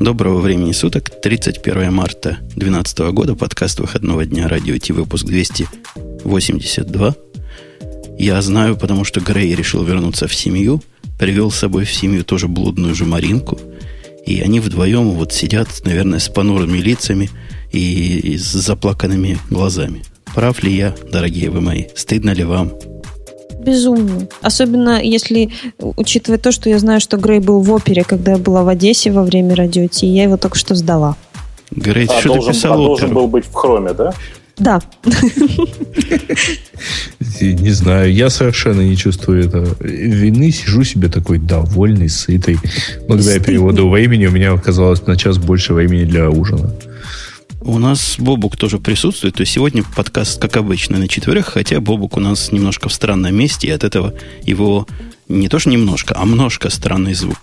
Доброго времени суток, 31 марта 2012 года, подкаст выходного дня радио Ти, выпуск 282. Я знаю, потому что Грей решил вернуться в семью, привел с собой в семью тоже блудную же Маринку, и они вдвоем вот сидят, наверное, с понурыми лицами и, с заплаканными глазами. Прав ли я, дорогие вы мои? Стыдно ли вам? Безумно. Особенно если, учитывая то, что я знаю, что Грей был в опере, когда я была в Одессе во время радио Ти, я его только что сдала. Грей, а что должен, ты писал а должен был быть в хроме, да? Да. Не знаю, я совершенно не чувствую этого вины, сижу себе такой довольный, сытый. Благодаря переводу времени у меня оказалось на час больше времени для ужина. У нас Бобук тоже присутствует. То есть сегодня подкаст, как обычно, на четверых, хотя Бобук у нас немножко в странном месте, и от этого его не то что немножко, а множко странный звук.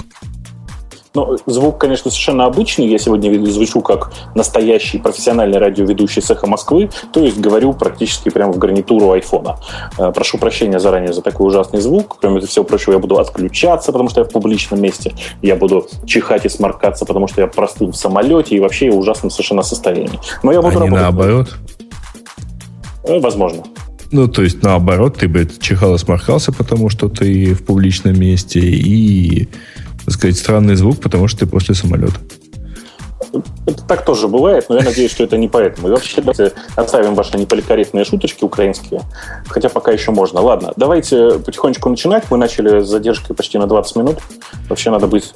Ну, звук, конечно, совершенно обычный. Я сегодня звучу как настоящий профессиональный радиоведущий с эхо Москвы, то есть говорю практически прямо в гарнитуру айфона. Э, прошу прощения заранее за такой ужасный звук. Кроме всего прочего, я буду отключаться, потому что я в публичном месте. Я буду чихать и сморкаться, потому что я простыл в самолете и вообще я в ужасном совершенно состоянии. Но я буду а работать. наоборот? Э, возможно. Ну, то есть, наоборот, ты бы чихал и сморкался, потому что ты в публичном месте, и так сказать, странный звук, потому что ты после самолета. Это так тоже бывает, но я надеюсь, что это не поэтому. И вообще, давайте оставим ваши неполикорректные шуточки украинские, хотя пока еще можно. Ладно, давайте потихонечку начинать. Мы начали с задержкой почти на 20 минут. Вообще надо быть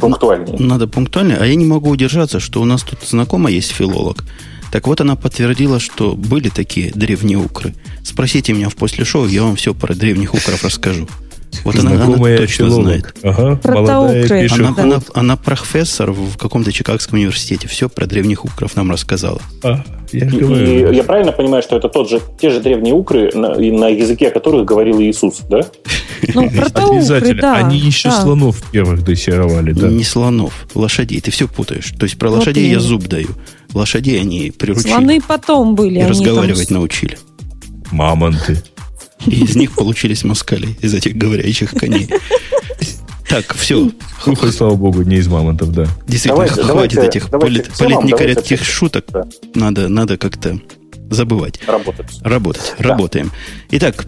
пунктуальнее. Надо пунктуальнее, а я не могу удержаться, что у нас тут знакомая есть филолог. Так вот, она подтвердила, что были такие древние укры. Спросите меня в после шоу, я вам все про древних укров расскажу. Вот она, она точно филолог. знает. Ага, про молодая она, она, она профессор в каком-то Чикагском университете. Все про древних укров нам рассказала. А, я, и, и я правильно понимаю, что это тот же, те же древние укры, на, на языке которых говорил Иисус, да? Ну, Обязательно. Да, Они еще да. слонов первых дрессировали, да. Не слонов, лошадей. Ты все путаешь. То есть про лошадей я зуб даю. Лошадей они приручили. Слоны потом были. И разговаривать научили. Мамонты. И из них получились москали, из этих говорящих коней. Так, все. Хуха, слава богу, не из мамонтов, да. Действительно, давайте, хватит давайте, этих давайте полит, политнекорректных шуток. Да. Надо, надо как-то забывать. Работать. Работать. Да. Работаем. Итак,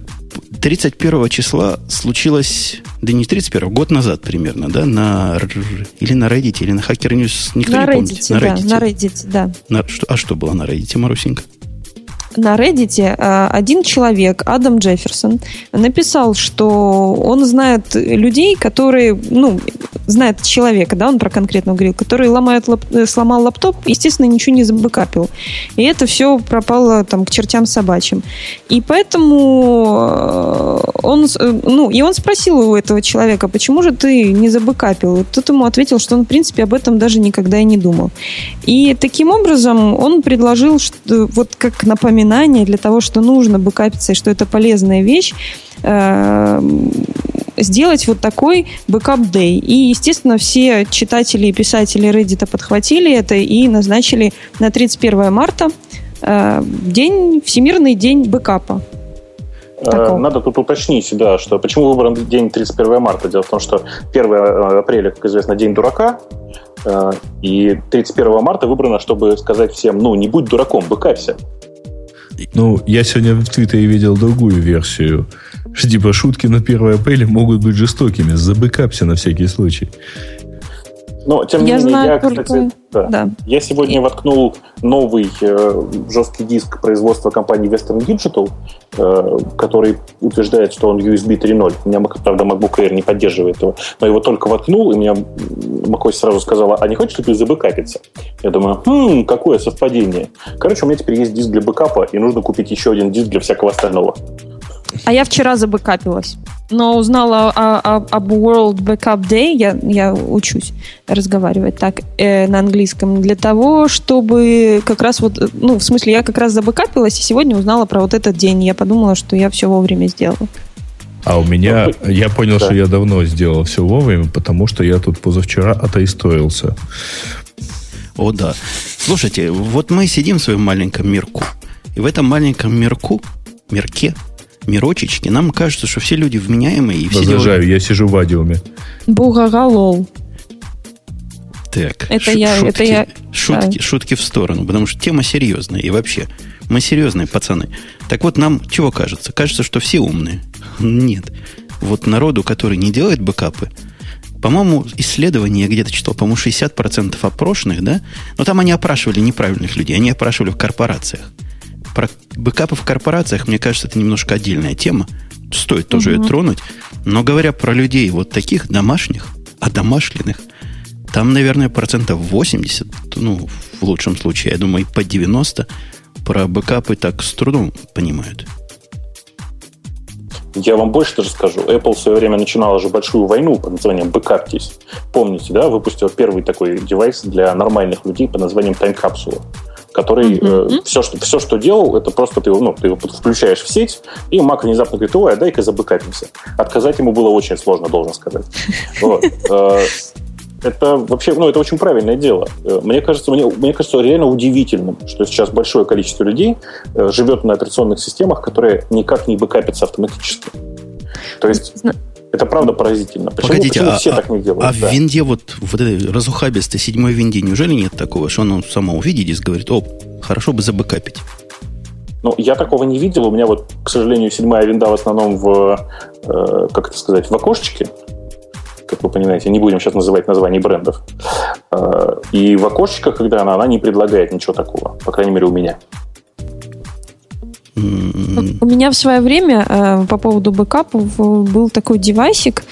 31 числа случилось, да не 31, год назад примерно, да, на или на Reddit, или на Hacker News, никто на не Reddit, помнит. На Reddit, да, на Reddit, да. На, что, а что было на Reddit, Марусенька? На Reddit э, один человек, Адам Джефферсон, написал, что он знает людей, которые, ну, знает человека, да, он про конкретно говорил, который ломает лап, э, сломал лаптоп, естественно, ничего не забэкапил. И это все пропало там к чертям собачьим. И поэтому э, он, ну, и он спросил у этого человека, почему же ты не забэкапил? И тот ему ответил, что он, в принципе, об этом даже никогда и не думал. И таким образом он предложил, что вот как напоминание напоминание для того, что нужно бэкапиться и что это полезная вещь, э, сделать вот такой backup day. И, естественно, все читатели и писатели Reddit подхватили это и назначили на 31 марта э, день, Всемирный день бэкапа. Э, Такого. Надо тут уточнить, да, что почему выбран день 31 марта. Дело в том, что 1 апреля, как известно, день дурака, и 31 марта выбрано, чтобы сказать всем, ну, не будь дураком, бэкапься. Ну, я сегодня в Твиттере видел другую версию. Что, типа, шутки на 1 апреля могут быть жестокими. Забыкапся на всякий случай. Но, тем не я менее, знаю я, только... кстати, да, да. я сегодня воткнул новый э, жесткий диск производства компании Western Digital, э, который утверждает, что он USB 3.0. У меня, правда, MacBook Air не поддерживает его, но его только воткнул, и меня MacOS сразу сказала, а не хочешь ли ты забэкапиться? Я думаю, хм, какое совпадение. Короче, у меня теперь есть диск для бэкапа, и нужно купить еще один диск для всякого остального. А я вчера забэкапилась. Но узнала о, о, об World Backup Day, я, я учусь разговаривать так э, на английском, для того, чтобы как раз вот, ну, в смысле, я как раз забэкапилась, и сегодня узнала про вот этот день. Я подумала, что я все вовремя сделала. А у меня, я понял, да. что я давно сделал все вовремя, потому что я тут позавчера отоистоился. О, да. Слушайте, вот мы сидим в своем маленьком мирку. И в этом маленьком мирку, мирке, мирочечки, нам кажется, что все люди вменяемые. И все Возражаю, делают... я сижу в адиуме. Бугагалол. Так, это ш- я, шутки, это я. Шутки, да. шутки в сторону, потому что тема серьезная. И вообще, мы серьезные пацаны. Так вот, нам чего кажется? Кажется, что все умные. Нет. Вот народу, который не делает бэкапы, по-моему, исследование я где-то читал, по-моему, 60% опрошенных, да? Но там они опрашивали неправильных людей, они опрашивали в корпорациях. Про бэкапы в корпорациях, мне кажется, это немножко отдельная тема. Стоит тоже угу. ее тронуть. Но говоря про людей вот таких домашних, одомашленных, там, наверное, процентов 80, ну, в лучшем случае, я думаю, по 90 про бэкапы так с трудом понимают. Я вам больше даже скажу. Apple в свое время начинала же большую войну под названием Backup Помните, да? Выпустила первый такой девайс для нормальных людей под названием Time Capsule который mm-hmm. э, все, что, все, что делал, это просто ты, ну, ты его включаешь в сеть, и Mac внезапно говорит, ой, а дай-ка забэкапимся. Отказать ему было очень сложно, должен сказать. Вот. Э, это вообще, ну, это очень правильное дело. Э, мне кажется, мне, мне кажется реально удивительным, что сейчас большое количество людей э, живет на операционных системах, которые никак не бэкапятся автоматически. То есть это правда поразительно. Почему, Погодите, почему а, все а, так не делают? А да. в винде вот в этой разухабистой седьмой винде неужели нет такого, что оно само увидит и говорит, о, хорошо бы забэкапить? Ну, я такого не видел. У меня вот, к сожалению, седьмая винда в основном в, э, как это сказать, в окошечке как вы понимаете, не будем сейчас называть названий брендов. Э, и в окошечках, когда она, она не предлагает ничего такого, по крайней мере, у меня. У меня в свое время э, по поводу бэкапов был такой девайсик,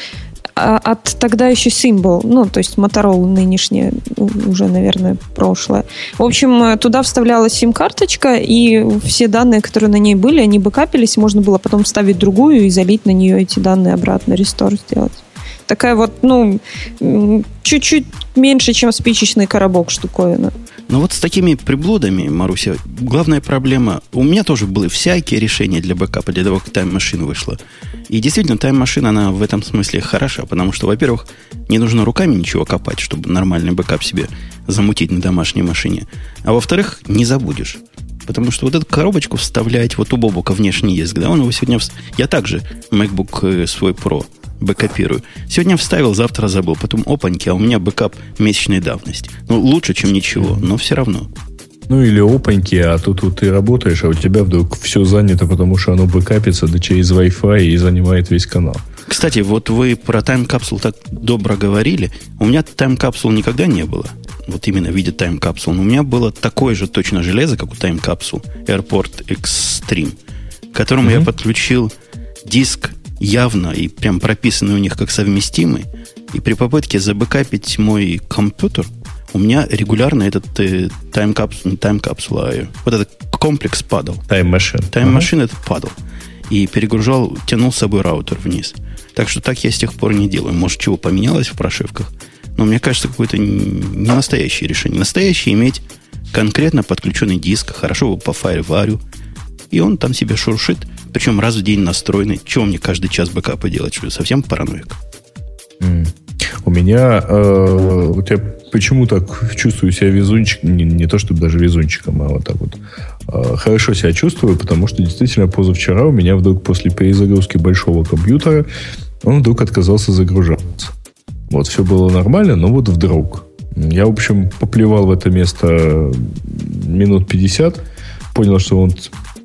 а, от тогда еще Symbol, ну, то есть Motorola нынешняя, уже, наверное, прошлое. В общем, э, туда вставлялась сим-карточка, и все данные, которые на ней были, они бэкапились, можно было потом вставить другую и залить на нее эти данные обратно, рестор сделать. Такая вот, ну, чуть-чуть меньше, чем спичечный коробок штуковина. Ну вот с такими приблудами, Маруся, главная проблема... У меня тоже были всякие решения для бэкапа, для того, как Machine вышла. И действительно, Machine, она в этом смысле хороша, потому что, во-первых, не нужно руками ничего копать, чтобы нормальный бэкап себе замутить на домашней машине. А во-вторых, не забудешь. Потому что вот эту коробочку вставлять, вот у Бобука внешний есть, да, он его сегодня... Я также MacBook э, свой Pro бэкапирую. Сегодня вставил, завтра забыл. Потом опаньки, а у меня бэкап месячной давности. Ну, лучше, чем ничего, но все равно. Ну или опаньки, а тут вот ты работаешь, а у тебя вдруг все занято, потому что оно бэкапится да через Wi-Fi и занимает весь канал. Кстати, вот вы про Time Capsule так добро говорили. У меня Time Capsule никогда не было. Вот именно в виде Time Capsule. Но у меня было такое же точно железо, как у Time Capsule AirPort Extreme, к которому mm-hmm. я подключил диск явно и прям прописаны у них как совместимы. И при попытке забэкапить мой компьютер, у меня регулярно этот э, Time Capsule, не Time Capsule, а вот этот комплекс падал. Time Machine. Time Machine ага. этот падал. И перегружал, тянул с собой раутер вниз. Так что так я с тех пор не делаю. Может, чего поменялось в прошивках. Но мне кажется, какое-то не настоящее решение. Настоящее иметь конкретно подключенный диск, хорошо его по файл-варю, и он там себе шуршит – причем раз в день настроенный. Чего мне каждый час бэкапы делать? Что совсем параноик? У меня, э, вот я почему так чувствую себя везунчиком, не, не то чтобы даже везунчиком, а вот так вот, э, хорошо себя чувствую, потому что действительно позавчера у меня вдруг после перезагрузки большого компьютера он вдруг отказался загружаться. Вот, все было нормально, но вот вдруг. Я, в общем, поплевал в это место минут 50, понял, что он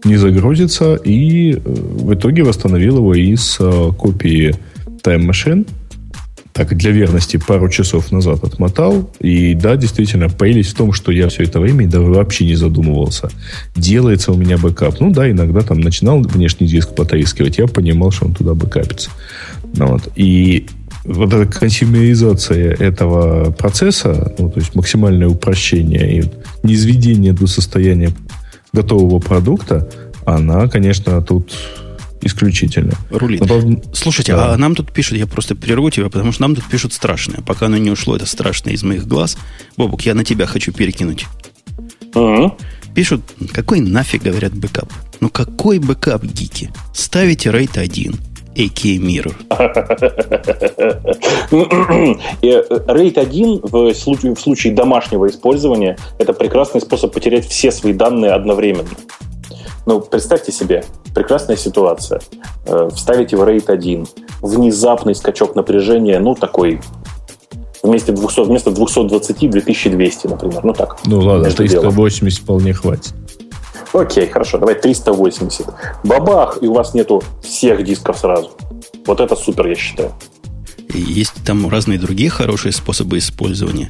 не загрузится, и э, в итоге восстановил его из э, копии Time Machine. Так, для верности пару часов назад отмотал. И да, действительно, появились в том, что я все это время да, вообще не задумывался. Делается у меня бэкап. Ну да, иногда там начинал внешний диск потрескивать. Я понимал, что он туда бэкапится. Ну, вот. И вот эта консюмеризация этого процесса, ну, то есть максимальное упрощение и низведение до состояния готового продукта, она, конечно, тут исключительно. Рулит. Но, Слушайте, да. а нам тут пишут, я просто прерву тебя, потому что нам тут пишут страшное. Пока оно не ушло, это страшное из моих глаз. Бобук, я на тебя хочу перекинуть. uh Пишут, какой нафиг, говорят, бэкап? Ну какой бэкап, гики? Ставите рейд 1, aka Mirror. RAID 1 в случае, в случае домашнего использования это прекрасный способ потерять все свои данные одновременно. Ну, представьте себе, прекрасная ситуация. Э, вы ставите RAID 1, внезапный скачок напряжения, ну, такой Вместо 200, вместо 220 2200, например. Ну так. Ну ладно, 380 делом. вполне хватит. Окей, хорошо, давай 380. Бабах, и у вас нету всех дисков сразу. Вот это супер, я считаю. Есть там разные другие хорошие способы использования.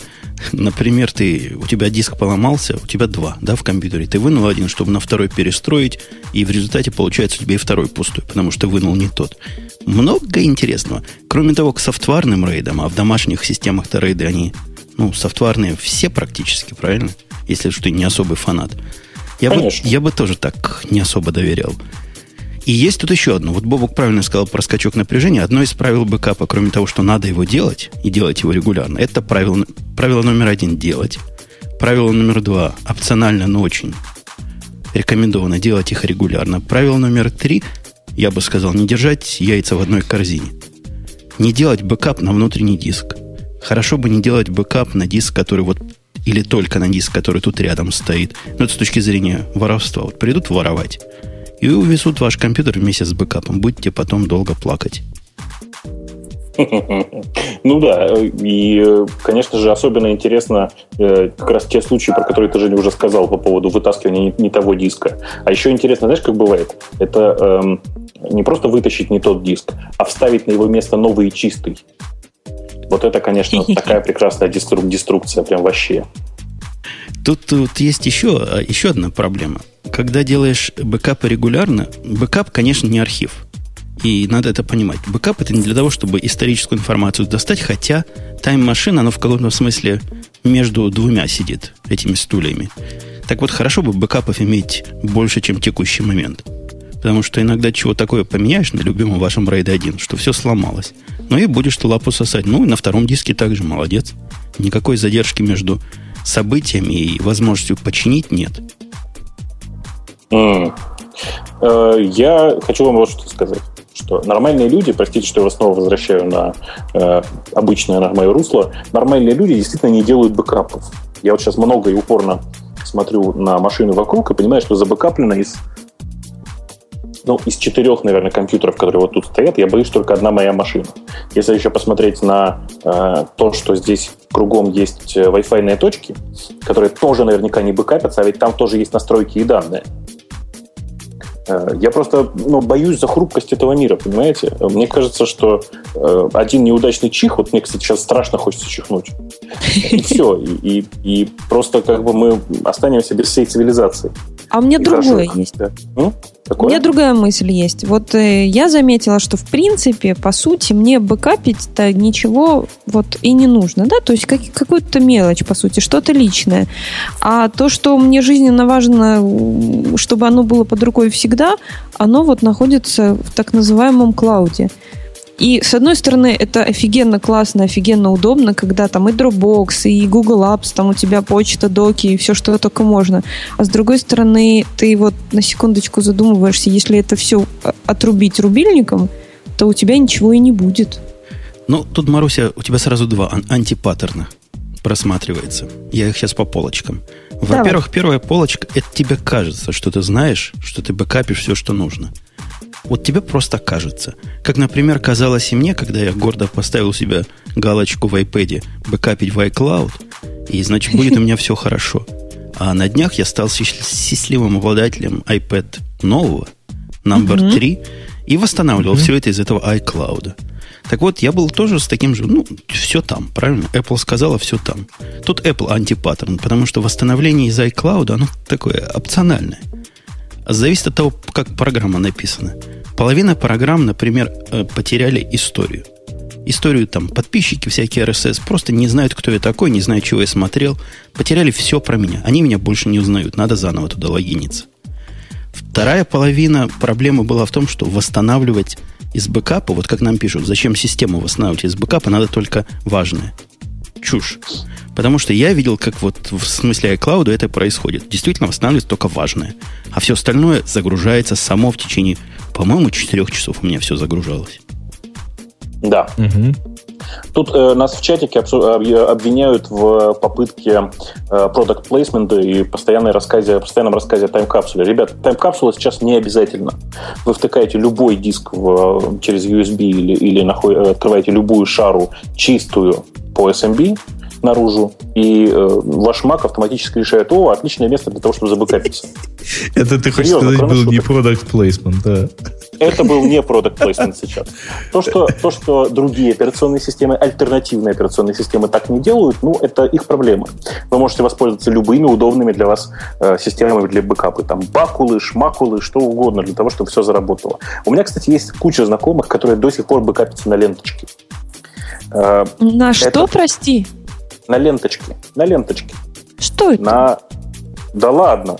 Например, ты, у тебя диск поломался, у тебя два да, в компьютере. Ты вынул один, чтобы на второй перестроить, и в результате получается у тебя и второй пустой, потому что вынул не тот. Много интересного. Кроме того, к софтварным рейдам, а в домашних системах-то рейды, они, ну, софтварные все практически, правильно? Если что ты не особый фанат. Я бы, я бы тоже так не особо доверял. И есть тут еще одно. Вот Бобок правильно сказал про скачок напряжения. Одно из правил бэкапа, кроме того, что надо его делать, и делать его регулярно, это правило, правило номер один – делать. Правило номер два – опционально, но очень рекомендовано делать их регулярно. Правило номер три – я бы сказал, не держать яйца в одной корзине. Не делать бэкап на внутренний диск. Хорошо бы не делать бэкап на диск, который вот или только на диск, который тут рядом стоит. Но это с точки зрения воровства. Вот придут воровать и увезут ваш компьютер вместе с бэкапом. Будете потом долго плакать. Ну да, и, конечно же, особенно интересно э, как раз те случаи, про которые ты, Женя, уже сказал по поводу вытаскивания не, того диска. А еще интересно, знаешь, как бывает? Это эм, не просто вытащить не тот диск, а вставить на его место новый и чистый. Вот это, конечно, такая прекрасная деструкция, прям вообще. Тут, тут есть еще, а, еще одна проблема. Когда делаешь бэкапы регулярно, бэкап, конечно, не архив. И надо это понимать. Бэкап это не для того, чтобы историческую информацию достать, хотя тайм-машина, оно в каком-то смысле между двумя сидит, этими стульями. Так вот, хорошо бы бэкапов иметь больше, чем текущий момент. Потому что иногда чего такое поменяешь на любимом вашем RAID 1, что все сломалось. Ну и будешь ты лапу сосать. Ну и на втором диске также молодец. Никакой задержки между событиями и возможностью починить нет. Mm. Я хочу вам вот что сказать. Что нормальные люди, простите, что я вас снова возвращаю на э, обычное на мое русло, нормальные люди действительно не делают бэкапов. Я вот сейчас много и упорно смотрю на машины вокруг и понимаю, что забэкаплено из ну, из четырех, наверное, компьютеров, которые вот тут стоят, я боюсь только одна моя машина. Если еще посмотреть на э, то, что здесь кругом есть э, Wi-Fi точки, которые тоже наверняка не бэкапятся, а ведь там тоже есть настройки и данные. Э, я просто ну, боюсь за хрупкость этого мира, понимаете? Мне кажется, что э, один неудачный чих, вот мне, кстати, сейчас страшно хочется чихнуть. И все. И, и, и просто как бы мы останемся без всей цивилизации. А у меня другое есть. Да. Ну, у меня другая мысль есть. Вот э, я заметила, что в принципе, по сути, мне бэкапить-то ничего вот и не нужно, да, то есть как, какую-то мелочь, по сути, что-то личное. А то, что мне жизненно важно, чтобы оно было под рукой всегда, оно вот находится в так называемом клауде. И, с одной стороны, это офигенно классно, офигенно удобно, когда там и Dropbox, и Google Apps, там у тебя почта, доки, и все, что только можно. А с другой стороны, ты вот на секундочку задумываешься, если это все отрубить рубильником, то у тебя ничего и не будет. Ну, тут, Маруся, у тебя сразу два ан- антипаттерна просматривается. Я их сейчас по полочкам. Во-первых, первая полочка, это тебе кажется, что ты знаешь, что ты бэкапишь все, что нужно. Вот тебе просто кажется. Как, например, казалось и мне, когда я гордо поставил себе галочку в iPad бэкапить в iCloud, и, значит, будет у меня все хорошо. А на днях я стал счастливым обладателем iPad нового, number 3, и восстанавливал все это из этого iCloud. Так вот, я был тоже с таким же, ну, все там, правильно? Apple сказала, все там. Тут Apple антипаттерн, потому что восстановление из iCloud, оно такое опциональное. Зависит от того, как программа написана. Половина программ, например, э, потеряли историю. Историю там подписчики, всякие RSS, просто не знают, кто я такой, не знают, чего я смотрел. Потеряли все про меня. Они меня больше не узнают. Надо заново туда логиниться. Вторая половина проблемы была в том, что восстанавливать из бэкапа, вот как нам пишут, зачем систему восстанавливать из бэкапа, надо только важное. Чушь. Потому что я видел, как вот в смысле iCloud это происходит. Действительно восстанавливается только важное. А все остальное загружается само в течение по-моему, 4 часов у меня все загружалось. Да. Угу. Тут э, нас в чатике обвиняют в попытке э, product placement и постоянной рассказе, постоянном рассказе о тайм-капсуле. Ребят, тайм-капсула сейчас не обязательно. Вы втыкаете любой диск в, через USB или, или наход, открываете любую шару чистую по SMB, наружу, и э, ваш Mac автоматически решает, о, отличное место для того, чтобы забэкапиться. Это ты хочешь сказать, был не product placement, да. Это был не product placement сейчас. То что, то, что другие операционные системы, альтернативные операционные системы так не делают, ну, это их проблемы. Вы можете воспользоваться любыми удобными для вас э, системами для бэкапа. Там бакулы, шмакулы, что угодно для того, чтобы все заработало. У меня, кстати, есть куча знакомых, которые до сих пор бэкапятся на ленточке. Э, на это... что, прости? На ленточке. На ленточке. Что это? На... Да ладно.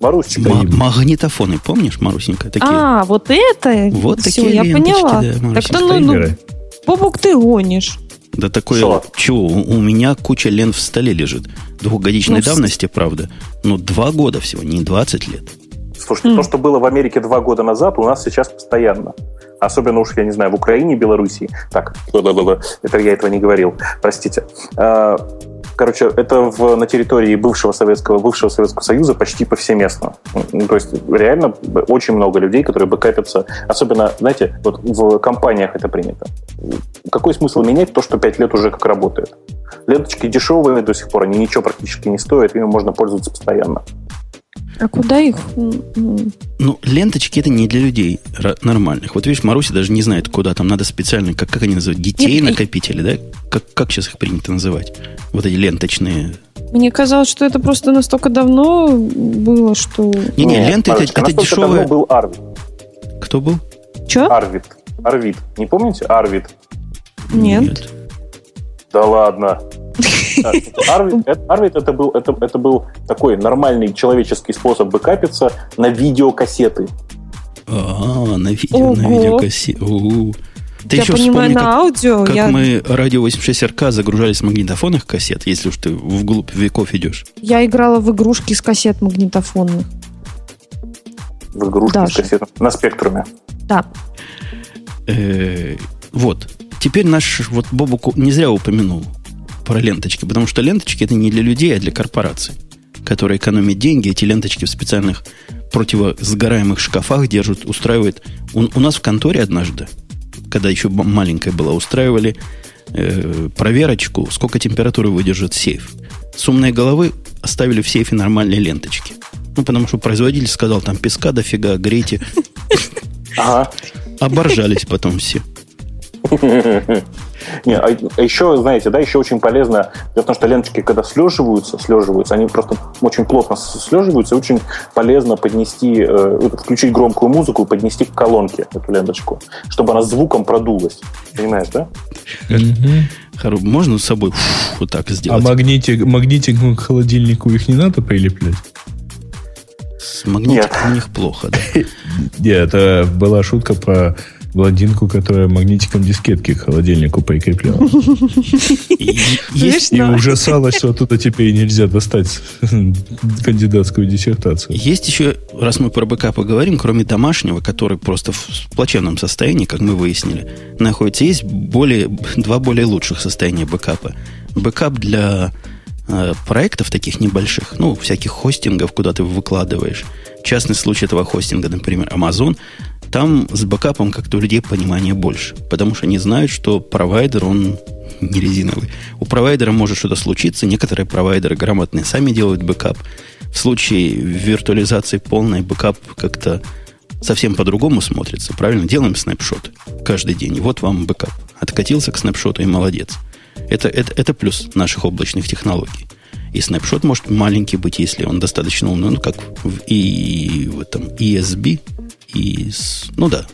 Марусечка. М- магнитофоны, помнишь, Марусенька? Такие. А, вот это? Вот Все, такие я поняла. Да, так то, ну, ну, Бобук, ты гонишь. Да такое, Что? чего, у меня куча лент в столе лежит. Двухгодичной ну, давности, правда. Но два года всего, не 20 лет. Слушайте, mm. то, что было в Америке два года назад, у нас сейчас постоянно. Особенно уж, я не знаю, в Украине, Белоруссии. Так, это я этого не говорил, простите. А, короче, это в, на территории бывшего Советского, бывшего Советского Союза почти повсеместно. То есть реально очень много людей, которые бэкапятся. Особенно, знаете, вот в компаниях это принято. Какой смысл менять то, что 5 лет уже как работает? Ленточки дешевые до сих пор, они ничего практически не стоят, ими можно пользоваться постоянно. А куда их? Ну, ленточки это не для людей нормальных. Вот видишь, Маруся даже не знает, куда там надо специально, как, как они называют, детей Нет, накопители, да? Как, как сейчас их принято называть? Вот эти ленточные. Мне казалось, что это просто настолько давно было, что... Не-не, ленты это, это дешевые... был Арвид. Кто был? Че? Арвид. Арвид. Не помните? Арвид. Нет. Нет. Да ладно. Арвид, Арвид это, был, это, это был такой нормальный человеческий способ бэкапиться на видеокассеты. А, на видео, на видеокассеты. Ты я еще понимаю, вспомни, на как, аудио. Как я... мы радио 86 РК загружали с магнитофонных кассет, если уж ты вглубь веков идешь. Я играла в игрушки с кассет магнитофонных. В игрушки Даже. с кассетом? На спектруме? Да. Э, вот. Теперь наш вот Бобуку не зря упомянул про ленточки, потому что ленточки это не для людей, а для корпораций, которые экономят деньги. Эти ленточки в специальных противосгораемых шкафах держат, устраивают. У, у нас в конторе однажды, когда еще маленькая была, устраивали э, проверочку, сколько температуры выдержит сейф. С умной головы оставили в сейфе нормальные ленточки. Ну, потому что производитель сказал, там песка дофига, грейте. Ага. Оборжались потом все. Не, а, а еще, знаете, да, еще очень полезно, потому что ленточки, когда слеживаются, слеживаются, они просто очень плотно слеживаются, очень полезно поднести, э, включить громкую музыку и поднести к колонке эту ленточку, чтобы она звуком продулась. Понимаешь, да? Можно с собой вот так сделать? А магнитик, магнитик к холодильнику их не надо прилеплять? С магнитиком у них плохо, да? Нет, это была шутка про блондинку, которая магнитиком дискетки к холодильнику прикрепляла. И ужасалась, что оттуда теперь нельзя достать кандидатскую диссертацию. Есть еще, раз мы про бэкапы говорим, кроме домашнего, который просто в плачевном состоянии, как мы выяснили, находится, есть более, два более лучших состояния бэкапа. Бэкап для э, проектов таких небольших, ну, всяких хостингов, куда ты выкладываешь. Частный случай этого хостинга, например, Amazon, там с бэкапом как-то у людей понимания больше. Потому что они знают, что провайдер, он не резиновый. У провайдера может что-то случиться. Некоторые провайдеры грамотные сами делают бэкап. В случае виртуализации полной бэкап как-то совсем по-другому смотрится. Правильно? Делаем снапшот каждый день. И вот вам бэкап. Откатился к снапшоту и молодец. Это, это, это плюс наших облачных технологий. И снапшот может маленький быть, если он достаточно умный, ну, как в, и в этом EBS, и, ну да,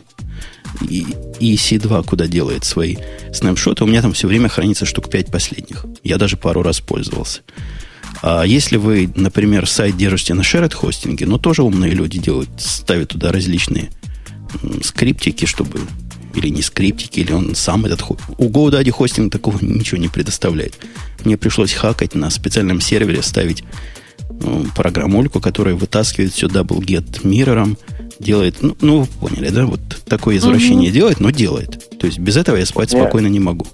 и, EC2 когда делает свои снапшоты, у меня там все время хранится штук 5 последних. Я даже пару раз пользовался. А если вы, например, сайт держите на shared хостинге, ну, тоже умные люди делают, ставят туда различные скриптики, чтобы или не скриптики, или он сам этот... У GoDaddy хостинг такого ничего не предоставляет. Мне пришлось хакать на специальном сервере, ставить программульку, которая вытаскивает все double-get миррором, делает... Ну, ну, вы поняли, да? Вот такое извращение угу. делает, но делает. То есть без этого я спать Нет. спокойно не могу.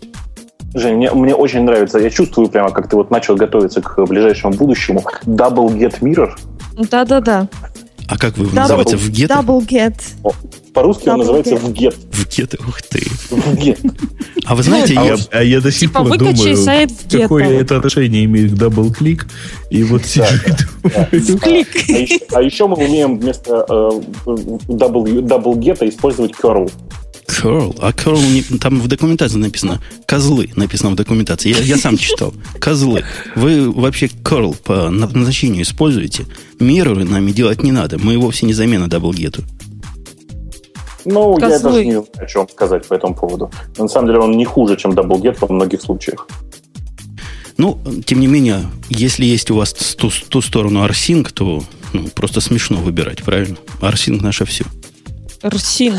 Жень, мне, мне очень нравится. Я чувствую прямо, как ты вот начал готовиться к ближайшему будущему. Double Get Mirror. Да-да-да. А как вы его называете? Wget? Double get. По-русски он называется wget. Wget, ух ты. В get. А вы знаете, а я... А я до сих Типа, пор думаю, сайт какое это отношение имеет к double-click. И вот сижу и думаю, Клик. А еще, а еще мы умеем вместо э, double, double get использовать curl. Curl. А curl не- там в документации написано козлы, написано в документации. Я, я сам читал. Козлы. Вы вообще curl по назначению используете? Мирроры нами делать не надо. Мы вовсе не замена double get у. Ну, я Козлы. даже не знаю, о чем сказать по этому поводу. На самом деле он не хуже, чем get во многих случаях. Ну, тем не менее, если есть у вас ту, ту сторону арсинг, то ну, просто смешно выбирать, правильно? Rsync наше все. Rsync.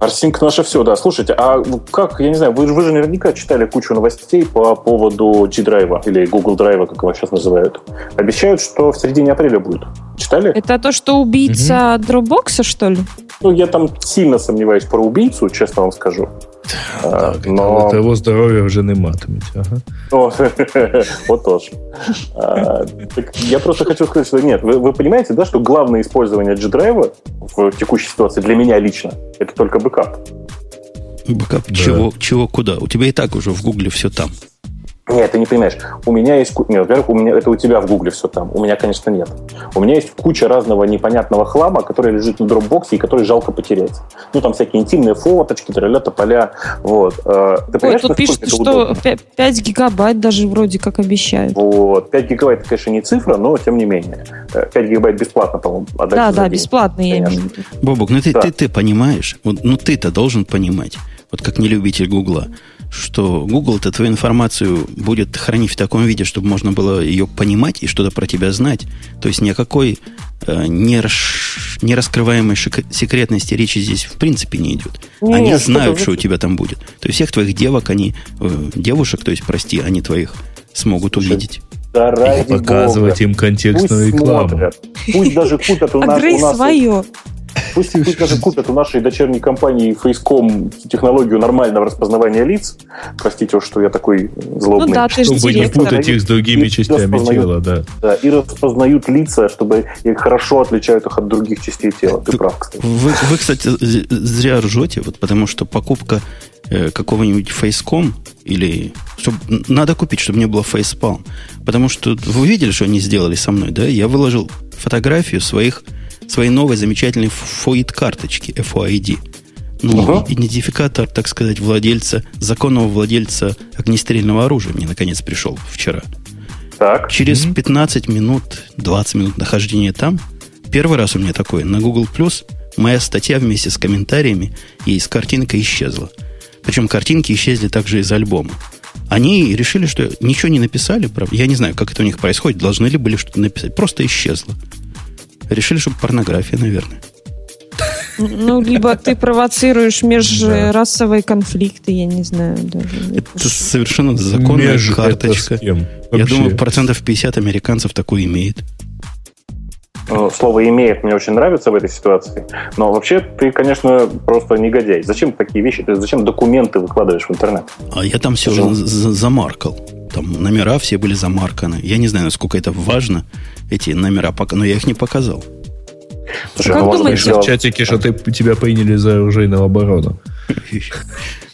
Rsync наше все, да. Слушайте, а как, я не знаю, вы, вы же наверняка читали кучу новостей по поводу G-драйва или Google драйва, как его сейчас называют. Обещают, что в середине апреля будет. Читали? Это то, что убийца Dropbox, что ли? Ну, я там сильно сомневаюсь про убийцу, честно вам скажу. А, Так, но... того здоров'я вже не матимуть. Ага. О, отож. А, так я просто хочу сказать, что нет, вы, вы понимаете, да, что главное использование G-драйва в текущей ситуации для меня лично это только бэкап. Бэкап чего, чего, куда? У тебя и так уже в Гугле все там. Нет, ты не понимаешь. У меня есть... Нет, во-первых, у меня это у тебя в Гугле все там. У меня, конечно, нет. У меня есть куча разного непонятного хлама, который лежит на Dropbox е и который жалко потерять. Ну, там всякие интимные фоточки, тролля тополя. Вот. Э, Ты Ой, понимаешь, тут пишут, это что удобно? 5 гигабайт даже вроде как обещают. Вот. 5 гигабайт, это, конечно, не цифра, но тем не менее. Э, 5 гигабайт бесплатно, по-моему, отдать Да, да, день. бесплатно я Конечно. имею в виду. Бобок, ну ты, Да. ты, ты понимаешь, вот, ну ты-то должен понимать, вот как не любитель Гугла, что Google-то твою информацию будет хранить в таком виде, чтобы можно было ее понимать и что-то про тебя знать. То есть ни о какой э, не, расш- не раскрываемой шик- секретности речи здесь в принципе не идет. Не, они что знают, ты- что у тебя там будет. То есть всех твоих девок, они, э, девушек, то есть, прости, они твоих смогут Слушай, увидеть. Да ради Показывать бога. им контекстную Пусть рекламу. смотрят. Пусть даже купят у нас... У нас свое. Пусть, пусть даже купят у нашей дочерней компании Facecom технологию нормального распознавания лиц. Простите уж, что я такой злобный. Ну да, ты Чтобы не путать их с другими И частями тела, да. Да, и распознают лица, чтобы их хорошо отличают их от других частей тела. Ты прав, кстати. Вы, вы, кстати, зря ржете, вот, потому что покупка э, какого-нибудь фейском или чтоб, н- надо купить, чтобы не было фейспалм. Потому что вы видели, что они сделали со мной, да? Я выложил фотографию своих, своей новой замечательной FOID-карточки, FOID. Ну, Ага. идентификатор, так сказать, владельца, законного владельца огнестрельного оружия мне наконец пришел вчера. Так. Через 15 минут, 20 минут нахождения там, первый раз у меня такое, на Google Plus моя статья вместе с комментариями и с картинкой исчезла. Причем картинки исчезли также из альбома. Они решили, что ничего не написали, правда. Я не знаю, как это у них происходит, должны ли были что-то написать. Просто исчезло. Решили, что порнография, наверное. Ну, либо ты провоцируешь межрасовые конфликты, я не знаю даже. Это совершенно законная Меж- карточка. Я думаю, процентов 50 американцев такое имеет. Ну, Слово «имеет» мне очень нравится в этой ситуации. Но вообще ты, конечно, просто негодяй. Зачем такие вещи? Ты зачем документы выкладываешь в интернет? А я там все за- замаркал. Там номера все были замарканы. Я не знаю, насколько это важно, эти номера, пока, но я их не показал. Слушай, Как ну, быть, думаете? Пишут в чатике, что ты, тебя приняли за оружейного оборону.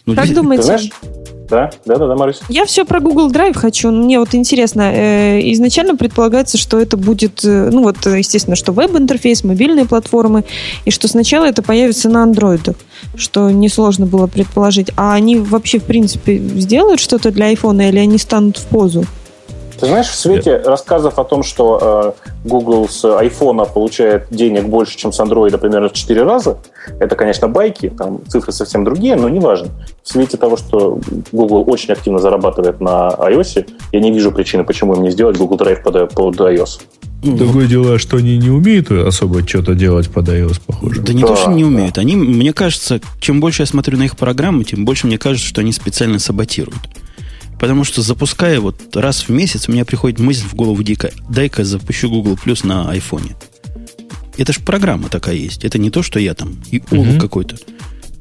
Ну, Как думаете? Да, да, да, да, Марусь. Я все про Google Drive хочу. Мне вот интересно, э, изначально предполагается, что это будет, э, ну вот, э, естественно, что веб-интерфейс, мобильные платформы, и что сначала это появится на андроидах, что несложно было предположить. А они вообще, в принципе, сделают что-то для айфона или они станут в позу? Ты знаешь, в свете рассказов о том, что э, Google с айфона получает денег больше, чем с андроида примерно в 4 раза, это, конечно, байки, там цифры совсем другие, но неважно. В свете того, что Google очень активно зарабатывает на iOS, я не вижу причины, почему им не сделать Google Drive под, под iOS. Другое дело, что они не умеют особо что-то делать под iOS, похоже. Да не Да, то, что не да. умеют. Они, мне кажется, чем больше я смотрю на их программы, тем больше мне кажется, что они специально саботируют. Потому что запуская вот раз в месяц, у меня приходит мысль в голову дико, дай-ка запущу Google Plus на айфоне. Это же программа такая есть. Это не то, что я там, и улов Мгм. какой-то.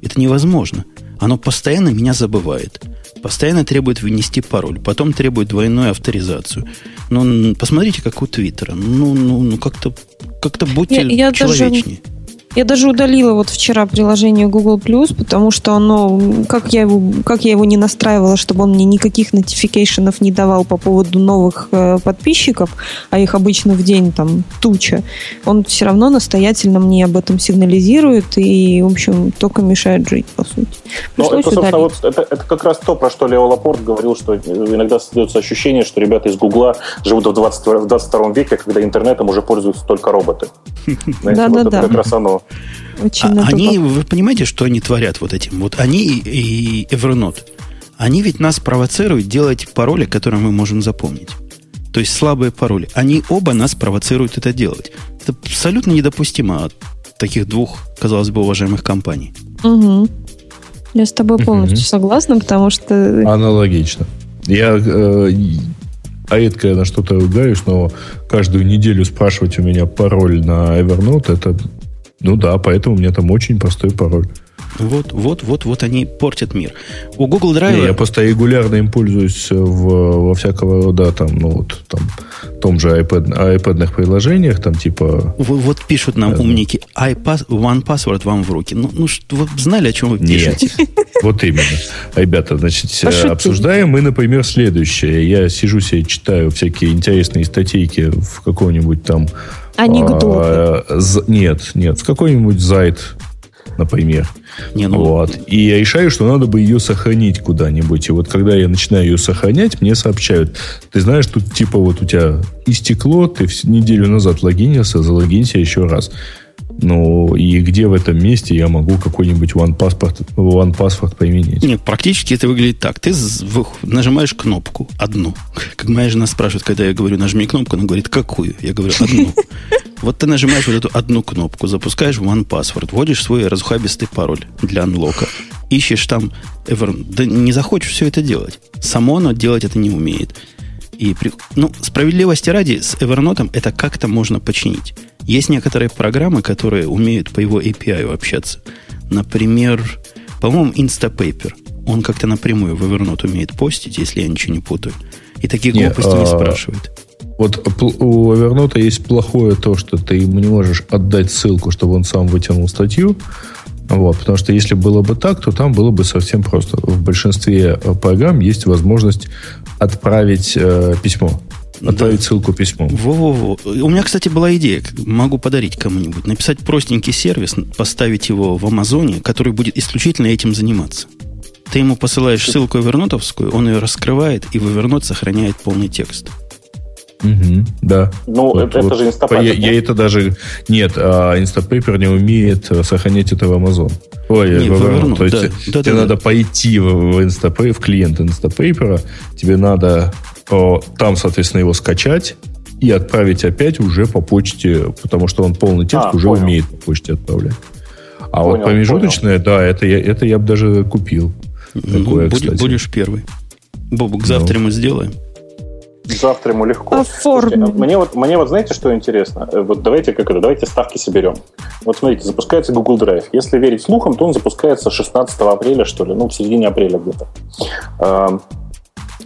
Это невозможно. оно постоянно меня забывает. Постоянно требует вынести пароль, потом требует двойную авторизацию. Ну, посмотрите, как у Твиттера. Ну, ну, ну как-то как-то будьте я, я человечнее. Даже я даже удалила вот вчера приложение Google Plus, потому что оно, как я его, как я его не настраивала, чтобы он мне никаких нотификейшенов не давал по поводу новых э, подписчиков, а их обычно в день там туча, он все равно настоятельно мне об этом сигнализирует и, в общем, только мешает жить, по сути. Ну, это, собственно, вот, это, это как раз то, про что Лео Лапорт говорил, что иногда создается ощущение, что ребята из Гугла живут в, 20, в 22 веке, когда интернетом уже пользуются только роботы. Да-да-да. Как раз оно очень а, они, вы понимаете, что они творят вот этим? Вот они и, и Evernote, они ведь нас провоцируют делать пароли, которые мы можем запомнить. То есть слабые пароли. Они оба нас провоцируют это делать. Это абсолютно недопустимо от таких двух, казалось бы, уважаемых компаний. Угу. Я с тобой полностью угу. согласна, потому что... Аналогично. Я э, а редко на что-то ругаюсь, но каждую неделю спрашивать у меня пароль на Evernote, это ну да, поэтому у меня там очень простой пароль. Вот, вот, вот, вот они портят мир. У Google Drive... Не, я просто регулярно им пользуюсь в, во всякого рода там, ну вот, там, том же iPad, iPad приложениях, там типа... Вот, вот пишут нам да, умники, iPass, One Password вам в руки. Ну, ну что, вы знали, о чем вы пишете? Нет, вот именно. Ребята, значит, обсуждаем мы, например, следующее. Я сижу себе, читаю всякие интересные статейки в каком-нибудь там Анекдоты. А, нет, нет, в какой-нибудь зайт, например. Не, ну... вот. И я решаю, что надо бы ее сохранить куда-нибудь. И вот когда я начинаю ее сохранять, мне сообщают, ты знаешь, тут типа вот у тебя истекло, ты неделю назад логинился, залогинься еще раз. Ну, и где в этом месте я могу какой-нибудь OnePassword, OnePassword применить? Нет, практически это выглядит так. Ты нажимаешь кнопку одну. Как моя жена спрашивает, когда я говорю, нажми кнопку, она говорит, какую? Я говорю, одну. Вот ты нажимаешь вот эту одну кнопку, запускаешь OnePassword, вводишь свой разухабистый пароль для анлока, ищешь там Ever... Да не захочешь все это делать. Само оно делать это не умеет. И, ну, справедливости ради, с Evernote это как-то можно починить. Есть некоторые программы, которые умеют по его API общаться. Например, по-моему, Instapaper. Он как-то напрямую в Evernote умеет постить, если я ничего не путаю. И такие не, глупости а, не спрашивает. Вот у Evernote есть плохое то, что ты ему не можешь отдать ссылку, чтобы он сам вытянул статью. Вот, потому что если было бы так, то там было бы совсем просто. В большинстве э, программ есть возможность отправить э, письмо. Отправить да. ссылку письмом. Во-во-во. У меня, кстати, была идея. Могу подарить кому-нибудь. Написать простенький сервис, поставить его в Амазоне, который будет исключительно этим заниматься. Ты ему посылаешь ссылку вернотовскую, он ее раскрывает, и в Evernote сохраняет полный текст. Угу, да. Ну, вот, это, вот. это же Instapaper. Я, я это даже... Нет, а Instapaper не умеет сохранять это в Amazon. Ой, не, в Evernote. То есть да, тебе да, надо да. пойти в, в, Instapaper, в клиент Instapaper, тебе надо там, соответственно, его скачать и отправить опять уже по почте, потому что он полный текст а, уже понял. умеет по почте отправлять. А понял, вот промежуточное, понял. да, это я, это я бы даже купил. Ну, Такое, будь, будешь первый. Бобук, завтра ну. мы сделаем. Завтра ему легко. Слушайте, а мне вот, мне вот знаете, что интересно? Э, вот давайте как это, давайте ставки соберем. Вот смотрите, запускается Google Drive. Если верить слухам, то он запускается 16 апреля, что ли, ну, в середине апреля где-то.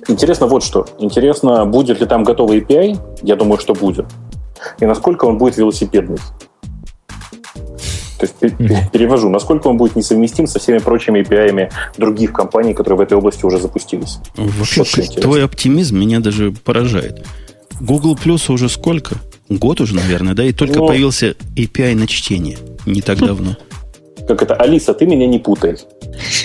Интересно вот что. Интересно, будет ли там готовый API? Я думаю, что будет. И насколько он будет велосипедный. То есть перевожу, насколько он будет несовместим со всеми прочими API других компаний, которые в этой области уже запустились. Вообще, твой оптимизм меня даже поражает. Google Plus уже сколько? Год уже, наверное, да? И только Но... появился API на чтение не так давно как это, Алиса, ты меня не путай.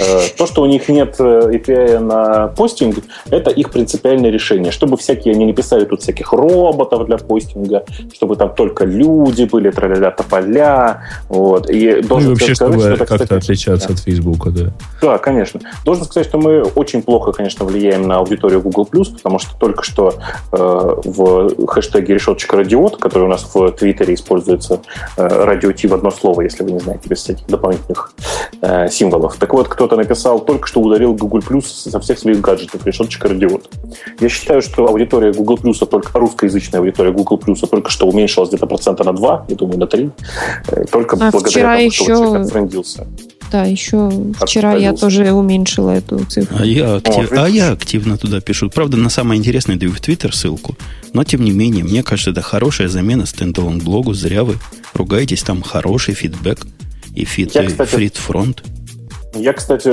Э, то, что у них нет э, API на постинг, это их принципиальное решение. Чтобы всякие, они не писали тут всяких роботов для постинга, чтобы там только люди были, траля тополя. Вот. И, должен ну, и вообще, сказать, чтобы что это, как-то кстати, отличаться да. от Фейсбука, да. Да, конечно. Должен сказать, что мы очень плохо, конечно, влияем на аудиторию Google+, потому что только что э, в хэштеге решеточка радиот, который у нас в Твиттере используется, э, радио Ти в одно слово, если вы не знаете, без всяких дополнительных дополнительных э, символов. Так вот, кто-то написал, только что ударил Google Plus со всех своих гаджетов, решеточка радиот. Я считаю, что аудитория Google Plus, только русскоязычная аудитория Google Plus только что уменьшилась где-то процента на 2, я думаю, на 3, э, только а благодаря тому, еще... что вот френдился. Да, еще вчера я тоже уменьшила эту цифру. А я, актив... А я активно туда пишу. Правда, на самое интересное даю в Твиттер ссылку. Но, тем не менее, мне кажется, это хорошая замена standalone блогу. Зря вы ругаетесь, там хороший фидбэк и фит, я, кстати, фрит-фронт. Я, кстати,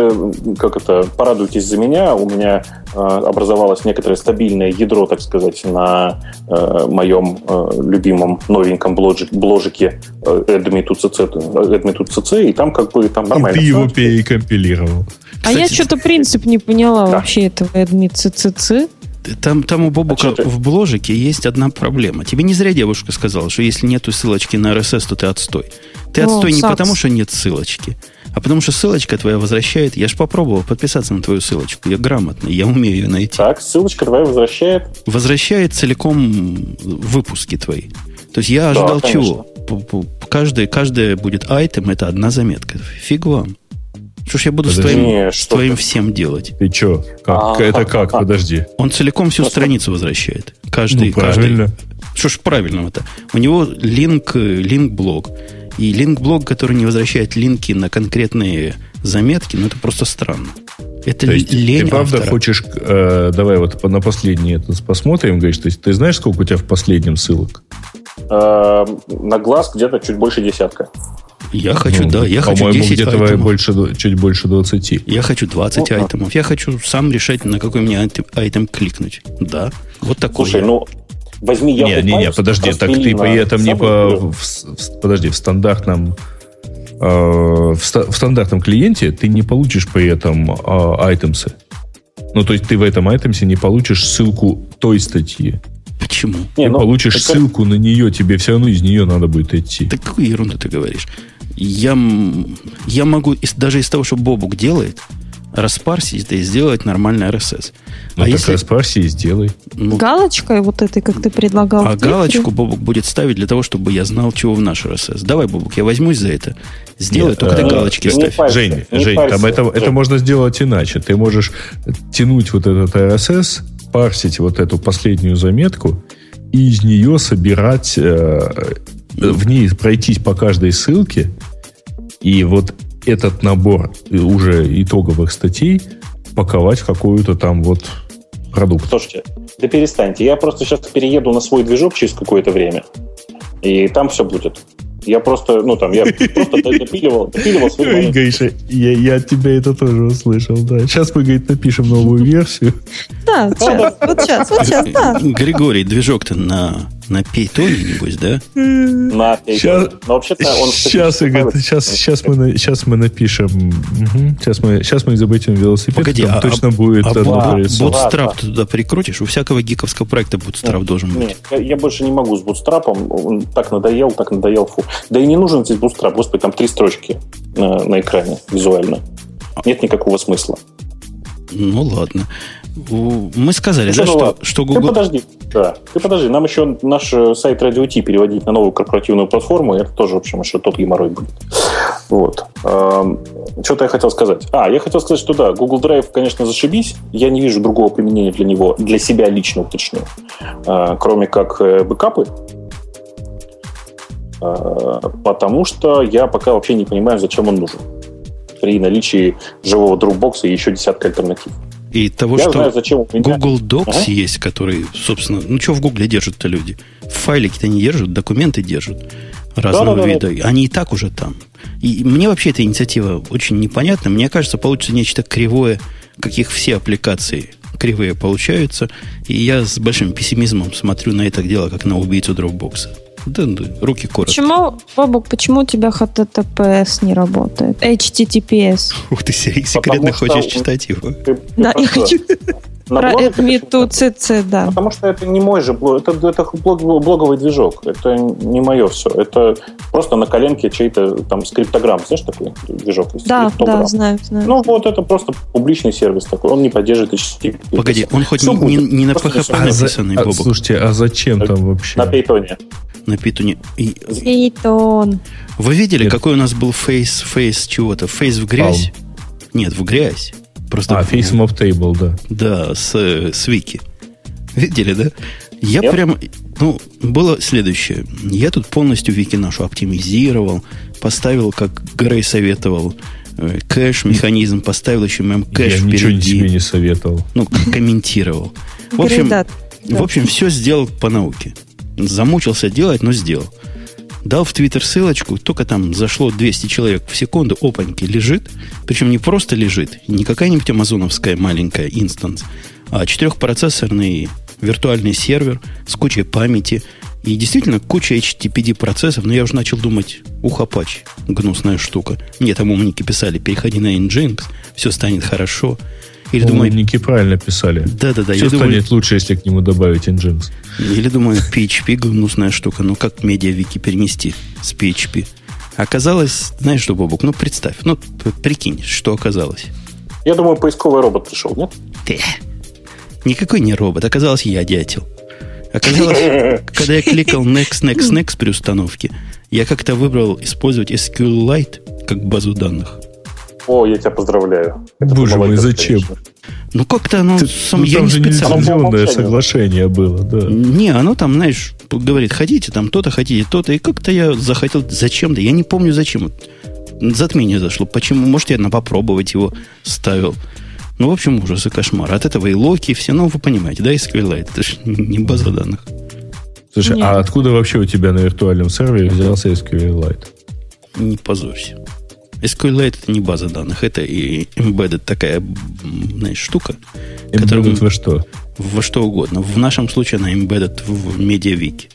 как это, порадуйтесь за меня, у меня э, образовалось некоторое стабильное ядро, так сказать, на э, моем э, любимом новеньком бложик, бложике э, adme.cc, и там как бы там нормально. И ты его перекомпилировал. А я что-то принцип не поняла да. вообще этого adme.cc. Там, там у Бобука а в бложике есть одна проблема. Тебе не зря девушка сказала, что если нету ссылочки на RSS, то ты отстой. Ты О, отстой не сакс. потому, что нет ссылочки, а потому что ссылочка твоя возвращает. Я же попробовал подписаться на твою ссылочку. Я грамотный, я умею ее найти. Так, ссылочка твоя возвращает? Возвращает целиком выпуски твои. То есть я ожидал да, чего? Каждый, каждая будет айтем, это одна заметка. Фиг вам. Что ж я буду Подожди. с твоим, Не, с твоим всем делать? Ты что? Как? Это как? Подожди. Он целиком всю страницу возвращает. Каждый, ну, правильно. каждый. Что ж правильного-то? У него линк, линк блог. И линк-блог, который не возвращает линки на конкретные заметки, ну это просто странно. Это то есть, лень Ты правда автора. хочешь... Э, давай вот на последнее это посмотрим, говоришь. То есть ты знаешь, сколько у тебя в последнем ссылок? Э, на глаз где-то чуть больше десятка. Я хочу, ну, да, я хочу 10 где-то айтемов. больше, чуть больше 20. Я хочу 20 ну, айтемов. Я хочу сам решать, на какой мне айтем кликнуть. Да, вот такой. Слушай, ну, возьми я Не, не, не, подожди, так ты при этом не по... В, в, подожди, в стандартном э, в, ста, в стандартном клиенте ты не получишь при этом э, айтемсы. Ну, то есть ты в этом айтемсе не получишь ссылку той статьи. Почему? Не, ты ну, получишь это... ссылку на нее, тебе все равно из нее надо будет идти. Так какую ерунду ты говоришь? Я, я могу, даже из того, что Бобук делает, распарсить да и сделать нормальный RSS. Ну, а так если... распарси и сделай. Ну, Галочкой вот этой, как ты предлагал. А галочку Бобук будет ставить для того, чтобы я знал, чего в наш RSS. Давай, Бобук, я возьмусь за это. Сделай, Нет, только а, ты галочки ставь. Парься, Жень, Жень парься, там это, Жень. это можно сделать иначе. Ты можешь тянуть вот этот RSS, парсить вот эту последнюю заметку и из нее собирать, э, в ней пройтись по каждой ссылке, и вот этот набор уже итоговых статей паковать в какую-то там вот продукт. Слушайте, да перестаньте. Я просто сейчас перееду на свой движок через какое-то время, и там все будет. Я просто, ну там, я просто допиливал, допиливал свой Гриша, я, я от тебя это тоже услышал, да. Сейчас мы, говорит, напишем новую версию. Да, сейчас, вот сейчас, вот сейчас, да. Григорий, движок-то на на Пейтоне, небось, да? На Пейтоне. Но вообще-то он... Сейчас, Игорь, сейчас, сейчас, мы, сейчас мы напишем. Угу. Сейчас, мы, сейчас мы изобретем велосипед. Погоди, а, точно будет... А, а Bootstrap ты туда прикрутишь? У всякого гиковского проекта Bootstrap нет, должен быть. Нет, я, я больше не могу с Bootstrap. Он так надоел, так надоел. Фу. Да и не нужен здесь Bootstrap. Господи, там три строчки на, на экране визуально. Нет никакого смысла. Ну, ладно. Мы сказали, да, что, что Google... Ты подожди, да. Ты подожди, нам еще наш э, сайт Radio T переводить на новую корпоративную платформу, это тоже, в общем, еще тот геморрой будет. Вот. Что-то я хотел сказать. А, я хотел сказать, что да, Google Drive, конечно, зашибись. Я не вижу другого применения для него, для себя лично уточню, а, кроме как э, бэкапы. Потому что я пока вообще не понимаю, зачем он нужен при наличии живого Dropbox и еще десятка альтернатив. И того, Я что знаю, зачем Google Docs ага. есть, который, собственно, ну что в Google держат-то люди? Файлики-то не держат, документы держат разного да, да, вида. Да. Они и так уже там. И мне вообще эта инициатива очень непонятна. Мне кажется, получится нечто кривое, каких все аппликации кривые получаются. И я с большим пессимизмом смотрю на это дело, как на убийцу Dropbox. Да, да, руки коротко. Почему, Бобок, почему у тебя HTTPS не работает? HTTPS. Ух ты, секретно хочешь читать его? да, я хочу. Про Admit CC, да. Потому что это не мой же блог, это, это блог, блоговый движок. Это не мое все. Это просто на коленке чей-то там скриптограмм. Знаешь такой движок? Да, да, знаю, знаю. Ну, вот это просто публичный сервис такой. Он не поддерживает HTTP. Погоди, он хоть не, не, не на PHP написанный, а, Слушайте, а зачем там вообще? На Python на питоне. И... Питон. Вы видели, Нет. какой у нас был фейс, фейс чего-то? Фейс в грязь? Пал. Нет, в грязь. Просто... А, Face Mob Table, да. Да, с, с Вики. Видели, да? Я yep. прям... Ну, было следующее. Я тут полностью Вики нашу оптимизировал, поставил, как Грей советовал, э, кэш-механизм, поставил еще мем-кэш Я впереди. ничего тебе не советовал. Ну, комментировал. В общем, в общем, все сделал по науке. Замучился делать, но сделал. Дал в Твиттер ссылочку, только там зашло 200 человек в секунду, опаньки, лежит. Причем не просто лежит, не какая-нибудь амазоновская маленькая инстанс, а четырехпроцессорный виртуальный сервер с кучей памяти и действительно куча HTTPD процессов, но я уже начал думать, ухапач, гнусная штука. Мне там умники писали, переходи на Nginx, все станет хорошо. Или думаю, умники правильно писали. Да-да-да. Все станет думаю, лучше, если к нему добавить Nginx. Или думаю, PHP гнусная штука, ну как медиавики перенести с PHP? Оказалось, знаешь что, Бобук, ну представь, ну прикинь, что оказалось. Я думаю, поисковый робот пришел, нет? Ты. Никакой не робот, оказалось я дятел. Оказалось, когда я кликал Next, Next, Next при установке, я как-то выбрал использовать SQLite как базу данных. О, я тебя поздравляю. Это Боже мой, зачем? Ну, как-то оно... Ты, сам, ну, я там не же лицензионное соглашение было, да. Не, оно там, знаешь, говорит, хотите там то-то, хотите то-то. И как-то я захотел зачем-то. Я не помню, зачем. Затмение зашло. Почему? Может, я на попробовать его ставил. Ну, в общем, ужас и кошмар. От этого и локи, и все, ну, вы понимаете, да, SQLite, это же не база данных. Слушай, а Нет. а откуда вообще у тебя на виртуальном сервере взялся SQLite? Не позорься. SQLite это не база данных, это и embedded такая, знаешь, штука. Embedded во что? Во что угодно. В нашем случае она embedded в медиавике.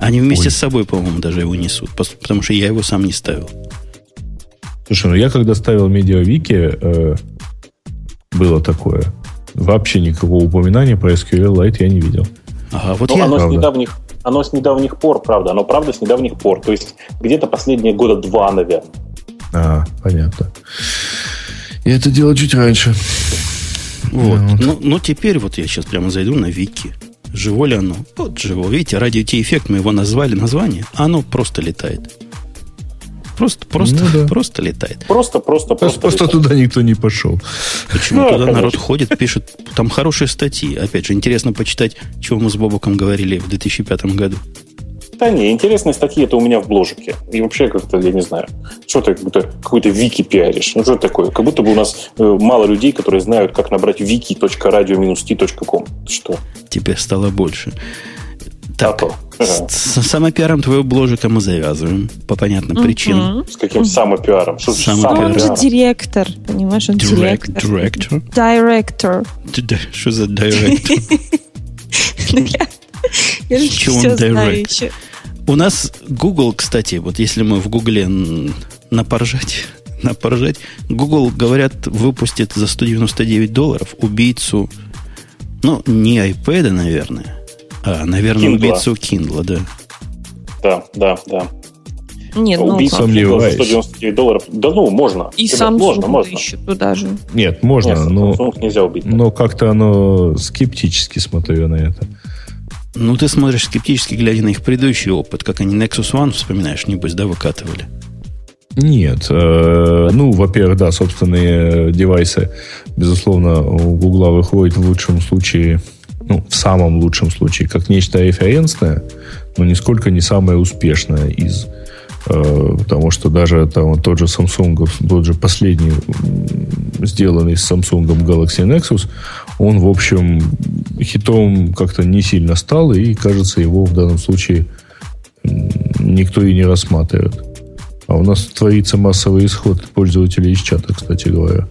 Они вместе Ой. с собой, по-моему, даже его несут, потому что я его сам не ставил. Слушай, ну я когда ставил медиавики, э, было такое. Вообще никакого упоминания про SQLite я не видел. Ага, вот Но я, оно правда. с недавних оно с недавних пор, правда, оно правда с недавних пор. То есть где-то последние года два, наверное. А, понятно. Я это делал чуть раньше. Вот. вот. Ну, ну, теперь вот я сейчас прямо зайду на Вики. Живо ли оно? Вот живо. Видите, ради эффект мы его назвали название, а оно просто летает. Просто, просто, ну, да. просто летает. Просто, просто, просто. Просто туда никто не пошел. Почему? Ну, туда конечно. народ ходит, пишет. Там хорошие статьи. Опять же, интересно почитать, чего мы с Бобоком говорили в 2005 году. Да не, интересные статьи это у меня в бложике. И вообще как-то, я не знаю, что ты какой-то, какой-то вики пиаришь. Ну что это такое? Как будто бы у нас э, мало людей, которые знают, как набрать wiki.radio-t.com. Что? Теперь стало больше. Так, ага. с, самопиаром твоего бложика мы завязываем по понятным uh-huh. причинам. С каким самопиаром? Что самопиар? Он же директор, понимаешь, он Direct, директор. Директор? Директор. Что за директор? Я же все знаю еще. У нас Google, кстати, вот если мы в Гугле напоржать, напоржать, Google, говорят, выпустит за 199 долларов убийцу, ну, не iPad, наверное, а, наверное, Kindle. убийцу Kindle, да. Да, да, да. Нет, ну, Убийца Kindle за 199 долларов. Да ну, можно. И Ребят, Samsung можно, можно. еще туда же. Нет, можно, Нет, но, нельзя убить. Но как-то оно скептически смотрю на это. Ну, ты смотришь скептически, глядя на их предыдущий опыт, как они Nexus One, вспоминаешь, небось, да, выкатывали? Нет. Э, ну, во-первых, да, собственные девайсы, безусловно, у Гугла выходят в лучшем случае ну, в самом лучшем случае, как нечто референсное, но нисколько не самое успешное из э, потому что даже там тот же Samsung, тот же последний сделанный с Samsung Galaxy Nexus, он, в общем, хитом как-то не сильно стал, и, кажется, его в данном случае никто и не рассматривает. А у нас творится массовый исход пользователей из чата, кстати говоря.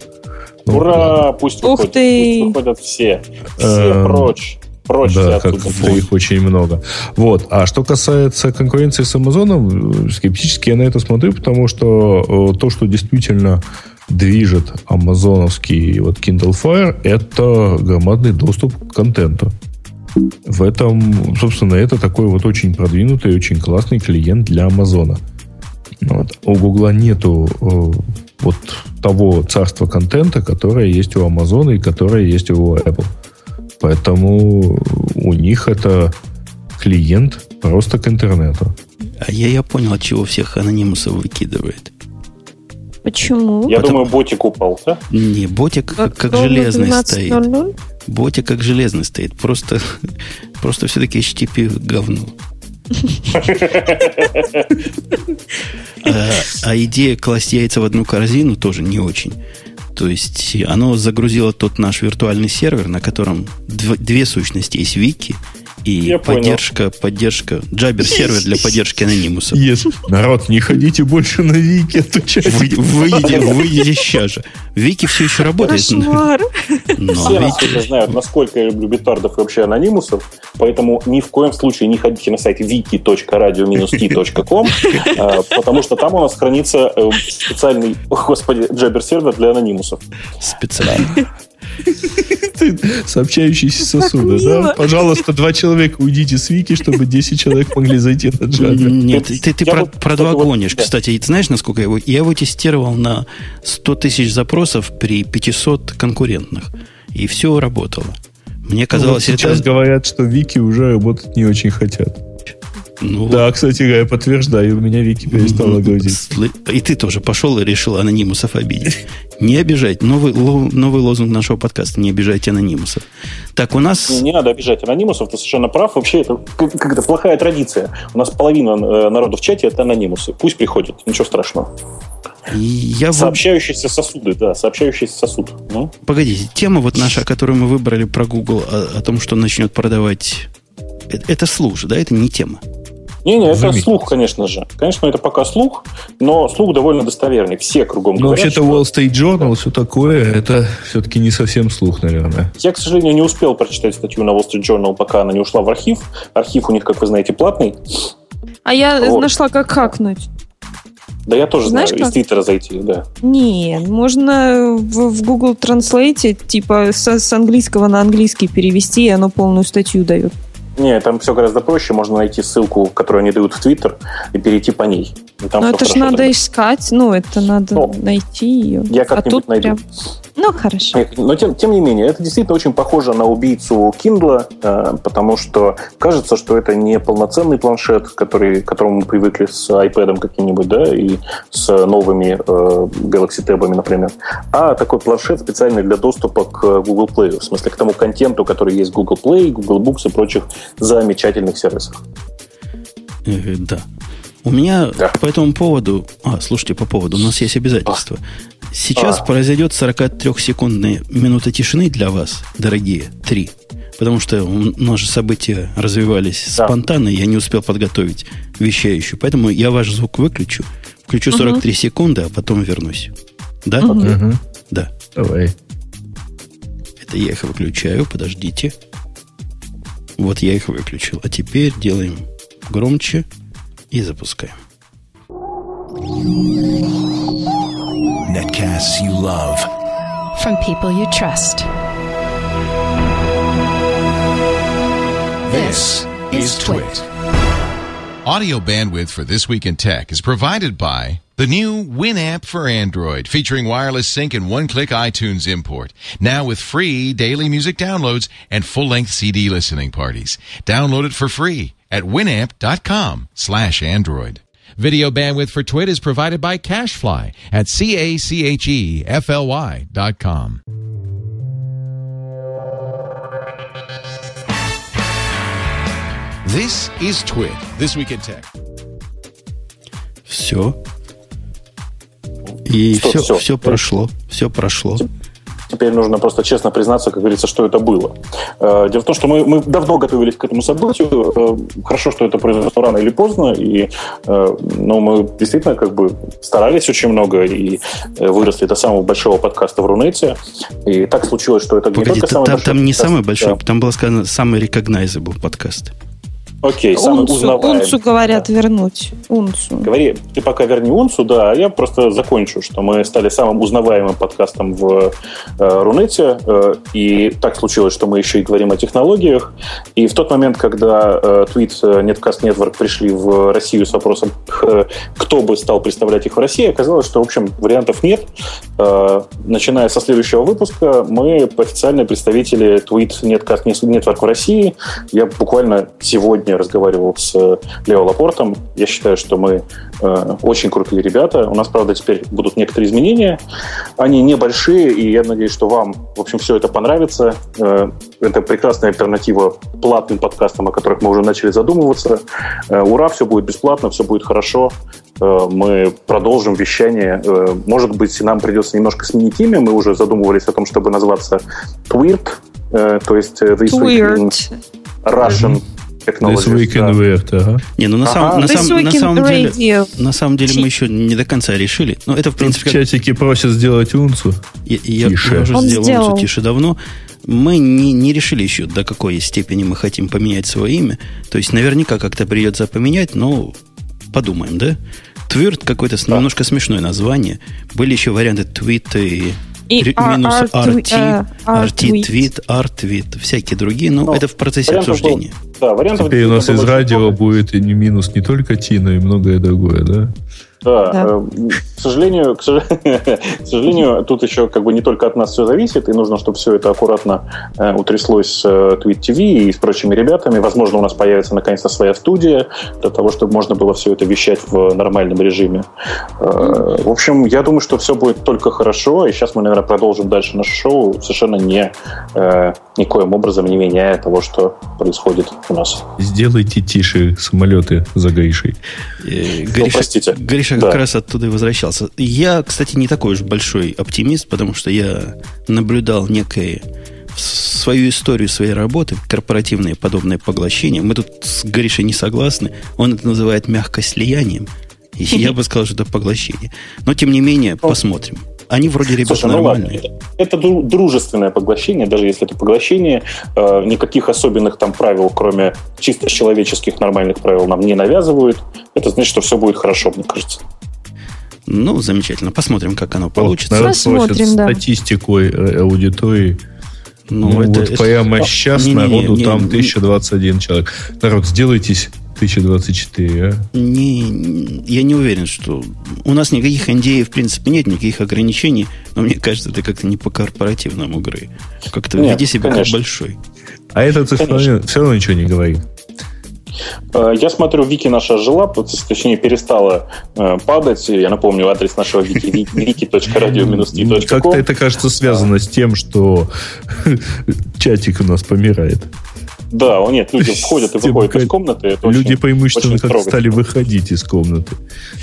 Ну, Ура! Пусть Ух выходят, ты! Пусть выходят все. Все эм, прочь. Прочь да, как их очень много. Вот. А что касается конкуренции с Амазоном, скептически я на это смотрю, потому что э, то, что действительно движет амазоновский вот Kindle Fire, это громадный доступ к контенту. В этом, собственно, это такой вот очень продвинутый, очень классный клиент для Амазона. Вот. У Гугла нету э, вот того царства контента, которое есть у Амазона и которое есть у Apple. Поэтому у них это клиент просто к интернету. А я, я понял, от чего всех анонимусов выкидывает. Почему? Я Потому... думаю, ботик упал, да? Не, ботик как, как железный 12 стоит. 0 Ботик как железный стоит. Просто, просто все-таки HTTP говно. А, а идея класть яйца в одну корзину тоже не очень. То есть оно загрузило тот наш виртуальный сервер, на котором две сущности есть вики и Я поддержка, понял. поддержка, джабер сервер для поддержки анонимусов. Yes. Народ, не ходите больше на Вики, отвечайте. Вы, выйдите, выйдите сейчас же. Вики все еще работает. Кошмар. Но Все насколько знают, насколько я люблю битардов и вообще анонимусов, поэтому ни в коем случае не ходите на сайт wiki.radio-t.com, а, потому что там у нас хранится э, специальный, господи, джабер сервер для анонимусов. Специальный. Сообщающиеся сосуды, да? Пожалуйста, два человека уйдите с Вики, чтобы 10 человек могли зайти на Java. Нет, ты, ты про, про два гонишь. Кстати, ты знаешь, насколько я его... Я его тестировал на 100 тысяч запросов при 500 конкурентных. И все работало. Мне казалось, ну, вот сейчас это... говорят, что Вики уже работать не очень хотят. Ну, да, кстати, я подтверждаю, у меня Вики перестала грузить. И ты тоже пошел и решил анонимусов обидеть. Не обижать. Новый, новый лозунг нашего подкаста. Не обижайте анонимусов. Так, у нас... Не, не надо обижать анонимусов, ты совершенно прав. Вообще, это как-то плохая традиция. У нас половина э, народа в чате это анонимусы. Пусть приходят, ничего страшного. Я сообщающиеся сосуды, да, сообщающийся сосуд. Ну? Погодите, тема вот наша, которую мы выбрали про Google, о, о том, что начнет продавать... Это, это слух, да, это не тема. Не-не, это Заметить. слух, конечно же. Конечно, это пока слух, но слух довольно достоверный. Все кругом но говорят. вообще-то Wall Street Journal, все такое, это все-таки не совсем слух, наверное. Я, к сожалению, не успел прочитать статью на Wall Street Journal, пока она не ушла в архив. Архив у них, как вы знаете, платный. А я вот. нашла, как хакнуть. Да я тоже Знаешь, знаю, как? из Твиттера зайти, да. Не, можно в, в Google Translate типа с, с английского на английский перевести, и оно полную статью дает. Не, там все гораздо проще. Можно найти ссылку, которую они дают в Твиттер, и перейти по ней. Но это же надо искать, ну, это надо Но найти ее. Я как-нибудь а найду. Прям... Ну, хорошо. Но тем, тем не менее, это действительно очень похоже на убийцу Kindle, э, потому что кажется, что это не полноценный планшет, который, к которому мы привыкли с iPad каким-нибудь, да, и с новыми э, Galaxy Tab, например, а такой планшет специальный для доступа к Google Play, в смысле к тому контенту, который есть в Google Play, Google Books и прочих замечательных сервисах. Э, да. У меня да. по этому поводу... А, слушайте, по поводу, у нас есть обязательства. А. Сейчас а. произойдет 43-секундная минута тишины для вас, дорогие, три. Потому что у нас же события развивались да. спонтанно, и я не успел подготовить вещающую. Поэтому я ваш звук выключу, включу 43 угу. секунды, а потом вернусь. Да? Угу. Да. Давай. Это я их выключаю, подождите. Вот я их выключил. А теперь делаем громче и запускаем. Netcasts you love. From people you trust. This is Twit. Audio bandwidth for This Week in Tech is provided by the new Winamp for Android, featuring wireless sync and one-click iTunes import. Now with free daily music downloads and full-length CD listening parties. Download it for free at winamp.com slash Android. Video bandwidth for Twit is provided by CacheFly at C-A-C-H-E-F-L-Y dot com. This is Twit. This Week in Tech. Все. И что, все, все, все прошло. Все прошло. Теперь нужно просто честно признаться, как говорится, что это было. Э, дело в том, что мы, мы давно готовились к этому событию. Э, хорошо, что это произошло рано или поздно. И, э, но мы действительно как бы старались очень много и выросли до самого большого подкаста в Рунете. И так случилось, что это Погоди, не только самый там, большой Там не самый большой, да. там было сказано самый recognizable подкаст. Окей, самый унцу, узнаваемый. Унцу говорят да. вернуть. Унцу. Говори, ты пока верни Унцу, да, а я просто закончу, что мы стали самым узнаваемым подкастом в э, Рунете, э, и так случилось, что мы еще и говорим о технологиях, и в тот момент, когда э, Tweet э, Netcast Network пришли в Россию с вопросом, кто бы стал представлять их в России, оказалось, что, в общем, вариантов нет. Э, начиная со следующего выпуска, мы официальные представители Tweet Netcast Network в России. Я буквально сегодня разговаривал с Лео Лапортом. Я считаю, что мы Э, очень крутые ребята. У нас, правда, теперь будут некоторые изменения. Они небольшие, и я надеюсь, что вам, в общем, все это понравится. Э, это прекрасная альтернатива платным подкастам, о которых мы уже начали задумываться. Э, ура, все будет бесплатно, все будет хорошо. Мы продолжим вещание. Может быть, нам придется немножко сменить имя. Мы уже задумывались о том, чтобы назваться Twirt, то есть This Week Russian Technologies. This Week in да. ага. Не, ну на, ага. сам, на, сам, на самом деле, на самом деле мы еще не до конца решили. Ну, это, в принципе... Тут в чатике просят сделать унцу я, я, тише. Я уже Он сделал, сделал унцу тише давно. Мы не, не решили еще, до какой степени мы хотим поменять свое имя. То есть, наверняка как-то придется поменять, но подумаем, да? Твирт какое-то да. немножко смешное название. Были еще варианты твиты и минус RT, RT твит, R-твит, всякие другие, но ну, это в процессе обсуждения. Был, да, вариантов Теперь у нас из радио будет и не минус не только Ти, но и многое другое, да? Да, да. Э, к сожалению, к сожалению, тут еще как бы не только от нас все зависит, и нужно, чтобы все это аккуратно э, утряслось с э, Tweet TV и с прочими ребятами. Возможно, у нас появится наконец-то своя студия для того, чтобы можно было все это вещать в нормальном режиме. В общем, я думаю, что все будет только хорошо, и сейчас мы, наверное, продолжим дальше наше шоу, совершенно не никоим образом не меняя того, что происходит у нас. Сделайте тише самолеты за Гришей. Гриша, ну, простите. Гриша Да. как раз оттуда и возвращался. Я, кстати, не такой уж большой оптимист, потому что я наблюдал некое свою историю своей работы, корпоративные подобные поглощения. Мы тут с Гришей не согласны. Он это называет мягкое слиянием. Я бы сказал, что это поглощение. Но, тем не менее, посмотрим. Они вроде ребята Слушай, нормальные. Ну ладно, это, дружественное поглощение, даже если это поглощение, э, никаких особенных там правил, кроме чисто человеческих нормальных правил, нам не навязывают. Это значит, что все будет хорошо, мне кажется. Ну, замечательно. Посмотрим, как оно получится. Народ Посмотрим, да. статистику э, аудитории. Ну, ну это, вот это, прямо это, сейчас не, народу не, не, там не, 1021 человек. Народ, сделайтесь 2024, а? Не, я не уверен, что... У нас никаких NDA, в принципе, нет, никаких ограничений, но мне кажется, это как-то не по-корпоративному игры. Как-то нет, веди себя конечно. как большой. А это все равно, все равно ничего не говорит. Э, я смотрю, Вики наша жила, точнее, перестала э, падать. Я напомню, адрес нашего Вики wiki.radio-t.com. Как-то это, кажется, связано с тем, что чатик у нас помирает. Да, нет, люди входят и выходят из комнаты. Это люди преимущественно как стали выходить из комнаты.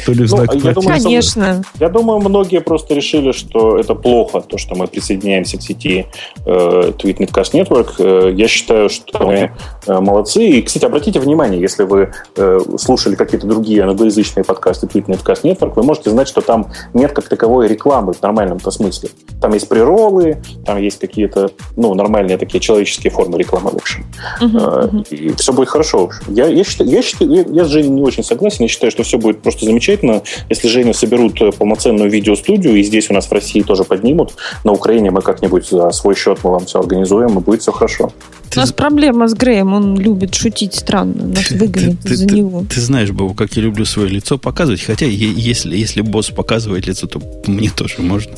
То ли в ну, знак ну, я думаю, Конечно. Я думаю, многие просто решили, что это плохо, то, что мы присоединяемся к сети э, Tweet Netcast Network. Э, я считаю, что мы э, молодцы. И, кстати, обратите внимание, если вы э, слушали какие-то другие англоязычные подкасты Tweet Netcast Network, вы можете знать, что там нет как таковой рекламы в нормальном-то смысле. Там есть приролы, там есть какие-то ну, нормальные такие человеческие формы рекламы, в общем. Uh-huh, И все будет хорошо. Я, я, считаю, я, считаю, я, я с Женей не очень согласен. Я считаю, что все будет просто замечательно. Если Женю соберут э, полноценную видеостудию, и здесь у нас в России тоже поднимут, на Украине мы как-нибудь за свой счет мы вам все организуем, и будет все хорошо. Ты... У нас проблема с Греем, он любит шутить странно, нас выгонят из-за него. Ты, ты знаешь, Бабу, как я люблю свое лицо показывать, хотя если, если босс показывает лицо, то мне тоже можно.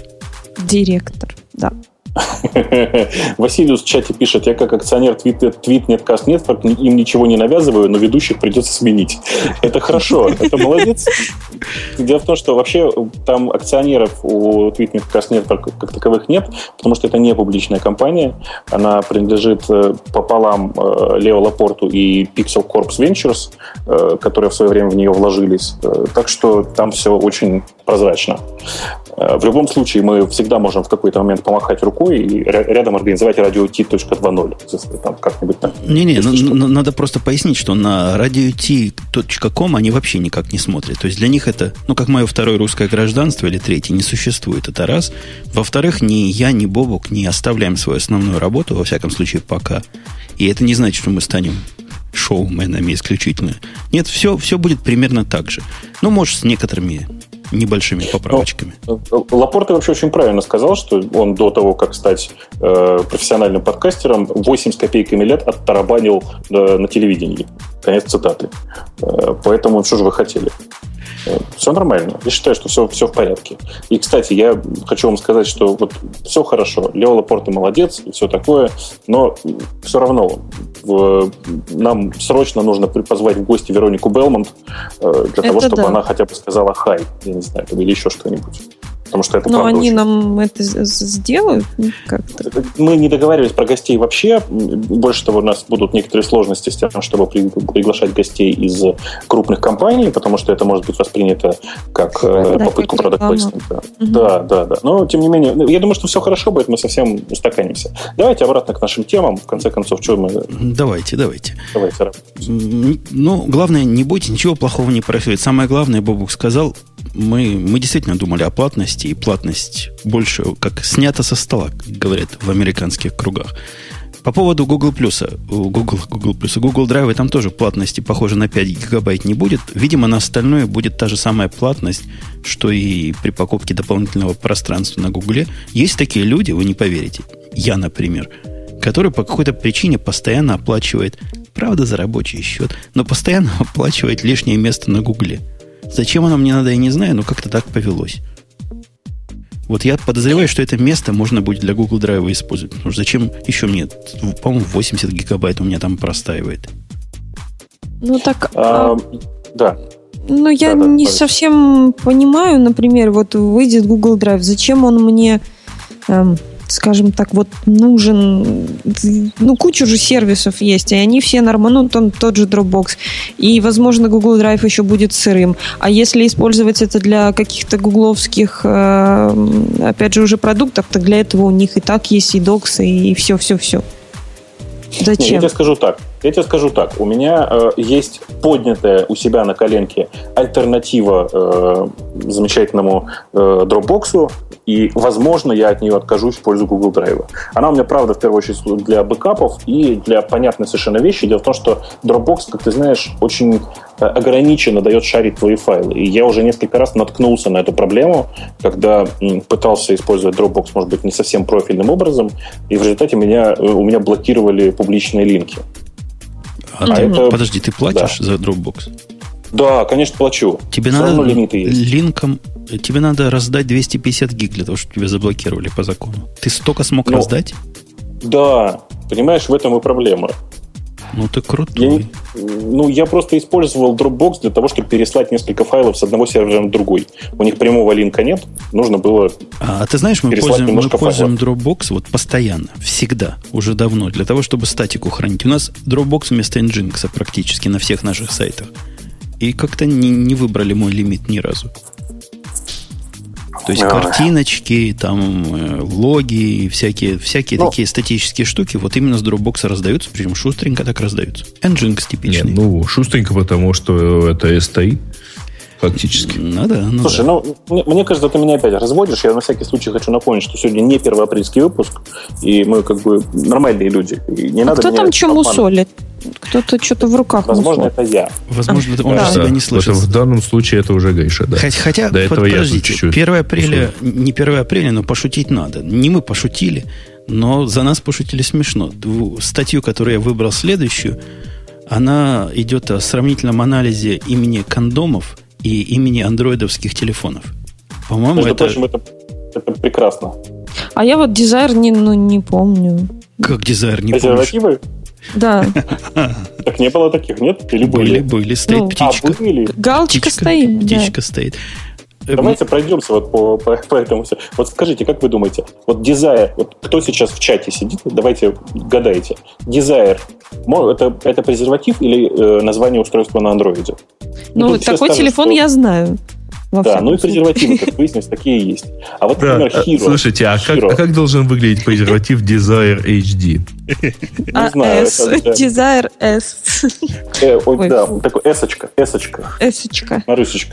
Директор, да. Василиус в чате пишет, я как акционер твит, твит неткаст Network им ничего не навязываю, но ведущих придется сменить. Это хорошо, это молодец. Дело в том, что вообще там акционеров у твит неткаст Network как таковых нет, потому что это не публичная компания. Она принадлежит э, пополам э, Лео Лапорту и Pixel Corps Ventures, э, которые в свое время в нее вложились. Так что там все очень прозрачно. В любом случае, мы всегда можем в какой-то момент помахать рукой рукой и рядом организовать радио T.2.0. Там как-нибудь там. Не-не, ну, надо просто пояснить, что на radio.t.com они вообще никак не смотрят. То есть для них это, ну, как мое второе русское гражданство или третье, не существует. Это раз. Во-вторых, ни я, ни Бобок не оставляем свою основную работу, во всяком случае, пока. И это не значит, что мы станем шоуменами исключительно. Нет, все, все будет примерно так же. Ну, может, с некоторыми небольшими поправочками. Ну, Лапорте вообще очень правильно сказал, что он до того, как стать э, профессиональным подкастером, 8 с копейками лет оттарабанил э, на телевидении. Конец цитаты. Э, поэтому что же вы хотели? Э, все нормально. Я считаю, что все, все в порядке. И, кстати, я хочу вам сказать, что вот все хорошо. Лео Лапорте молодец и все такое, но все равно нам срочно нужно позвать в гости Веронику Белмонт для это того, чтобы да. она хотя бы сказала «хай», я не знаю, или еще что-нибудь. Потому что это Но они очень... нам это сделают как-то. Мы не договаривались про гостей вообще. Больше того, у нас будут некоторые сложности с тем, чтобы приглашать гостей из крупных компаний, потому что это может быть воспринято как э, да, попытку продать плейсмента. Угу. Да, да, да. Но, тем не менее, ну, я думаю, что все хорошо будет, мы совсем устаканимся. Давайте обратно к нашим темам. В конце концов, что мы... Давайте, давайте. Давайте. Ну, главное, не бойтесь, ничего плохого не происходит. Самое главное, Бобук сказал, мы, мы действительно думали о платности, и платность больше как снята со стола, говорят в американских кругах. По поводу Google Plus, Google, Google Plus, Google Drive, там тоже платности, похоже, на 5 гигабайт не будет. Видимо, на остальное будет та же самая платность, что и при покупке дополнительного пространства на Google. Есть такие люди, вы не поверите, я, например, который по какой-то причине постоянно оплачивает, правда, за рабочий счет, но постоянно оплачивает лишнее место на Гугле. Зачем оно мне надо, я не знаю, но как-то так повелось. Вот я подозреваю, что это место можно будет для Google Drive использовать. Потому что зачем еще мне, по-моему, 80 гигабайт у меня там простаивает. Ну так... А, а... Да. Ну, я да, не да, совсем понимаю, например, вот выйдет Google Drive, зачем он мне эм, скажем так, вот нужен, ну, куча же сервисов есть, и они все нормально, ну, там тот же Dropbox, и, возможно, Google Drive еще будет сырым. А если использовать это для каких-то гугловских, э, опять же, уже продуктов, то для этого у них и так есть и Docs, и все-все-все. Зачем? Нет, я тебе скажу так. Я тебе скажу так. У меня э, есть поднятая у себя на коленке альтернатива э, замечательному э, Dropbox, и, возможно, я от нее откажусь в пользу Google Drive. Она у меня, правда, в первую очередь для бэкапов и для понятной совершенно вещи. Дело в том, что Dropbox, как ты знаешь, очень э, ограниченно дает шарить твои файлы. И я уже несколько раз наткнулся на эту проблему, когда пытался использовать Dropbox, может быть, не совсем профильным образом, и в результате меня, э, у меня блокировали публичные линки. А, а ты, это... Подожди, ты платишь да. за Dropbox? Да, конечно, плачу. Тебе Все надо линком, тебе надо раздать 250 гиг для того, чтобы тебя заблокировали по закону. Ты столько смог ну, раздать? Да, понимаешь, в этом и проблема. Ну, ты крутой. Я, ну, я просто использовал Dropbox для того, чтобы переслать несколько файлов с одного сервера на другой. У них прямого линка нет, нужно было А, а ты знаешь, мы пользуем, мы пользуем Dropbox вот постоянно, всегда, уже давно, для того, чтобы статику хранить. У нас Dropbox вместо Nginx практически на всех наших сайтах. И как-то не, не выбрали мой лимит ни разу. То есть картиночки, там э, логи, всякие, всякие ну, такие статические штуки вот именно с Dropbox раздаются, причем шустренько так раздаются. Nginx типичный. Нет, ну, шустренько, потому что это STI фактически. Ну да, ну Слушай, да. ну, мне, мне кажется, ты меня опять разводишь. Я на всякий случай хочу напомнить, что сегодня не первоапрельский выпуск, и мы как бы нормальные люди. И не а надо кто там что мусолит? Кто-то что-то в руках Возможно, мусолит. это я. Возможно, он да. себя не слышит. В, данном случае это уже Гайша, да. Хотя, До этого подождите, я 1 апреля, не 1 апреля, но пошутить надо. Не мы пошутили, но за нас пошутили смешно. Статью, которую я выбрал следующую, она идет о сравнительном анализе имени кондомов и имени андроидовских телефонов. По-моему, Между это... прочим, это, это прекрасно. А я вот дизайн не, ну, не помню. Как дизайн не помню? Да. Так не было таких, нет? Или были? Были, были. Стоит ну, птичка. А, были? Галочка птичка, стоит. Птичка да. стоит. Давайте пройдемся вот по, по, по этому все. Вот скажите, как вы думаете, вот дизайр, вот кто сейчас в чате сидит, давайте гадайте. Дизайр, это, это презерватив или э, название устройства на андроиде? Ну, ну такой скажут, телефон что... я знаю. Да, ну и презервативы, как выяснилось, такие есть. А вот, например, да, Hero. Слушайте, а как, а как должен выглядеть презерватив Desire HD? Не знаю. Desire S. Э, ой, да, такой S-очка, S-очка. S-очка.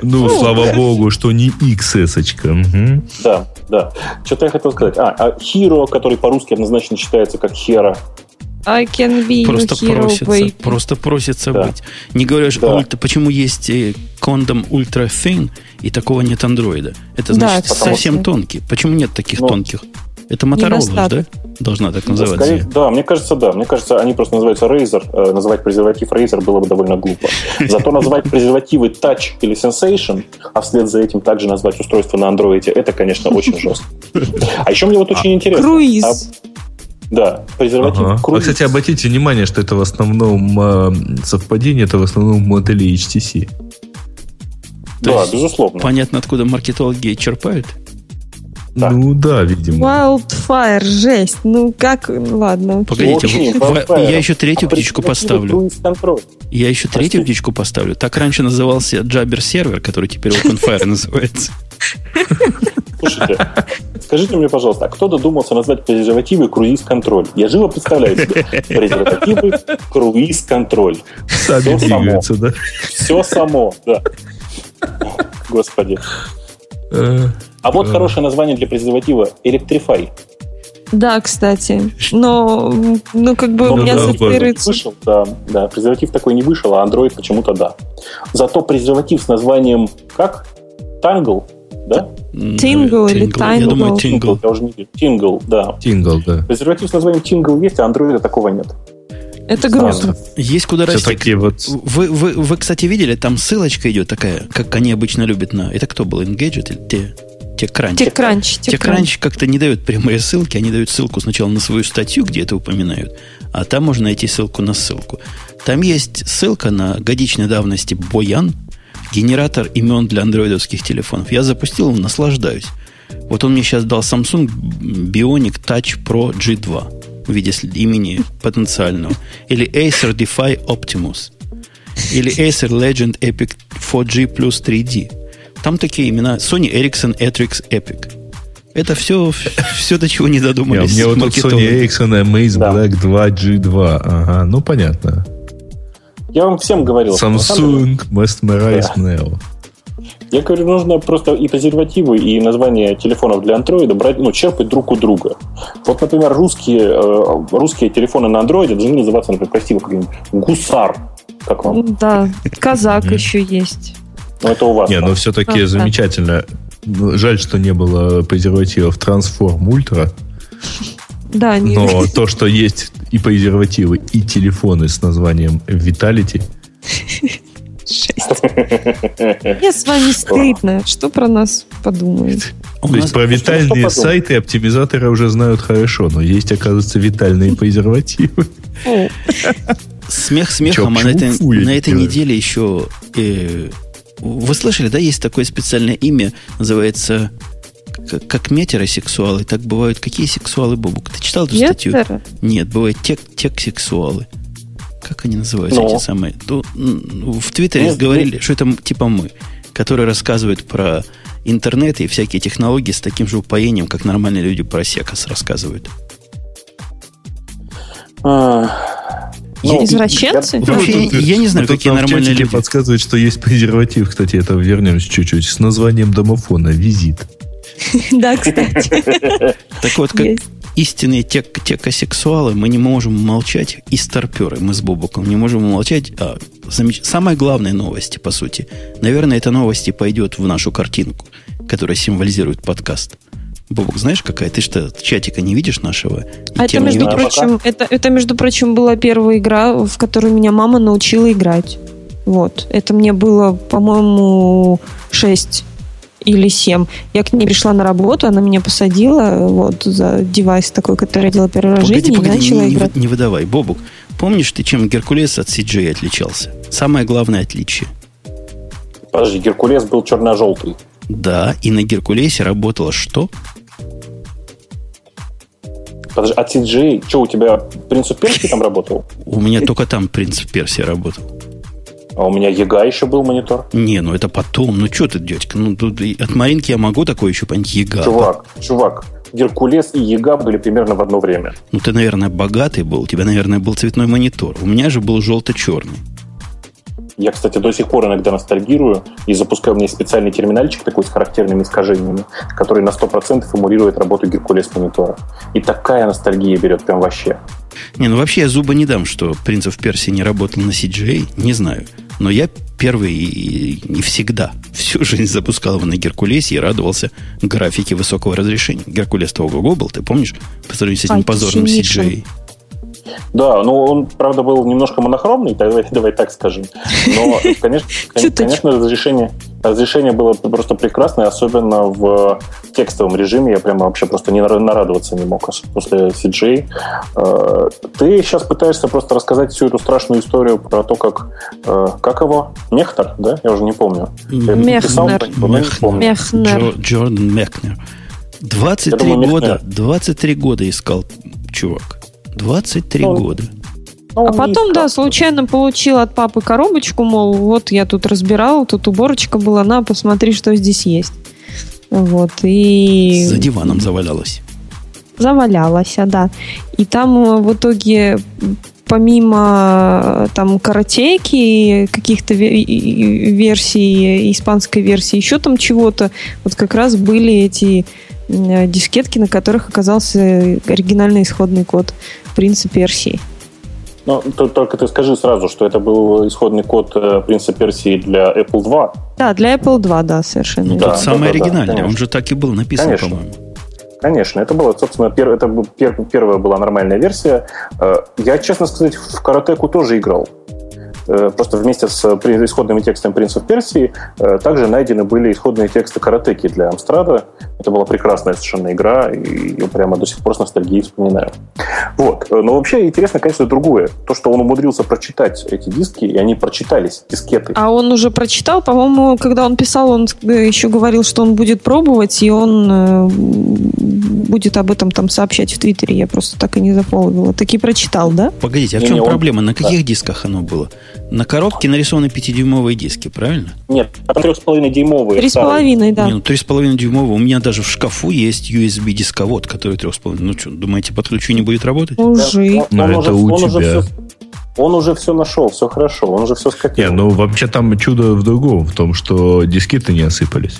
Ну, слава богу, что не XS-очка. Да, да. Что-то я хотел сказать. А, а Hero, который по-русски однозначно читается как Hera, I can be просто hero, просится, baby. Просто просится да. быть. Не говоришь, да. ульта, почему есть кондом Ultra Thin и такого нет андроида? Это значит да, совсем что... тонкий. Почему нет таких ну, тонких? Это Motorola, да? Должна так называться. Да, скорее, да, мне кажется, да. Мне кажется, они просто называются Razer. Э, называть презерватив Razer было бы довольно глупо. Зато назвать презервативы Touch или Sensation, а вслед за этим также назвать устройство на андроиде, это, конечно, очень жестко. А еще мне вот очень интересно. Круиз. А Да, презерватив ага. А, кстати, обратите внимание, что это в основном э, совпадение, это в основном модели HTC. Да, безусловно. Понятно, откуда маркетологи черпают? Да. Ну да, видимо. Wildfire, жесть. Ну как, ладно. Погодите, Очень, я еще третью а птичку поставлю. Я еще третью птичку поставлю. Так раньше назывался Jabber сервер, который теперь OpenFire называется. Слушайте, скажите мне, пожалуйста, а кто додумался назвать презервативы круиз-контроль? Я живо представляю себе презервативы круиз-контроль. Сами двигаются, да? Все само, да. Господи. Э, а вот хорошее название для презерватива – Electrify. Да, кстати. Но, ну, как бы Но у меня да, ассоциируется... Вышел, да, да, презерватив такой не вышел, а Android почему-то да. Зато презерватив с названием как? Tangle, да? Тингл или Tangle? Я думаю, Tingle. Я уже не Tingle, да. Tingle, да. Презерватив с названием Tingle есть, а Android такого нет. Это грустно. Есть куда расти. Такие вот... вы, вы, вы, кстати, видели, там ссылочка идет такая, как они обычно любят на... Это кто был, Engadget или те? TechCrunch. TechCrunch. TechCrunch как-то не дают прямые ссылки, они дают ссылку сначала на свою статью, где это упоминают, а там можно найти ссылку на ссылку. Там есть ссылка на годичной давности Боян, генератор имен для андроидовских телефонов. Я запустил, наслаждаюсь. Вот он мне сейчас дал Samsung Bionic Touch Pro G2 в виде имени потенциального. Или Acer Defy Optimus. Или Acer Legend Epic 4G Plus 3D. Там такие имена Sony Ericsson Atrix Epic. Это все, все до чего не додумались. Мне вот тут Sony Ericsson Amaze да. Black 2 G2. Ага, ну понятно. Я вам всем говорил. Samsung Mesmerize да. Neo. Я говорю, нужно просто и презервативы, и названия телефонов для андроида брать, ну, черпать друг у друга. Вот, например, русские, э, русские телефоны на андроиде должны называться, например, красиво как-нибудь гусар. Как вам? Да, казак еще есть. Ну, это у вас. Не, но все-таки замечательно. Жаль, что не было презервативов Transform Ultra. Да, не Но то, что есть и презервативы, и телефоны с названием Vitality. Мне с вами стыдно. Что про нас подумают? То есть про витальные сайты оптимизаторы уже знают хорошо, но есть, оказывается, витальные презервативы. Смех смехом, а на этой, на этой неделе еще э, вы слышали, да, есть такое специальное имя, называется как, как метеросексуалы, так бывают какие сексуалы, Бобук? Ты читал эту Метера? статью? Нет, бывают тек, тек-сексуалы. Как они называются, Но. эти самые? Ну, в Твиттере Нет, говорили, нет. что это типа мы, которые рассказывают про интернет и всякие технологии с таким же упоением, как нормальные люди про секас рассказывают. А, ну, Извращенцы? Я, вообще, я, я не знаю, вот какие нормальные люди. подсказывают, что есть презерватив, кстати, это вернемся чуть-чуть, с названием домофона «Визит». Да, кстати. Так вот, как истинные тек текосексуалы, мы не можем молчать, и старперы, мы с Бобуком не можем молчать. А, замеч... Самая главная новость, по сути. Наверное, эта новость и пойдет в нашу картинку, которая символизирует подкаст. Бобок, знаешь, какая? Ты что, чатика не видишь нашего? А это, между видишь? прочим, это, это, между прочим, была первая игра, в которую меня мама научила играть. Вот. Это мне было, по-моему, 6 или 7. Я к ней пришла на работу, она меня посадила вот за девайс такой, который я делала первый раз в жизни, погоди, и начала не, играть. Не, не выдавай. Бобук, помнишь ты, чем Геркулес от CJ отличался? Самое главное отличие. Подожди, Геркулес был черно-желтый. Да, и на Геркулесе работало что? Подожди, а CJ, что у тебя принцип Персии там работал? У меня только там принцип Персии работал. А у меня Ега еще был монитор. Не, ну это потом. Ну что ты, дядька? Ну тут от Маринки я могу такое еще понять. Ега. Чувак, чувак, Геркулес и Ега были примерно в одно время. Ну ты, наверное, богатый был. У тебя, наверное, был цветной монитор. У меня же был желто-черный. Я, кстати, до сих пор иногда ностальгирую и запускаю мне специальный терминальчик такой с характерными искажениями, который на 100% эмулирует работу Геркулес монитора. И такая ностальгия берет прям вообще. Не, ну вообще я зуба не дам, что «Принц в Персии» не работал на CGA, не знаю. Но я первый и, и всегда, всю жизнь запускал его на Геркулесе и радовался графике высокого разрешения. Геркулес того был, ты помнишь? По сравнению с этим позорным CGA. Да, ну он, правда, был немножко монохромный, давай, давай так скажем. Но, конечно, конечно, разрешение, Разрешение было просто прекрасное, особенно в текстовом режиме. Я прямо вообще просто не нарадоваться не мог после CJ. Э, ты сейчас пытаешься просто рассказать всю эту страшную историю про то, как... Э, как его? Мехтер, да? Я уже не помню. Мехнер. Мехнер. Джордан Мехнер. 23 думаю, года, 23 года искал чувак. 23 ну, года. Ну, а потом, да, случайно получил от папы коробочку, мол, вот я тут разбирал, тут уборочка была, на, посмотри, что здесь есть. Вот, и... За диваном завалялась. Завалялась, а, да. И там э, в итоге помимо э, там каратейки, каких-то версий, испанской версии, еще там чего-то, вот как раз были эти э, дискетки, на которых оказался оригинальный исходный код принца Персии. Ну, только ты скажи сразу, что это был исходный код э, принца Персии для Apple 2. Да, для Apple 2, да, совершенно. Ну, да, тот самый да, оригинальный, да, он же так и был написан, конечно. по-моему. Конечно, это была, собственно, пер, это пер, первая была нормальная версия. Э, я, честно сказать, в Каратеку тоже играл. Э, просто вместе с исходными текстами «Принцев Персии» э, также найдены были исходные тексты «Каратеки» для Амстрада. Это была прекрасная совершенно игра, и я прямо до сих пор с ностальгией вспоминаю. Вот. Э, но вообще интересно, конечно, другое. То, что он умудрился прочитать эти диски, и они прочитались, дискеты. А он уже прочитал, по-моему, когда он писал, он еще говорил, что он будет пробовать, и он будет об этом там сообщать в Твиттере. Я просто так и не заполнила. Таки прочитал, да? Погодите, а в чем не, проблема? Он... На каких да. дисках оно было? На коробке нарисованы 5-дюймовые диски, правильно? Нет, а там 3,5-дюймовые. 3,5, да. Не, ну 3,5-дюймовые. У меня даже в шкафу есть USB-дисковод, который 3,5. Ну что, думаете, подключу не будет работать? Уже. Да, он, это уже, у он тебя. Уже все, он уже все нашел, все хорошо, он уже все скопировал. Не, ну вообще там чудо в другом, в том, что дискеты не осыпались.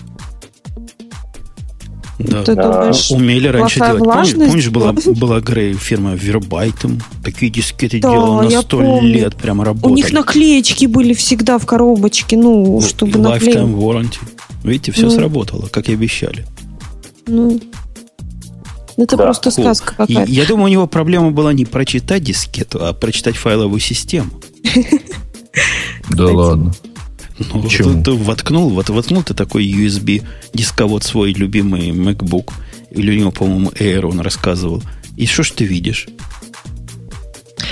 Да. Ты думаешь, Умели раньше делать. Помнишь, помнишь была, была Грей фирма Вербайтом? Такие дискеты да, делала на сто лет, прямо работали. У них наклеечки были всегда в коробочке, ну, чтобы наклеить. Lifetime warranty. Видите, все ну. сработало, как и обещали. Ну, это да. просто сказка какая-то. Я думаю, у него проблема была не прочитать дискету, а прочитать файловую систему. Да ладно. Ну, Почему? Ты, ты воткнул, вот, воткнул ты такой USB дисковод свой любимый MacBook, или у него, по-моему, Air он рассказывал. И что ж ты видишь?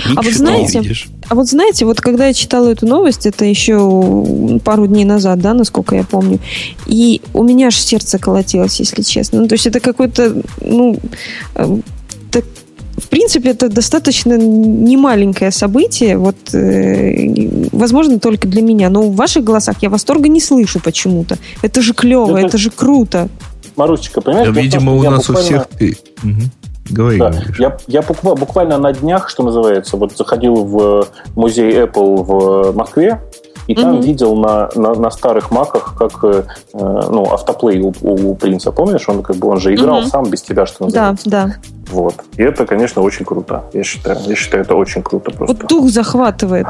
Ничего а вот знаете, а вот знаете, вот когда я читала эту новость, это еще пару дней назад, да, насколько я помню, и у меня аж сердце колотилось, если честно. Ну, то есть это какой-то, ну, э, так, в принципе, это достаточно немаленькое событие, вот, э, возможно, только для меня, но в ваших голосах я восторга не слышу почему-то. Это же клево, это, это же круто. Марусечка, понимаешь? Да, видимо, у нас буквально... у всех... Угу. Говори, да. Я, я буквально на днях, что называется, вот заходил в музей Apple в Москве, и mm-hmm. там видел на, на, на старых маках, как э, ну, автоплей у, у принца. Помнишь, он как бы он же играл mm-hmm. сам без тебя, что называется. Да, да. Вот. И это, конечно, очень круто. Я считаю, я считаю, это очень круто просто. Вот дух захватывает.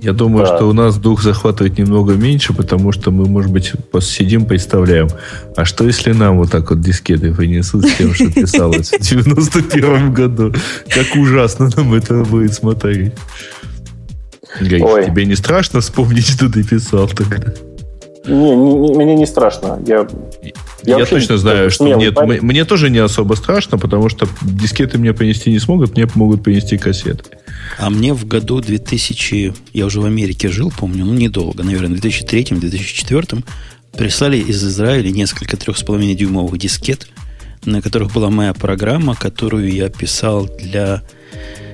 Я думаю, да. что у нас дух захватывает немного меньше, потому что мы, может быть, посидим, представляем, а что если нам вот так вот дискеты принесут с тем, что писалось в 91 году? Как ужасно нам это будет смотреть. Гай, тебе не страшно вспомнить, что ты писал тогда? Не, не, не, мне не страшно. Я, я, я точно знаю, что нет, парень. мне тоже не особо страшно, потому что дискеты мне принести не смогут, мне могут принести кассеты. А мне в году 2000, я уже в Америке жил, помню, ну недолго, наверное, в 2003-2004 прислали из Израиля несколько 3,5 дюймовых дискет, на которых была моя программа, которую я писал для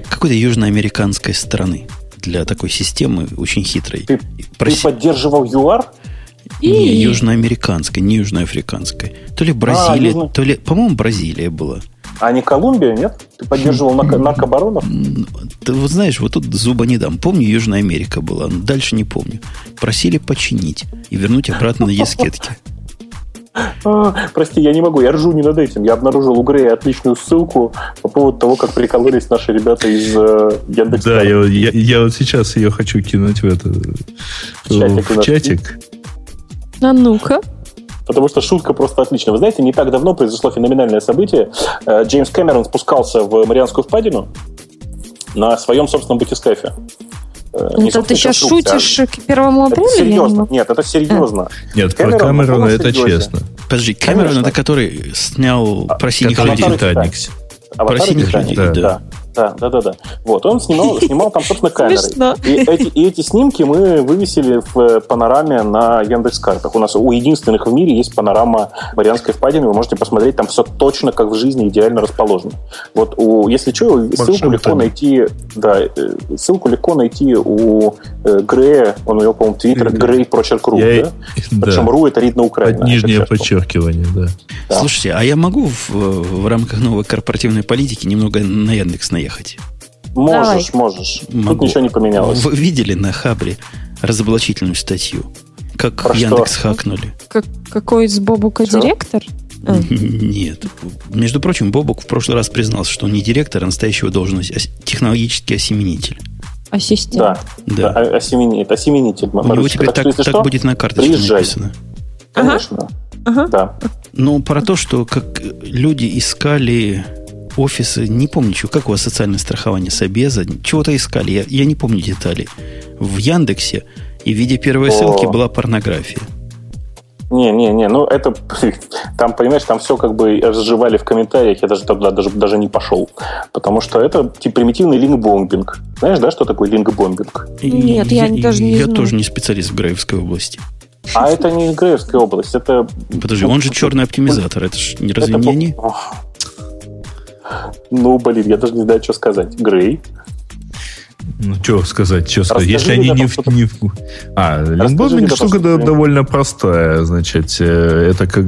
какой-то южноамериканской страны. Для такой системы очень хитрой. Ты, Проси... ты поддерживал ЮАР? Не южноамериканской, не южноафриканской. То ли Бразилия, а, южно... то ли, по-моему, Бразилия была. А не Колумбия, нет? Ты поддерживал наркобаронов? Ты вот знаешь, вот тут зуба не дам. Помню, Южная Америка была, но дальше не помню. Просили починить и вернуть обратно на дискетки. А, прости, я не могу, я ржу не над этим. Я обнаружил у Грея отличную ссылку по поводу того, как прикололись наши ребята из э, Яндекса. Да, я, я, я вот сейчас ее хочу кинуть в, это, в чатик. В чатик. А ну-ка. Потому что шутка просто отличная. Вы знаете, не так давно произошло феноменальное событие. Э, Джеймс Кэмерон спускался в Марианскую впадину на своем собственном батискафе. Не это ты сейчас шутишь а... к первому апреля? Это серьезно. Нет, это серьезно. Нет, Кэмерон, про Кэмерона это честно. Подожди, Кэмерон это который снял про синих людей. Титаник. Про синих людей, да. Да, да, да, да. Вот, он снимал, снимал там, собственно, камеры. И эти, и эти снимки мы вывесили в э, панораме на Яндекс картах. У нас у единственных в мире есть панорама Марианской впадины. Вы можете посмотреть, там все точно как в жизни идеально расположено. Вот у, если что, ссылку легко найти, да, э, ссылку легко найти у э, Грея, он у него, по-моему, твиттер, Грей Прочерк Ру, да? да? Причем Ру это Рид на Украине. Нижнее подчеркивание, да. да. Слушайте, а я могу в, в рамках новой корпоративной политики немного на Яндекс найти? Ехать? Можешь, Давай. можешь. Могу. Тут ничего не поменялось. Вы видели на Хабре разоблачительную статью? Как Про Яндекс что? хакнули. Как, какой из Бобука что? директор? А. Нет. Между прочим, Бобук в прошлый раз признался, что он не директор, а настоящего должность, а технологический осеменитель. Ассистент. Да, да. да осеменитель. осеменитель. У него теперь так, так, так будет на карточке Приезжай. написано. Конечно. Ага. Да. Ну, про то, что как люди искали офисы, не помню, что, как у вас социальное страхование Собеза, чего-то искали, я, я не помню деталей. В Яндексе и в виде первой О. ссылки была порнография. Не, не, не, ну это там, понимаешь, там все как бы разжевали в комментариях, я даже туда даже, даже не пошел. Потому что это типа примитивный линк-бомбинг. Знаешь, да, что такое линк-бомбинг? Нет, я, я даже не Я знаю. тоже не специалист в Граевской области. А это не Граевская область, это... Подожди, он же черный оптимизатор, это же разве это... не ну, блин, я даже не знаю, что сказать. Грей. Ну, что сказать, что сказать. Если они не в... Не в... А, линкбомбинг штука да, довольно простая. Значит, э, это как...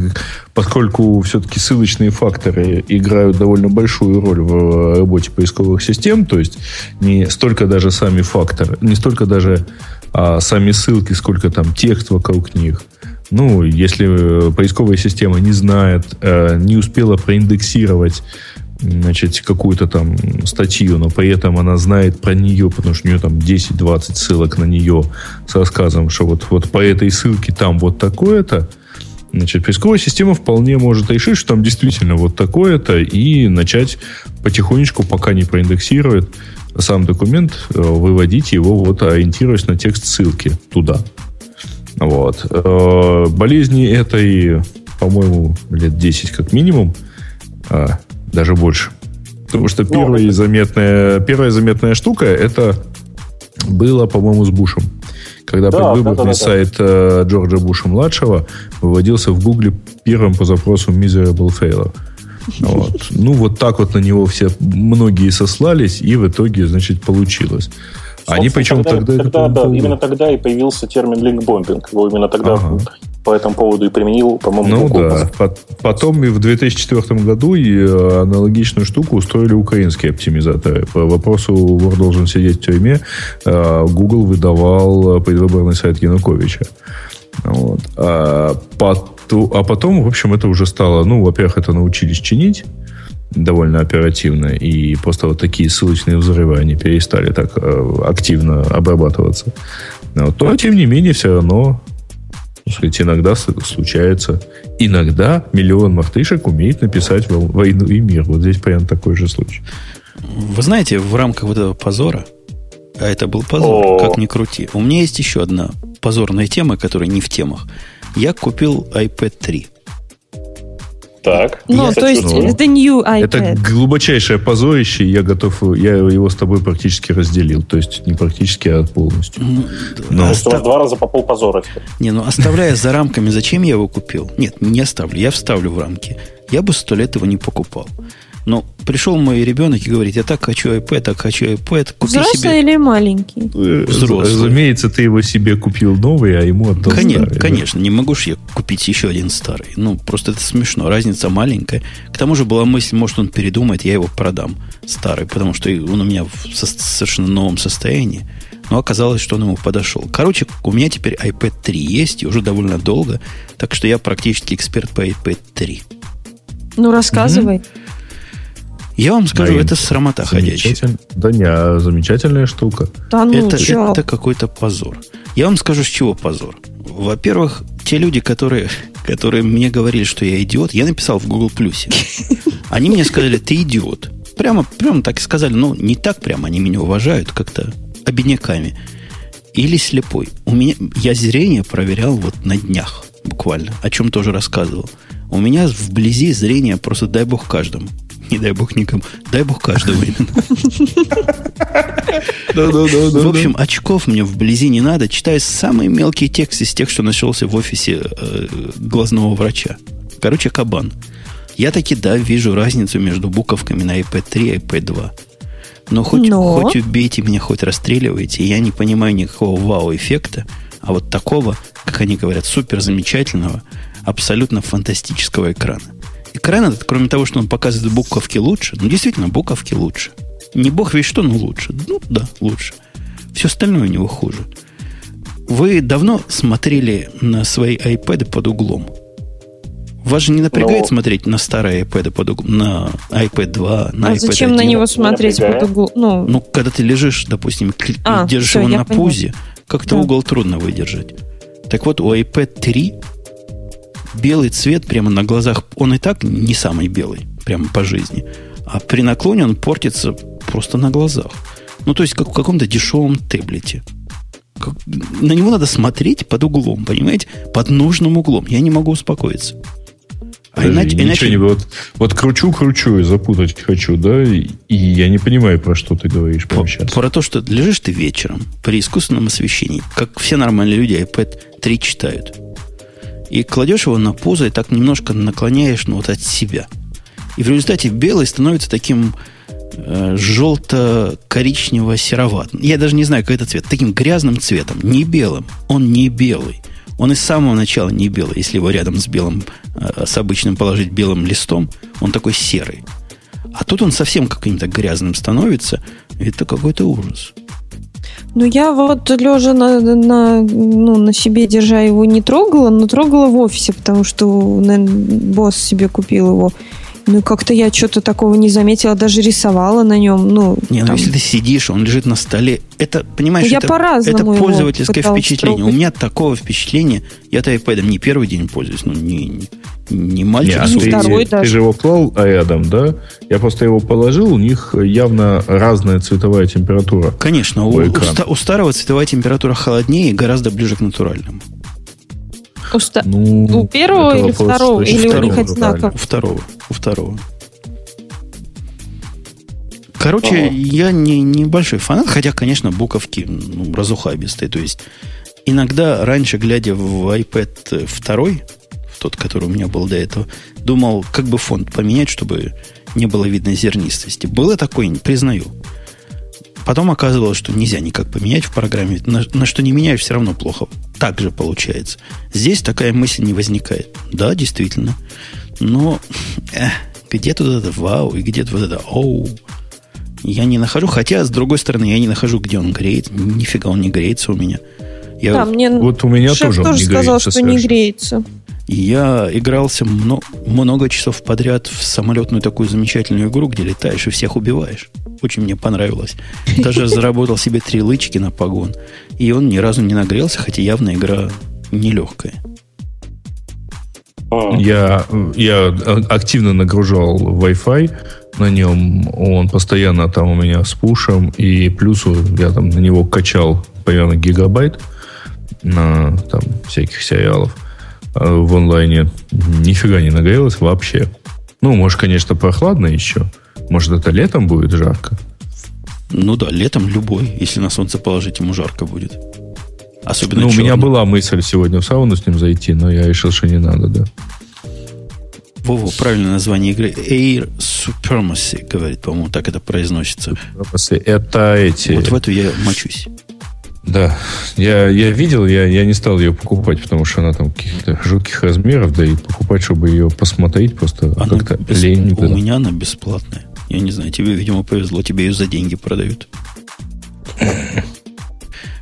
Поскольку все-таки ссылочные факторы играют довольно большую роль в работе поисковых систем, то есть не столько даже сами факторы, не столько даже а, сами ссылки, сколько там текст вокруг них. Ну, если поисковая система не знает, э, не успела проиндексировать значит, какую-то там статью, но при этом она знает про нее, потому что у нее там 10-20 ссылок на нее с рассказом, что вот, вот по этой ссылке там вот такое-то, значит, поисковая система вполне может решить, что там действительно вот такое-то, и начать потихонечку, пока не проиндексирует сам документ, э, выводить его, вот ориентируясь на текст ссылки туда. Вот. Э, болезни этой, по-моему, лет 10 как минимум, а, даже больше. Потому что первая заметная, первая заметная штука это было, по-моему, с Бушем. Когда да, предвыборный да, да, да, сайт э, Джорджа Буша младшего выводился в Гугле первым по запросу Miserable Failure. Вот. Ну, вот так вот на него все многие сослались, и в итоге, значит, получилось. Они причем тогда... тогда, тогда да, именно тогда и появился термин линкбомбинг. Его именно тогда ага. По этому поводу и применил, по-моему, Ну да. Потом и в 2004 году и э, аналогичную штуку устроили украинские оптимизаторы. По вопросу «Вор должен сидеть в тюрьме» э, Google выдавал предвыборный сайт Януковича. Вот. А, а потом, в общем, это уже стало... Ну, во-первых, это научились чинить довольно оперативно, и просто вот такие ссылочные взрывы, они перестали так э, активно обрабатываться. Но, то, тем не менее, все равно сказать, иногда случается. Иногда миллион мартышек умеет написать «Войну и мир». Вот здесь прям такой же случай. Вы знаете, в рамках вот этого позора, а это был позор, О. как ни крути, у меня есть еще одна позорная тема, которая не в темах. Я купил iPad 3. Так. Ну, то есть, это new iPad. Это глубочайшее позорище, я готов, я его с тобой практически разделил. То есть, не практически, а полностью. Ну, Но... Остав... у вас два раза по пол позора Не, ну, оставляя за рамками, зачем я его купил? Нет, не оставлю, я вставлю в рамки. Я бы сто лет его не покупал. Но пришел мой ребенок и говорит, я так хочу iPad, так хочу iPad. Купи Взрослый себе... или маленький? Э, Взрослый. Разумеется, ты его себе купил новый, а ему отдал конечно, старый. Конечно, да? не могу же я купить еще один старый. Ну, просто это смешно, разница маленькая. К тому же была мысль, может, он передумает, я его продам старый, потому что он у меня в совершенно новом состоянии. Но оказалось, что он ему подошел. Короче, у меня теперь iPad 3 есть, и уже довольно долго, так что я практически эксперт по iPad 3. Ну, рассказывай. Mm-hmm. Я вам скажу, да, это срамота ходячая. Да не, а замечательная штука. Да ну, это, это какой-то позор. Я вам скажу, с чего позор. Во-первых, те люди, которые, которые мне говорили, что я идиот, я написал в Google Плюсе. Они мне сказали, ты идиот. Прямо, прямо так и сказали. Ну, не так прямо, они меня уважают как-то обиняками. или слепой. У меня, я зрение проверял вот на днях буквально, о чем тоже рассказывал. У меня вблизи зрение просто дай бог каждому. Не дай бог никому. Дай бог каждому именно. В общем, очков мне вблизи не надо. Читаю самый мелкий текст из тех, что нашелся в офисе э, глазного врача. Короче, кабан. Я таки, да, вижу разницу между буковками на iPad 3 и iPad 2. Но хоть, Но... хоть убейте меня, хоть расстреливайте, я не понимаю никакого вау-эффекта, а вот такого, как они говорят, супер замечательного, абсолютно фантастического экрана. Экран этот, кроме того, что он показывает буковки лучше, ну, действительно, буковки лучше. Не бог ведь что, но лучше. Ну, да, лучше. Все остальное у него хуже. Вы давно смотрели на свои iPad под углом? Вас же не напрягает Но... смотреть на старые iPad под углом, на iPad 2, на а iPad зачем 1? на него смотреть под углом? Ну... ну, когда ты лежишь, допустим, а, держишь все, его на пузе, как-то да. угол трудно выдержать. Так вот, у iPad 3 белый цвет прямо на глазах, он и так не самый белый, прямо по жизни. А при наклоне он портится просто на глазах. Ну, то есть, как в каком-то дешевом таблете. Как, на него надо смотреть под углом, понимаете? Под нужным углом. Я не могу успокоиться. А иначе, ничего иначе... не вот, вот кручу, кручу и запутать хочу, да, и, и я не понимаю, про что ты говоришь прямо сейчас. Про то, что лежишь ты вечером при искусственном освещении, как все нормальные люди iPad 3 читают, и кладешь его на пузо и так немножко наклоняешь ну, вот от себя. И в результате белый становится таким э, желто-коричнево-сероватым. Я даже не знаю, какой это цвет. Таким грязным цветом. Не белым. Он не белый. Он из самого начала не белый. Если его рядом с белым, э, с обычным положить белым листом, он такой серый. А тут он совсем каким-то грязным становится. Это какой-то ужас. Ну, я вот лежа на, на, ну, на себе, держа его, не трогала, но трогала в офисе, потому что наверное, босс себе купил его. Ну, как-то я что-то такого не заметила, даже рисовала на нем. Ну, не, ну если ты сидишь, он лежит на столе, это, понимаешь, я это, это пользовательское впечатление. Трогать. У меня такого впечатления, я-то iPad не первый день пользуюсь, ну, не, не мальчик. Не, а ты, второй ты, даже. ты же его клал рядом, да? Я просто его положил, у них явно разная цветовая температура. Конечно, у, у, у старого цветовая температура холоднее и гораздо ближе к натуральному. У, ста... ну, у первого или второго? Или у них одинаково? У второго. У второго. Короче, ага. я не, не большой фанат, хотя, конечно, буковки ну, разухабистые. То есть, иногда раньше, глядя в iPad 2, в тот, который у меня был до этого, думал, как бы фонд поменять, чтобы не было видно зернистости. Было такое, признаю. Потом оказывалось, что нельзя никак поменять в программе. На, на что не меняешь, все равно плохо. Так же получается. Здесь такая мысль не возникает. Да, действительно. Но э, где тут это вау и где тут вот это оу. Я не нахожу. Хотя, с другой стороны, я не нахожу, где он греет. Нифига он не греется у меня. Я... Да, мне вот у меня шеф тоже, тоже сказал, что совершенно. не греется. Я игрался много, много часов подряд в самолетную такую замечательную игру, где летаешь и всех убиваешь. Очень мне понравилось. Даже заработал себе три лычки на погон. И он ни разу не нагрелся, хотя явно игра нелегкая. Я, я активно нагружал Wi-Fi на нем. Он постоянно там у меня с пушем. И плюсу я там на него качал примерно гигабайт на там всяких сериалов в онлайне. Нифига не нагрелось вообще. Ну, может, конечно, прохладно еще. Может, это летом будет жарко? Ну да, летом любой. Если на солнце положить, ему жарко будет. Особенно Ну, у меня была мысль сегодня в сауну с ним зайти, но я решил, что не надо, да. Вова, правильное название игры Air Supremacy, говорит, по-моему, так это произносится. Supremacy, это эти... Вот в эту я мочусь. Да, я, я видел, я, я не стал ее покупать, потому что она там каких-то жутких размеров, да и покупать, чтобы ее посмотреть, просто как-то бес... лень. У меня она бесплатная. Я не знаю, тебе, видимо, повезло, тебе ее за деньги продают.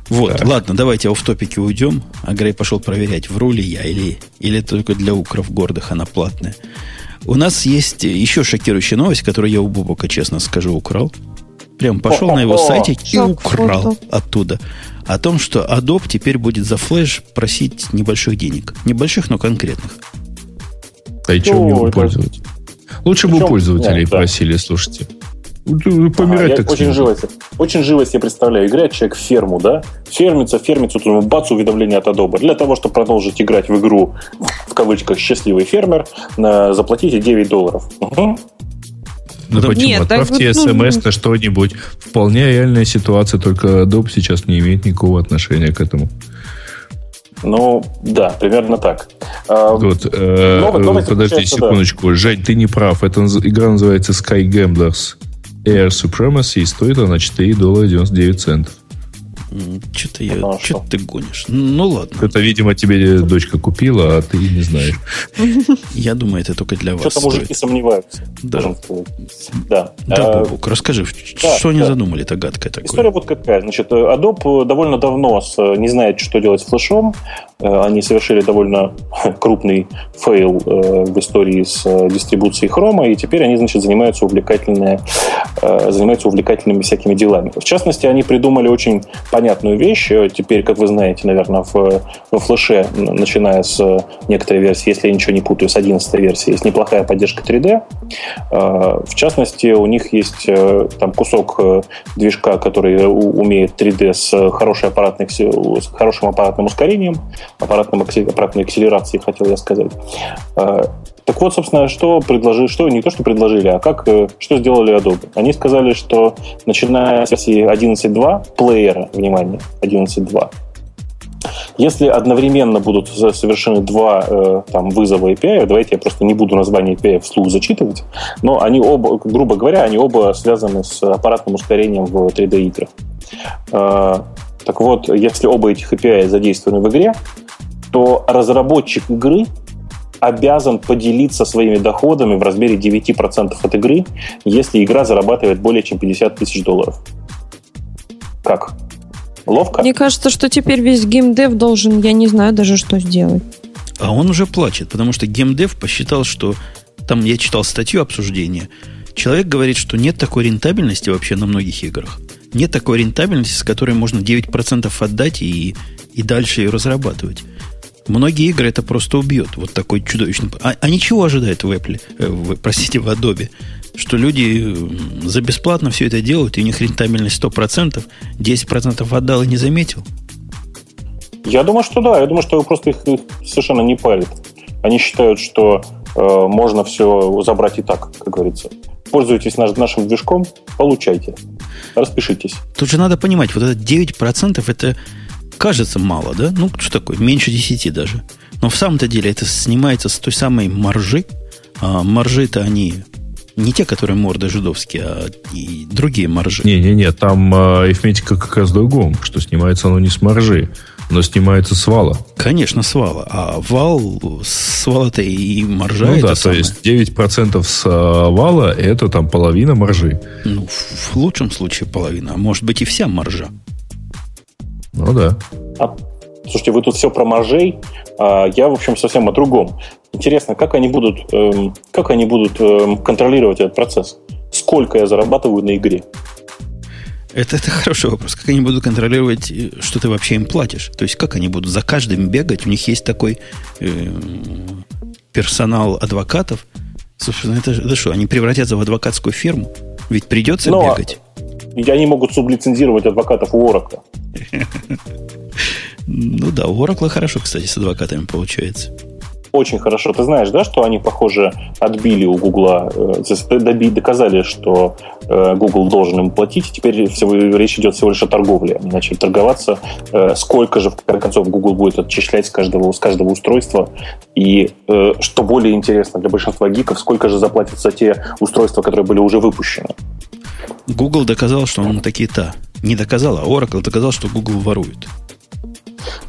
Вот, так. ладно, давайте в топике уйдем. А Грей пошел проверять, вру ли я или, или только для укров гордых она платная. У нас есть еще шокирующая новость, которую я у Бубока, честно скажу, украл. Прям пошел на его сайте и украл оттуда. О том, что Adobe теперь будет за флеш просить небольших денег. Небольших, но конкретных. А и что у него пользователь? Лучше бы у пользователей просили, слушайте. Помирать ага, очень живо, очень живо себе представляю. Играет человек в ферму, да? Фермится, фермится, тут ему бац, уведомление от Adobe. Для того, чтобы продолжить играть в игру, в кавычках, счастливый фермер, заплатите 9 долларов. Угу. Ну да почему? Нет, Отправьте так, смс ну, на что-нибудь. Вполне реальная ситуация, только Adobe сейчас не имеет никакого отношения к этому. Ну, да, примерно так. А, вот, э, новость подожди секундочку. Да. Жень, ты не прав. Эта игра называется Sky Gamblers Air Supremacy, и стоит она 4 доллара 99 центов. Что-то я, ну, что ты гонишь? Ну ладно. Это, видимо, тебе дочка купила, а ты не знаешь. Я думаю, это только для вас. Что-то мужики сомневаются. Да. Да. Да, а, Бобук, расскажи, что они задумали, это гадкое такое? История вот какая. Значит, Adobe довольно давно не знает, что делать с флешом. Э, они совершили довольно крупный fail э, в истории с э, дистрибуцией хрома, и теперь они, значит, занимаются, увлекательными, занимаются увлекательными всякими делами. В частности, они придумали очень понятную вещь. Теперь, как вы знаете, наверное, в, во флеше, начиная с некоторой версии, если я ничего не путаю, с 11 версии, есть неплохая поддержка 3D. В частности, у них есть там кусок движка, который умеет 3D с, хорошей аппаратной, с хорошим аппаратным ускорением, аппаратном, аппаратной акселерации, хотел я сказать. Так вот, собственно, что предложили, что не то, что предложили, а как, э, что сделали Adobe. Они сказали, что начиная с версии 11.2, плеера, внимание, 11.2, если одновременно будут совершены два э, там, вызова API, давайте я просто не буду название API вслух зачитывать, но они оба, грубо говоря, они оба связаны с аппаратным ускорением в 3D-играх. А, так вот, если оба этих API задействованы в игре, то разработчик игры обязан поделиться своими доходами в размере 9% от игры, если игра зарабатывает более чем 50 тысяч долларов. Как? Ловко? Мне кажется, что теперь весь геймдев должен, я не знаю даже, что сделать. А он уже плачет, потому что геймдев посчитал, что там я читал статью обсуждения. Человек говорит, что нет такой рентабельности вообще на многих играх нет такой рентабельности, с которой можно 9% отдать и, и дальше ее разрабатывать. Многие игры это просто убьет. Вот такой чудовищный... А, а ничего ожидает в Apple, э, в, простите, в Adobe, что люди за бесплатно все это делают, и у них рентабельность 100%, 10% отдал и не заметил. Я думаю, что да. Я думаю, что просто их, их совершенно не парит. Они считают, что э, можно все забрать и так, как говорится. Пользуйтесь наш, нашим движком, получайте. Распишитесь. Тут же надо понимать, вот это 9% это кажется мало, да? Ну, что такое? Меньше 10 даже. Но в самом-то деле это снимается с той самой маржи. А маржи-то они не те, которые морды жидовские, а и другие маржи. Не-не-не, там э, арифметика как раз в другом, что снимается оно не с маржи, но снимается с вала. Конечно, с вала. А вал, с вала-то и маржа Ну да, то самое. есть 9% с а, вала – это там половина маржи. Ну, в лучшем случае половина, а может быть и вся маржа. Ну да. А, слушайте, вы тут все про маржей, а я, в общем, совсем о другом. Интересно, как они будут, эм, как они будут эм, контролировать этот процесс? Сколько я зарабатываю на игре? Это, это хороший вопрос. Как они будут контролировать, э, что ты вообще им платишь? То есть, как они будут за каждым бегать? У них есть такой э, персонал адвокатов. Собственно, это, это что, они превратятся в адвокатскую фирму? Ведь придется Но ну, бегать. И они могут сублицензировать адвокатов у Oracle. Ну да, у Oracle хорошо, кстати, с адвокатами получается очень хорошо. Ты знаешь, да, что они, похоже, отбили у Гугла, э, доказали, что э, Google должен им платить. Теперь всего, речь идет всего лишь о торговле. Они начали торговаться. Э, сколько же, в конце концов, Google будет отчислять с каждого, с каждого устройства. И, что более интересно для большинства гиков, сколько же заплатят за те устройства, которые были уже выпущены. Google доказал, что он такие-то. Не доказал, а Oracle доказал, что Google ворует.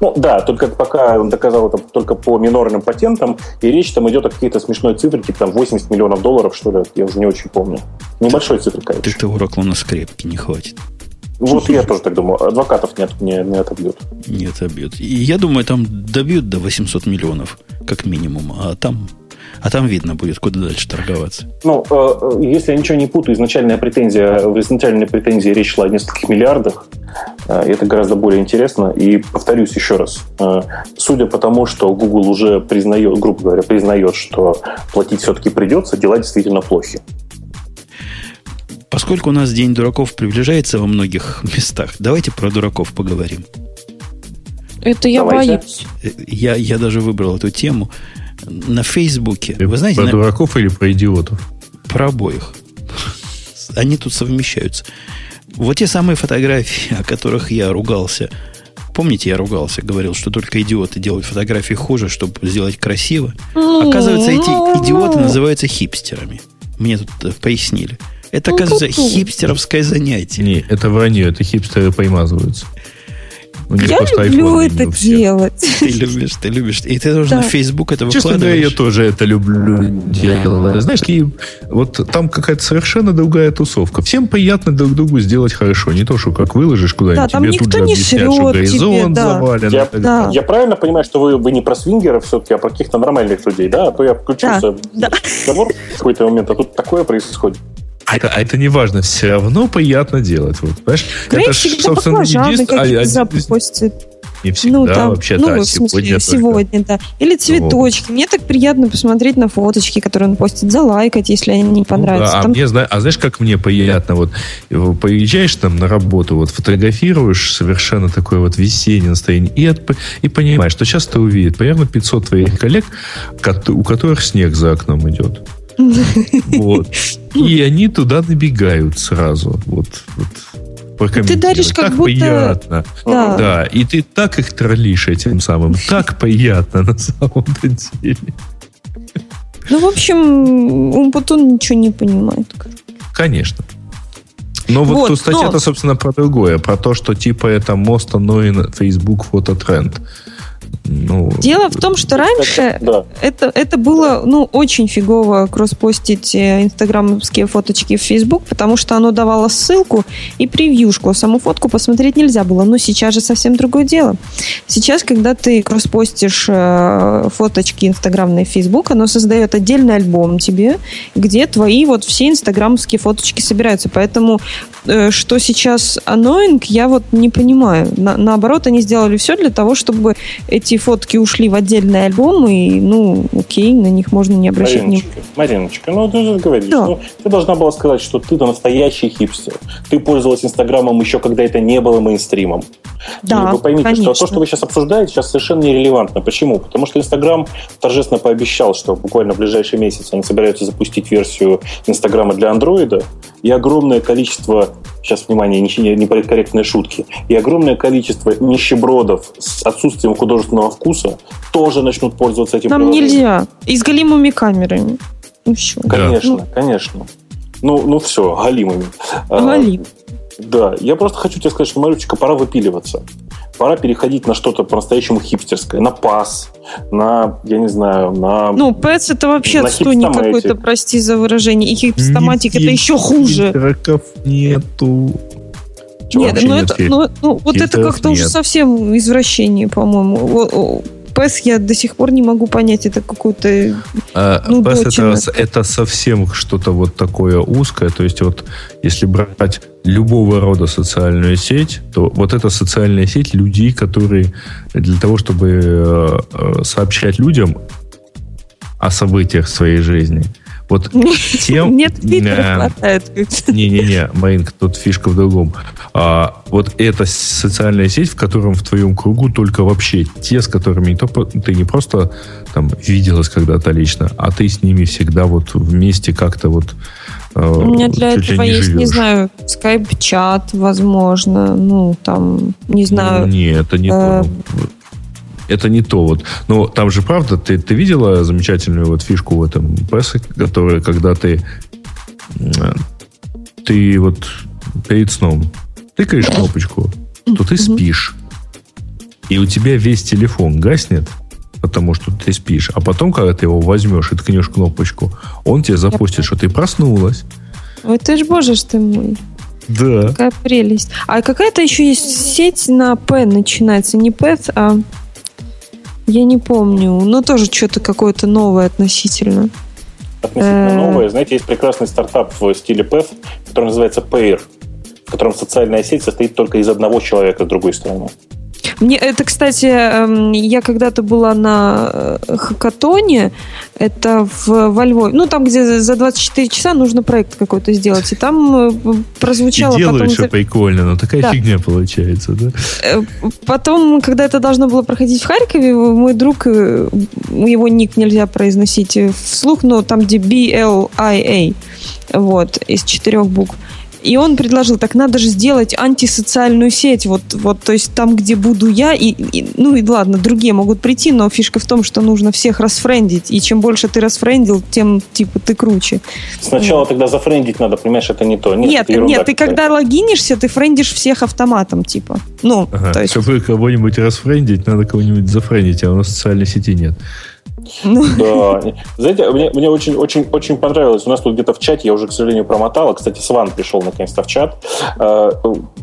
Ну да, только пока он доказал это только по минорным патентам, и речь там идет о какие-то смешной цифре, типа там 80 миллионов долларов, что ли, я уже не очень помню. Небольшой цифры, конечно. Ты-то Oracle на скрепке не хватит. Вот я тоже так думаю. Адвокатов нет, не, не отобьют. Не отобьют. И я думаю, там добьют до 800 миллионов, как минимум. А там а там видно будет, куда дальше торговаться. Ну, э, э, если я ничего не путаю, изначальная претензия, в изначальной претензии речь шла о нескольких миллиардах. Э, это гораздо более интересно. И повторюсь еще раз. Судя по тому, что Google уже признает, грубо говоря, признает, что платить все-таки придется, дела действительно плохи. Поскольку у нас День дураков приближается во многих местах, давайте про дураков поговорим. Это я давайте. боюсь. Я, я даже выбрал эту тему. На Фейсбуке. Вы знаете, про на... дураков или про идиотов? Про обоих. Они тут совмещаются. Вот те самые фотографии, о которых я ругался. Помните, я ругался, говорил, что только идиоты делают фотографии хуже, чтобы сделать красиво. Оказывается, эти идиоты называются хипстерами. Мне тут э, пояснили. Это, оказывается, хипстеровское занятие. Не, это вранье, это хипстеры поймазываются. Я люблю это делать. Ты любишь, ты любишь. И ты тоже да. на Facebook это Честно выкладываешь. Честно я тоже это люблю делать. Знаешь, и вот там какая-то совершенно другая тусовка. Всем приятно друг другу сделать хорошо. Не то, что как выложишь куда-нибудь, да, тебе тут же объяснят, что горизонт да. завален. Я, да. я правильно понимаю, что вы, вы не про свингеров все-таки, а про каких-то нормальных людей, да? А то я включился да. в разговор в какой-то момент, а тут такое происходит. А это, а это не важно, все равно приятно делать. Вот, понимаешь? Грей это, собственно, единственное... А, запустит. Не всегда ну, там, вообще, ну, да, в смысле, сегодня, сегодня да. Или цветочки. Вот. Мне так приятно посмотреть на фоточки, которые он постит, залайкать, если они не понравятся. Ну, да, там... а, мне, а знаешь, как мне приятно? Вот поезжаешь там на работу, вот фотографируешь совершенно такое вот весеннее настроение и, от, и понимаешь, что сейчас ты увидит примерно 500 твоих коллег, у которых снег за окном идет. Вот. И они туда набегают сразу. Вот, вот ты даришь как так будто... приятно. Да. да. И ты так их троллишь этим самым. Так приятно на самом деле. Ну, в общем, он потом ничего не понимает. Конечно. Но вот, вот статья-то, но... собственно, про другое. Про то, что типа это мост на Facebook фототренд. Ну, Дело в том, что раньше да. это, это было ну, очень фигово кросспостить э, инстаграмовские фоточки в Facebook, потому что оно давало ссылку и превьюшку. Саму фотку посмотреть нельзя было. Но сейчас же совсем другое дело. Сейчас, когда ты кросспостишь э, фоточки инстаграмные в Facebook, оно создает отдельный альбом тебе, где твои вот все инстаграмовские фоточки собираются. Поэтому э, что сейчас annoying, я вот не понимаю. На, наоборот, они сделали все для того, чтобы эти фотки ушли в отдельный альбом, и, ну, окей, на них можно не обращать внимания. Мариночка, ну ты же говоришь, да. ну, ты должна была сказать, что ты настоящий хипстер. Ты пользовалась Инстаграмом еще, когда это не было мейнстримом. Да, и вы поймите, конечно. что то, что вы сейчас обсуждаете, сейчас совершенно нерелевантно. Почему? Потому что Инстаграм торжественно пообещал, что буквально в ближайший месяц они собираются запустить версию Инстаграма для Андроида, и огромное количество, сейчас, внимание, не, не политкорректные шутки, и огромное количество нищебродов с отсутствием художественного вкуса тоже начнут пользоваться этим Нам нельзя. И с галимыми камерами. Ну, все. Конечно, да. конечно. Ну, ну все, галимыми. А, Галим. Да, я просто хочу тебе сказать, что, Марючка, пора выпиливаться. Пора переходить на что-то по-настоящему хипстерское. На пас, на, я не знаю, на... Ну, пэс это вообще отстойник какой-то, прости за выражение. И хипстоматик это еще хуже. Нету. Нет, ну, это, ну, ну вот это как-то уже совсем извращение, по-моему. PES я до сих пор не могу понять, это какой-то а, ну, PES это, это совсем что-то вот такое узкое, то есть вот если брать любого рода социальную сеть, то вот эта социальная сеть людей, которые для того, чтобы э, э, сообщать людям о событиях своей жизни, вот тем... Нет, Твиттера хватает. Не-не-не, Маринка, тут фишка в другом. А, вот эта социальная сеть, в котором в твоем кругу только вообще те, с которыми то, ты не просто там виделась когда-то лично, а ты с ними всегда вот вместе как-то вот э, у меня для этого не есть, живешь. не знаю, скайп-чат, возможно, ну, там, не знаю. Ну, не, это не э, то это не то вот. Но там же правда, ты, ты видела замечательную вот фишку в этом прессе, которая, когда ты ты вот перед сном тыкаешь кнопочку, то ты спишь. И у тебя весь телефон гаснет, потому что ты спишь. А потом, когда ты его возьмешь и ткнешь кнопочку, он тебе запустит, что ты проснулась. Ой, ты ж боже ж ты мой. Да. Какая прелесть. А какая-то еще есть сеть на П начинается. Не П, а я не помню, но тоже что-то какое-то новое относительно. Относительно э. новое. Знаете, есть прекрасный стартап в стиле PEF, который называется Pair, в котором социальная сеть состоит только из одного человека с другой стороны. Мне это, кстати, эм, я когда-то была на э, хакатоне, это в, во Львове, ну, там, где за 24 часа нужно проект какой-то сделать, и там э, прозвучало... И делаешь потом... прикольно, но такая да. фигня получается, да? Э, потом, когда это должно было проходить в Харькове, мой друг, его ник нельзя произносить вслух, но там, где B-L-I-A, вот, из четырех букв. И он предложил, так надо же сделать антисоциальную сеть, вот, вот то есть там, где буду я, и, и, ну и ладно, другие могут прийти, но фишка в том, что нужно всех расфрендить, и чем больше ты расфрендил, тем, типа, ты круче. Сначала вот. тогда зафрендить надо, понимаешь, это не то. Нет, нет, нет ты когда логинишься, ты френдишь всех автоматом, типа. Ну, ага. то есть... Чтобы кого-нибудь расфрендить, надо кого-нибудь зафрендить, а у нас социальной сети нет. Да. Знаете, мне, мне очень, очень, очень понравилось. У нас тут где-то в чате, я уже, к сожалению, промотала. Кстати, Сван пришел наконец-то в чат. Э,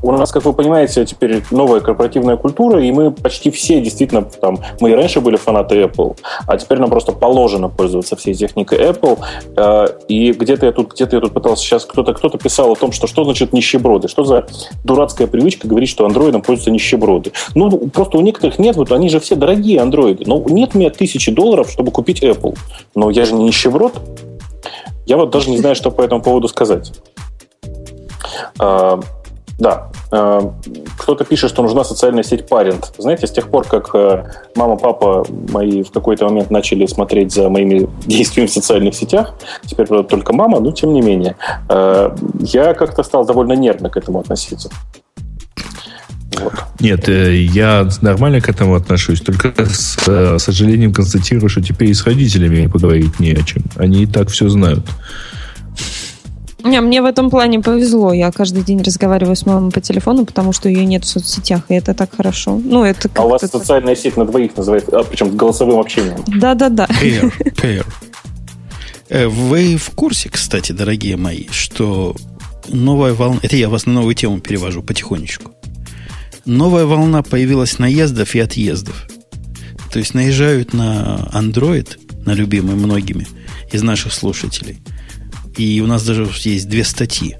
у нас, как вы понимаете, теперь новая корпоративная культура, и мы почти все действительно там, мы и раньше были фанаты Apple, а теперь нам просто положено пользоваться всей техникой Apple. Э, и где-то я тут, где-то я тут пытался сейчас, кто-то, кто-то писал о том, что что значит нищеброды, что за дурацкая привычка говорить, что андроидом пользуются нищеброды. Ну, просто у некоторых нет, вот они же все дорогие андроиды. Но нет у меня тысячи долларов, чтобы купить Apple. Но я же не нищеброд. Я вот даже не знаю, что по этому поводу сказать. А, да, а, кто-то пишет, что нужна социальная сеть Parent. Знаете, с тех пор, как э, мама, папа мои в какой-то момент начали смотреть за моими действиями в социальных сетях, теперь только мама, но тем не менее, э, я как-то стал довольно нервно к этому относиться. Вот. Нет, э, я нормально к этому отношусь, только с э, сожалением констатирую, что теперь и с родителями поговорить не о чем. Они и так все знают. Не, мне в этом плане повезло. Я каждый день разговариваю с мамой по телефону, потому что ее нет в соцсетях, и это так хорошо. Ну, это а у вас социальная сеть на двоих называется, а, причем с голосовым общением. Да-да-да. Pair, pair. Э, вы в курсе, кстати, дорогие мои, что новая волна... Это я вас на новую тему перевожу потихонечку новая волна появилась наездов и отъездов. То есть наезжают на Android, на любимый многими из наших слушателей. И у нас даже есть две статьи.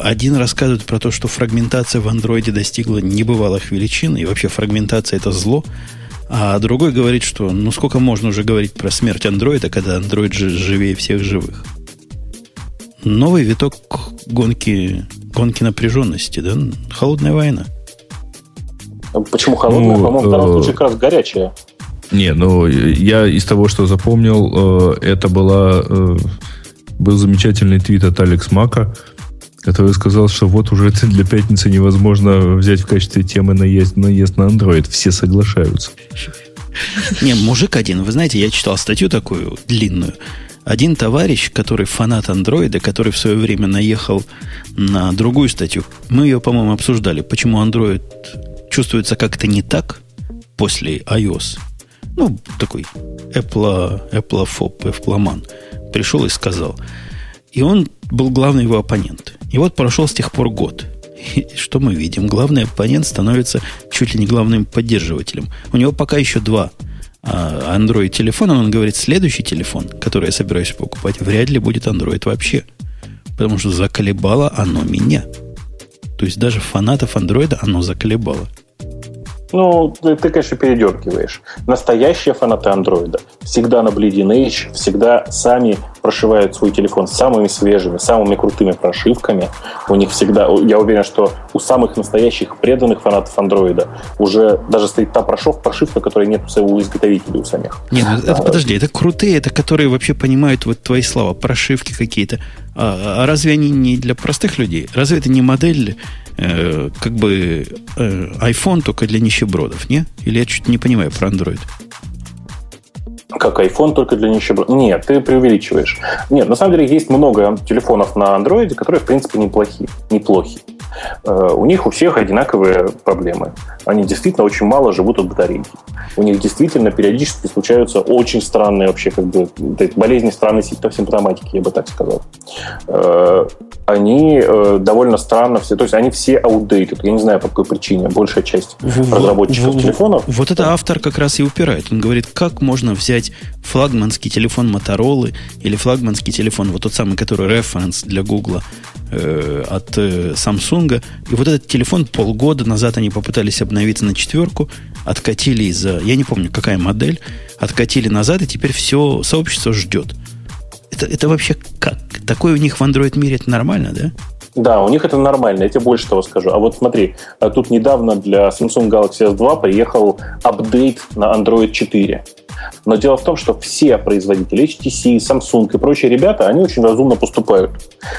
Один рассказывает про то, что фрагментация в андроиде достигла небывалых величин, и вообще фрагментация это зло. А другой говорит, что ну сколько можно уже говорить про смерть андроида, когда андроид живее всех живых. Новый виток гонки, гонки напряженности, да? Холодная война. Почему холодная? Ну, По-моему, в данном э, случае как раз горячая. Не, ну я из того, что запомнил, э, это была э, был замечательный твит от Алекс Мака, который сказал, что вот уже для пятницы невозможно взять в качестве темы наезд, наезд на Android. Все соглашаются. Не, мужик один. Вы знаете, я читал статью такую длинную. Один товарищ, который фанат андроида, который в свое время наехал на другую статью. Мы ее, по-моему, обсуждали. Почему Android чувствуется как-то не так после iOS. Ну, такой Apple, Apple фоп, Apple пришел и сказал. И он был главный его оппонент. И вот прошел с тех пор год. И что мы видим? Главный оппонент становится чуть ли не главным поддерживателем. У него пока еще два а, Android телефона. Он говорит, следующий телефон, который я собираюсь покупать, вряд ли будет Android вообще. Потому что заколебало оно меня. То есть даже фанатов андроида оно заколебало. Ну, ты, ты, конечно, передергиваешь. Настоящие фанаты андроида всегда на Bleeding Edge, всегда сами прошивают свой телефон самыми свежими, самыми крутыми прошивками. У них всегда, я уверен, что у самых настоящих преданных фанатов андроида уже даже стоит та прошивка, прошивка которая нет у изготовителей у самих. Нет, ну, это, подожди, это крутые, это которые вообще понимают вот твои слова, прошивки какие-то. А, а разве они не для простых людей? Разве это не модель э, как бы э, iPhone только для нищебродов, не? Или я чуть не понимаю про Android? Как iPhone только для нищебродов? Нет, ты преувеличиваешь. Нет, на самом деле есть много телефонов на Android, которые, в принципе, неплохие. неплохие. Э, у них у всех одинаковые проблемы. Они действительно очень мало живут от батарейки. У них действительно периодически случаются очень странные вообще как бы болезни странной симптоматики, я бы так сказал. Они э, довольно странно все, то есть они все outdated. Я не знаю, по какой причине, большая часть в, разработчиков в, телефонов. Вот это автор как раз и упирает. Он говорит, как можно взять флагманский телефон Motorola или флагманский телефон, вот тот самый, который референс для Google э, от э, Samsung, и вот этот телефон полгода назад они попытались обновиться на четверку, откатили из-за, я не помню, какая модель, откатили назад, и теперь все сообщество ждет. Это, это вообще как? Такое у них в Android мире это нормально, да? Да, у них это нормально, я тебе больше того скажу. А вот смотри, а тут недавно для Samsung Galaxy S2 приехал апдейт на Android 4. Но дело в том, что все производители, HTC, Samsung и прочие ребята, они очень разумно поступают.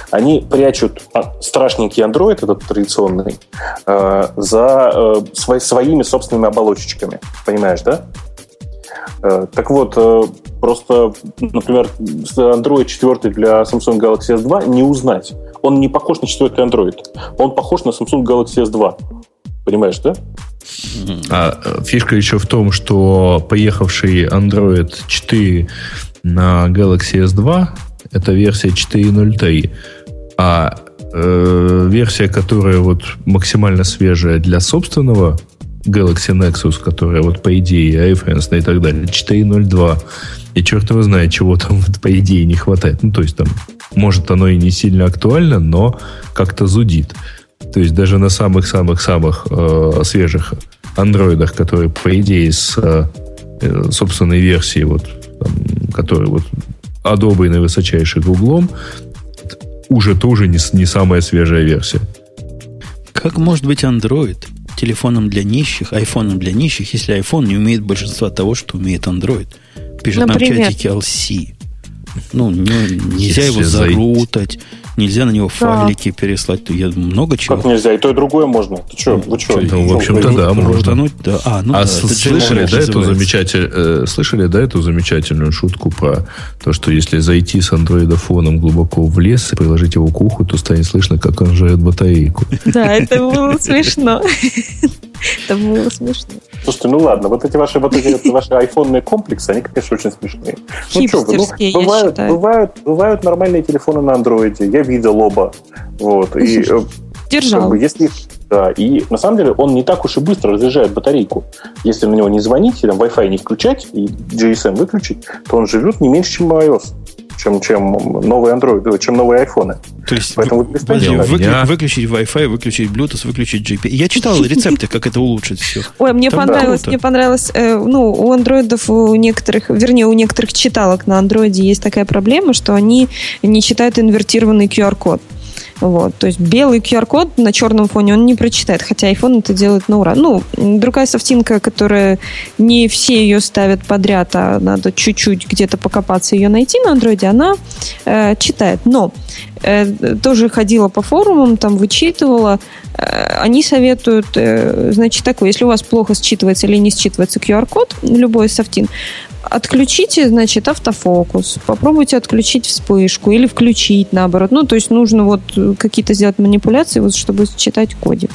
Они прячут а, страшненький Android, этот традиционный, э, за э, своими собственными оболочечками. Понимаешь, да? Э, так вот, э, просто, например, Android 4 для Samsung Galaxy S2 не узнать. Он не похож на четвертый Android. Он похож на Samsung Galaxy S2. Понимаешь, да? А э, фишка еще в том, что поехавший Android 4 на Galaxy S2 это версия 4.0.3, а э, версия, которая вот максимально свежая для собственного Galaxy Nexus, которая вот по идее iFriends и так далее, 4.02. И черт его знает, чего там вот, по идее не хватает. Ну, то есть там, может, оно и не сильно актуально, но как-то зудит. То есть даже на самых-самых-самых э, свежих андроидах, которые, по идее, с э, собственной версии, вот, которые вот одобрены высочайшим углом, уже тоже не, не самая свежая версия. Как может быть Android телефоном для нищих, айфоном для нищих, если iPhone не умеет большинства того, что умеет Android. Пишет Например? нам чатике LC. Ну, не, нельзя если его зарутать, нельзя на него файлики да. переслать. То я много чего. Как нельзя? И то, и другое можно. Ты что? Вы что? Ну, в общем-то, да, можно. Да. А, ну, а да, слышали, да, эту замечатель, э, слышали, да, эту замечательную шутку про то, что если зайти с андроидофоном глубоко в лес и приложить его к уху, то станет слышно, как он жрет батарейку. Да, это было смешно. Это было смешно. Слушайте, ну ладно, вот эти ваши, вот эти ваши айфонные комплексы, они, конечно, очень смешные. Ну что вы, ну, бывают, бывают, бывают нормальные телефоны на андроиде. Я видел оба. Вот. И, э, Держал. Как бы, если да, и на самом деле он не так уж и быстро разряжает батарейку. Если на него не звонить, и там Wi-Fi не включать, и GSM выключить, то он живет не меньше, чем iOS чем, чем новые Android, чем новые айфоны. То есть Поэтому вы, подожди, выкли, выключить Wi-Fi, выключить Bluetooth, выключить GPS. Я читал рецепты, как это улучшить все. Ой, мне Там понравилось, мне понравилось, э, ну, у андроидов, у некоторых, вернее, у некоторых читалок на андроиде есть такая проблема, что они не читают инвертированный QR-код. Вот. То есть белый QR-код на черном фоне он не прочитает, хотя iPhone это делает на ура. Ну, другая софтинка, которая не все ее ставят подряд, а надо чуть-чуть где-то покопаться ее найти на андроиде, она э, читает. Но э, тоже ходила по форумам, там вычитывала. Э, они советуют, э, значит, такое, если у вас плохо считывается или не считывается QR-код, любой софтин, Отключите, значит, автофокус. Попробуйте отключить вспышку или включить наоборот. Ну, то есть нужно вот какие-то сделать манипуляции, вот, чтобы читать кодик.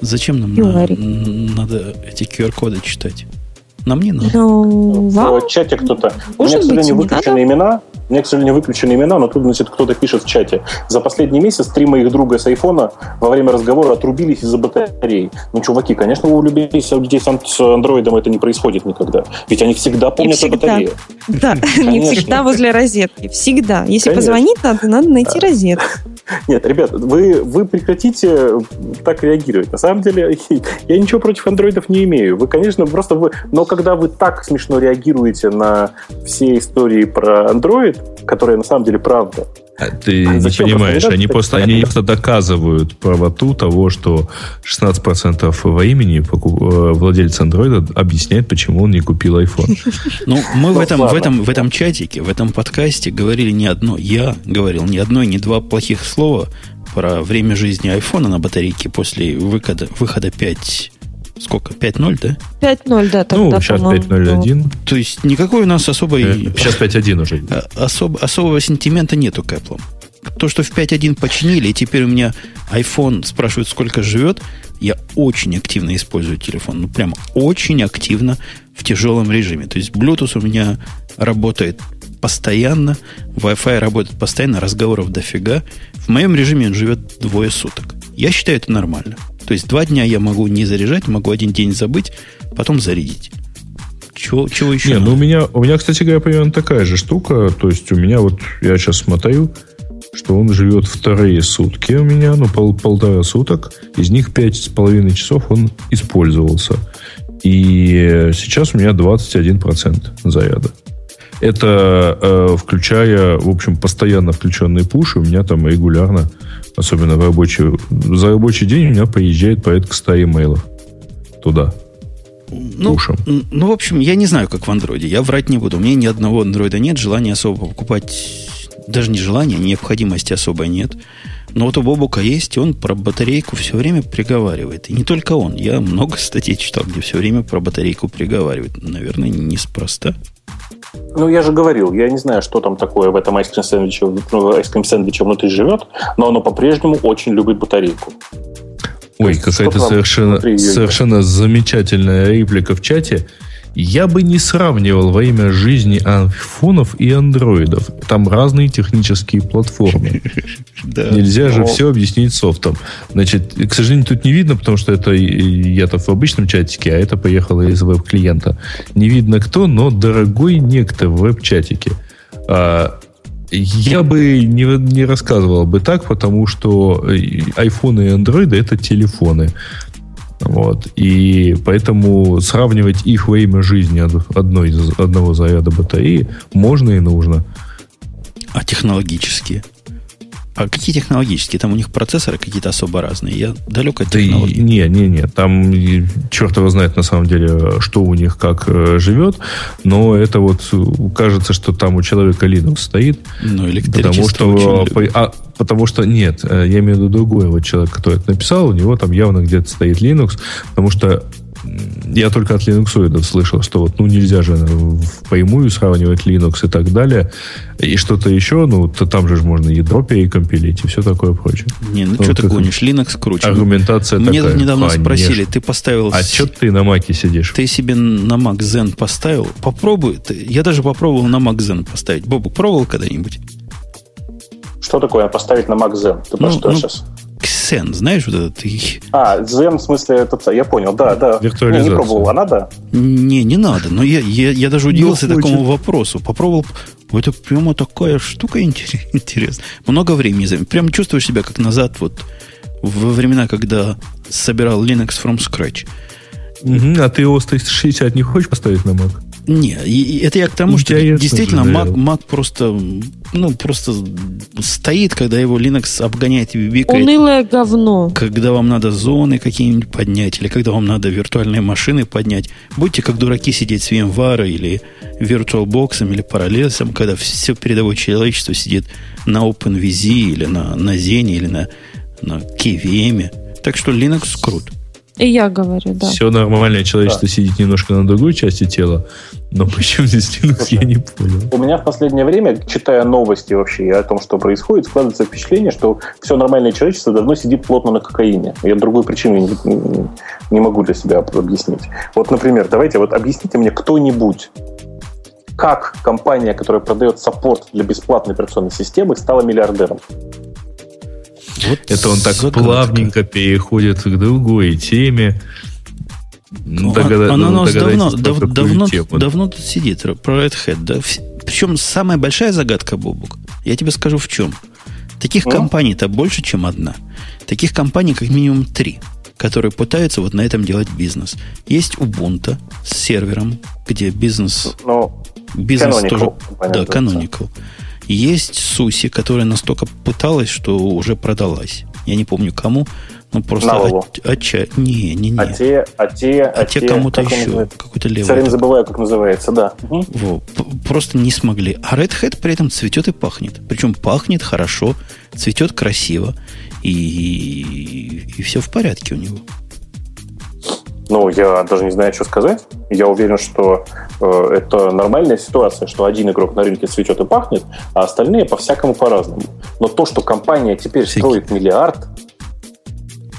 Зачем нам на, надо эти QR-коды читать? Нам не надо. Ну, вам? В чате кто-то. У меня, к сожалению, выключены имена. У меня, к сожалению, выключены имена, но тут, значит, кто-то пишет в чате. За последний месяц три моих друга с айфона во время разговора отрубились из-за батареи. Ну, чуваки, конечно, у людей, у людей с андроидом это не происходит никогда. Ведь они всегда помнят всегда. о батарее. Да, не всегда возле розетки. Всегда. Если позвонить надо, надо найти розетку. Нет, ребят, вы, вы прекратите так реагировать. На самом деле, я ничего против андроидов не имею. Вы, конечно, просто вы... Но когда вы так смешно реагируете на все истории про Android, которые на самом деле правда, а ты а не понимаешь, они просто, они просто доказывают правоту того, что 16% во имени э, владельца андроида объясняет, почему он не купил iPhone. Ну, мы в ну, этом, в, этом, в этом чатике, в этом подкасте говорили не одно, я говорил не одно и не два плохих слова про время жизни айфона на батарейке после выхода, выхода 5 сколько? 5.0, да? 5.0, да. Тогда, ну, сейчас 5.0.1. То есть никакой у нас особой... Э, сейчас 5.1 уже. А, особ, особого сентимента нету к Apple. То, что в 5.1 починили, и теперь у меня iPhone спрашивает, сколько живет, я очень активно использую телефон. Ну, прямо очень активно в тяжелом режиме. То есть Bluetooth у меня работает постоянно, Wi-Fi работает постоянно, разговоров дофига. В моем режиме он живет двое суток. Я считаю это нормально. То есть два дня я могу не заряжать, могу один день забыть, потом зарядить. Чего, чего еще? Не, ну у меня, у меня, кстати говоря, примерно такая же штука. То есть у меня вот, я сейчас смотрю, что он живет вторые сутки у меня, ну, пол, полтора суток. Из них пять с половиной часов он использовался. И сейчас у меня 21% заряда. Это э, включая, в общем, постоянно включенные пуши. У меня там регулярно, особенно в рабочий, за рабочий день у меня поезжает порядка 100 имейлов туда. Ну, пушем. ну, в общем, я не знаю, как в андроиде. Я врать не буду. У меня ни одного андроида нет, желания особо покупать даже не желания, необходимости особой нет. Но вот у Бобука есть, и он про батарейку все время приговаривает. И не только он. Я много статей читал, где все время про батарейку приговаривает. Наверное, неспроста. Ну, я же говорил, я не знаю, что там такое в этом айскрим сэндвиче, ну, айскрим сэндвиче внутри живет, но оно по-прежнему очень любит батарейку. Ой, какая-то совершенно, совершенно замечательная реплика в чате. Я бы не сравнивал во имя жизни айфонов и андроидов. Там разные технические платформы. Нельзя же все объяснить софтом. Значит, к сожалению, тут не видно, потому что это я-то в обычном чатике, а это поехало из веб-клиента. Не видно кто, но дорогой некто в веб-чатике. А, я бы не, не рассказывал бы так, потому что iPhone и Android это телефоны. Вот. И поэтому сравнивать их во имя жизни одной, одного заряда батареи можно и нужно. А технологические? А какие технологические? Там у них процессоры какие-то особо разные. Я далек от да технологий. Не, не, не. Там черт его знает на самом деле, что у них как э, живет. Но это вот э, кажется, что там у человека Linux стоит. Ну, потому что, а, потому что нет, э, я имею в виду другой вот человек, который это написал, у него там явно где-то стоит Linux, потому что я только от Linux слышал, что вот ну нельзя же впрямую сравнивать Linux и так далее. И что-то еще, ну, то там же можно ядро перекомпилить и все такое прочее. Не, ну, ну что ты гонишь, Linux круче. Аргументация Мне такая. недавно Конечно. спросили, ты поставил... А что ты на Маке сидишь? Ты себе на Mac Zen поставил? Попробуй. Я даже попробовал на Mac Zen поставить. Бобу, пробовал когда-нибудь? Что такое поставить на Mac Zen? Ты про ну, что ну, сейчас? Xen, знаешь, вот этот... А, Zen, в смысле, этот, я понял, да, да. Виртуализация. Не, не пробовал, а надо? Не, не надо, но я, я, я даже удивился ну, такому вопросу. Попробовал, это прямо такая штука интересная. Много времени займет. Прям чувствуешь себя как назад, вот, во времена, когда собирал Linux from scratch. Угу, а ты OS 360 не хочешь поставить на Mac? Не, это я к тому, что действительно Mac, Mac просто, ну, просто стоит, когда его Linux обгоняет и бибикает. Унылое говно. Когда вам надо зоны какие-нибудь поднять, или когда вам надо виртуальные машины поднять. Будьте как дураки сидеть с VMware или VirtualBox или Parallels, когда все передовое человечество сидит на OpenVZ или на, на Zen или на, на KVM. Так что Linux крут. И я говорю, да. Все нормальное человечество да. сидит немножко на другой части тела, но почему здесь Linux, я не понял. У меня в последнее время, читая новости вообще о том, что происходит, складывается впечатление, что все нормальное человечество давно сидит плотно на кокаине. Я другой причины не, не могу для себя объяснить. Вот, например, давайте вот объясните мне кто-нибудь, как компания, которая продает саппорт для бесплатной операционной системы, стала миллиардером. Вот Это он так загадка. плавненько переходит к другой теме. Ну, Догада... Она у нас давно, дав, давно, давно тут сидит, про Red Hat. Да? Причем самая большая загадка, Бобук, я тебе скажу в чем. Таких О? компаний-то больше, чем одна. Таких компаний как минимум три, которые пытаются вот на этом делать бизнес. Есть Ubuntu с сервером, где бизнес... Ну, бизнес Canonical, тоже... Да, Canonical. Есть Суси, которая настолько пыталась, что уже продалась. Я не помню кому, но просто от, отча... Не, не, не. А те, а те, а, а те, кому-то еще. Какой-то левый. Все время забываю, как называется, да. Во, просто не смогли. А Red Hat при этом цветет и пахнет. Причем пахнет хорошо, цветет красиво. И, и, и все в порядке у него. Ну, я даже не знаю, что сказать. Я уверен, что э, это нормальная ситуация, что один игрок на рынке цветет и пахнет, а остальные по-всякому по-разному. Но то, что компания теперь Всякий. строит миллиард...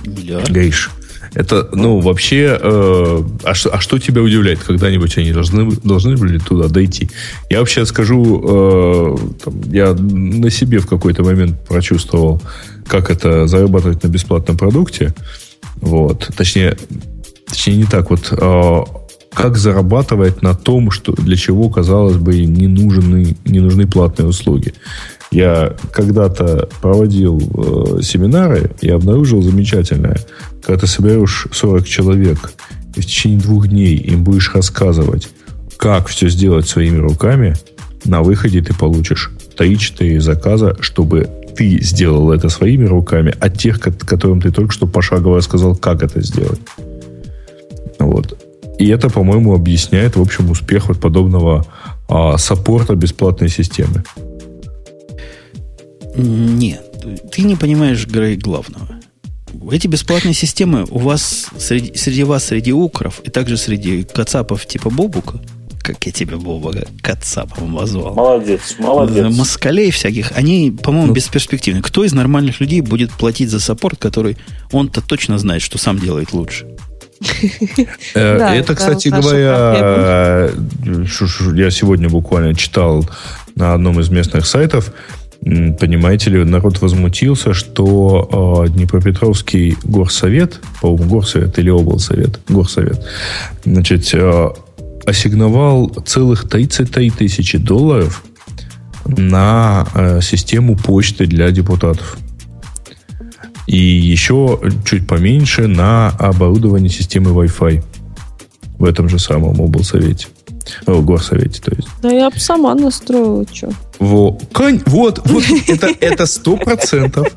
Миллиард? Гейш, Это, ну, вообще, э, а, что, а что тебя удивляет? Когда-нибудь они должны, должны были туда дойти? Я вообще скажу, э, там, я на себе в какой-то момент прочувствовал, как это зарабатывать на бесплатном продукте. Вот. Точнее, точнее не так. Вот э, как зарабатывать на том, что для чего, казалось бы, не нужны, не нужны платные услуги. Я когда-то проводил э, семинары и обнаружил замечательное. Когда ты соберешь 40 человек и в течение двух дней им будешь рассказывать, как все сделать своими руками, на выходе ты получишь 3-4 заказа, чтобы ты сделал это своими руками, а тех, которым ты только что пошагово рассказал, как это сделать. Вот. И это, по-моему, объясняет, в общем, успех вот подобного а, саппорта бесплатной системы. Нет, ты не понимаешь, Грей, главного. Эти бесплатные системы у вас, среди, среди вас, среди укров, и также среди кацапов типа Бобука, как я тебя, Бобука, кацапом возвал. Молодец, молодец. Э, москалей всяких, они, по-моему, ну. бесперспективны. Кто из нормальных людей будет платить за саппорт, который он-то точно знает, что сам делает лучше? Э, это, кстати говоря, я сегодня буквально читал на одном из местных сайтов, Понимаете ли, народ возмутился, что э, Днепропетровский горсовет, по-моему, горсовет или облсовет, горсовет, значит, э, ассигновал целых 33 тысячи долларов на э, систему почты для депутатов. И еще чуть поменьше на оборудование системы Wi-Fi в этом же самом облсовете. О, горсовете, то есть. Да я бы сама настроила, что. Во. Вот, вот это, это сто процентов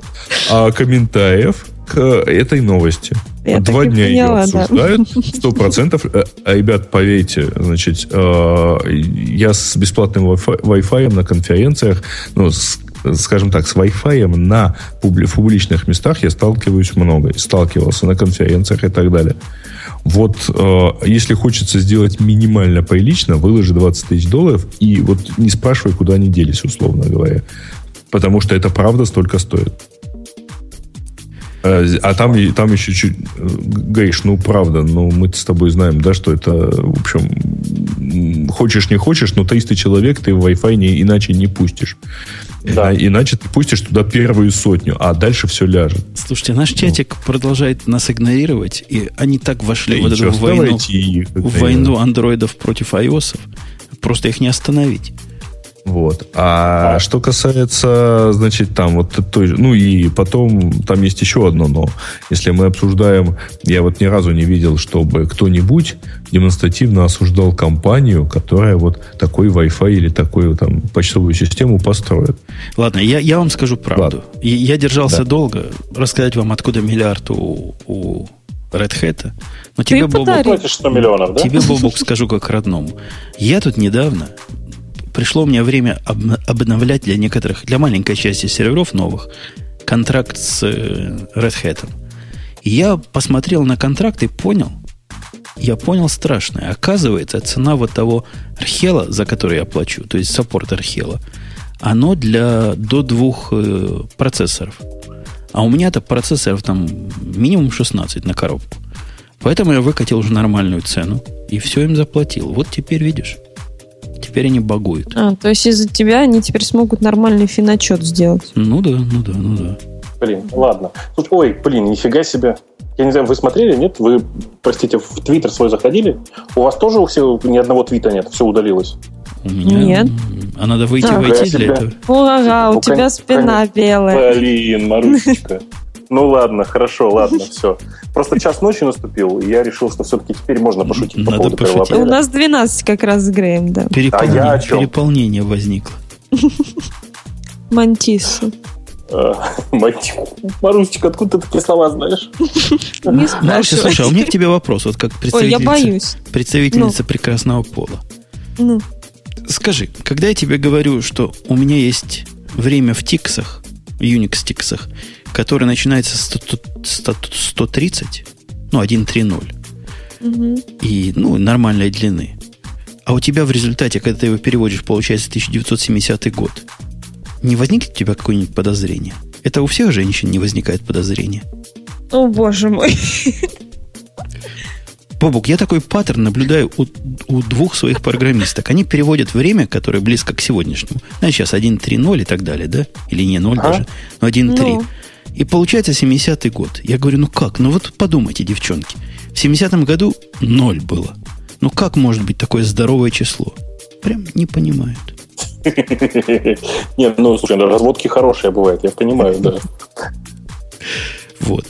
а, комментариев к этой новости. Я Два дня поняла, ее обсуждают. Сто процентов. Э, а, ребят, поверьте, значит, э, я с бесплатным Wi-Fi на конференциях, ну, с скажем так, с Wi-Fi на публи, в публичных местах я сталкиваюсь много. Сталкивался на конференциях и так далее. Вот э, если хочется сделать минимально прилично, выложи 20 тысяч долларов и вот не спрашивай, куда они делись, условно говоря. Потому что это правда столько стоит. Э, а там, там еще чуть... Э, Гейш, ну правда, ну мы с тобой знаем, да, что это, в общем, хочешь не хочешь, но 300 человек ты в Wi-Fi не, иначе не пустишь. Да. А, иначе ты пустишь туда первую сотню, а дальше все ляжет. Слушайте, наш ну. чатик продолжает нас игнорировать, и они так вошли да в эту войну, в войну андроидов против iOS, просто их не остановить. Вот. А, а что касается, значит, там вот той же, ну и потом там есть еще одно но. Если мы обсуждаем, я вот ни разу не видел, чтобы кто-нибудь демонстративно осуждал компанию, которая вот такой Wi-Fi или такую там почтовую систему построит. Ладно, я, я вам скажу правду. Ладно. Я держался да. долго рассказать вам, откуда миллиард у, у Red Hat. Но тебе, Бобок, 100 миллионов, да? тебе, Бобок, скажу как родному. Я тут недавно пришло мне время обновлять для некоторых, для маленькой части серверов новых, контракт с э, Red Hat. Я посмотрел на контракт и понял, я понял страшное. Оказывается, цена вот того архела, за который я плачу, то есть саппорт архела, оно для до двух э, процессоров. А у меня-то процессоров там минимум 16 на коробку. Поэтому я выкатил уже нормальную цену и все им заплатил. Вот теперь видишь. Теперь они багуют. А, то есть из-за тебя они теперь смогут нормальный финотчет сделать. Ну да, ну да, ну да. Блин, ладно. Слушай, ой, блин, нифига себе. Я не знаю, вы смотрели, нет? Вы, простите, в Твиттер свой заходили? У вас тоже у всех ни одного твита нет, все удалилось? У меня? Нет. А надо выйти, а, войти для этого? Ага, у ну, тебя спина белая. Блин, Марусечка. Ну ладно, хорошо, ладно, все. Просто час ночи наступил, и я решил, что все-таки теперь можно пошутить Надо по поводу пошутить. У нас 12 как раз с Греем, да. Переполнение, а я о чем? переполнение возникло. Мантиса. Марусечка, откуда ты такие слова знаешь? Маруся, слушай, а у меня к тебе вопрос, вот как представительница, представительница ну. прекрасного пола. Ну. Скажи, когда я тебе говорю, что у меня есть время в тиксах, Unix тиксах, который начинается с 130, ну, 1.3.0, угу. и, ну, нормальной длины. А у тебя в результате, когда ты его переводишь, получается 1970 год, не возникнет у тебя какое-нибудь подозрение? Это у всех женщин не возникает подозрения. О, боже мой. Бобук, я такой паттерн наблюдаю у, у двух своих программисток. Они переводят время, которое близко к сегодняшнему. Знаешь, сейчас 1.3.0 и так далее, да? Или не 0 ага. даже, но 1.3. Ну. И получается 70-й год. Я говорю, ну как? Ну вот подумайте, девчонки. В 70-м году 0 было. Ну как может быть такое здоровое число? Прям не понимают. Нет, ну, слушай, разводки хорошие бывают, я понимаю, да. Вот.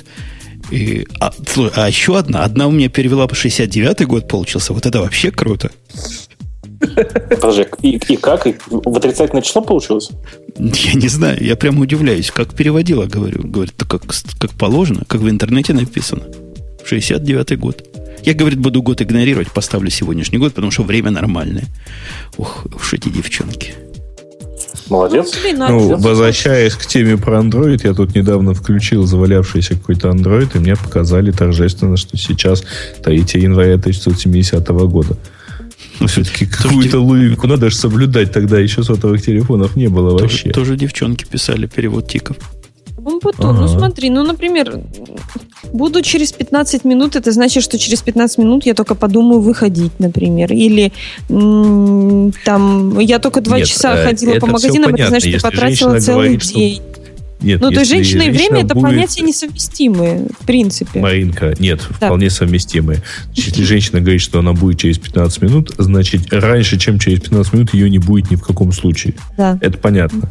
И, а, а еще одна. Одна у меня перевела по 69-й год получился. Вот это вообще круто. Подожди, и, и как? И в отрицательное число получилось? Я не знаю, я прямо удивляюсь. Как переводила, говорю. Говорит, как, как положено, как в интернете написано. 69-й год. Я, говорит, буду год игнорировать, поставлю сегодняшний год, потому что время нормальное. Ух, уж эти девчонки. Молодец. Ну, возвращаясь к теме про Android, я тут недавно включил завалявшийся какой-то Android, и мне показали торжественно, что сейчас 3 января 1970 года. Ну, все-таки какую-то логику надо же соблюдать тогда, еще сотовых телефонов не было тоже, вообще. Тоже девчонки писали перевод тиков. Ну, потом, ага. ну смотри, ну, например, буду через 15 минут, это значит, что через 15 минут я только подумаю выходить, например. Или м- там я только 2 Нет, часа э, ходила по магазинам, это значит, что потратила целый говорит, день. Что... Нет, ну, то есть женщина и время это будет... понятия несовместимые, в принципе. Маринка, нет, да. вполне совместимые. Если женщина говорит, что она будет через 15 минут, значит, раньше, чем через 15 минут, ее не будет ни в каком случае. Да. Это понятно.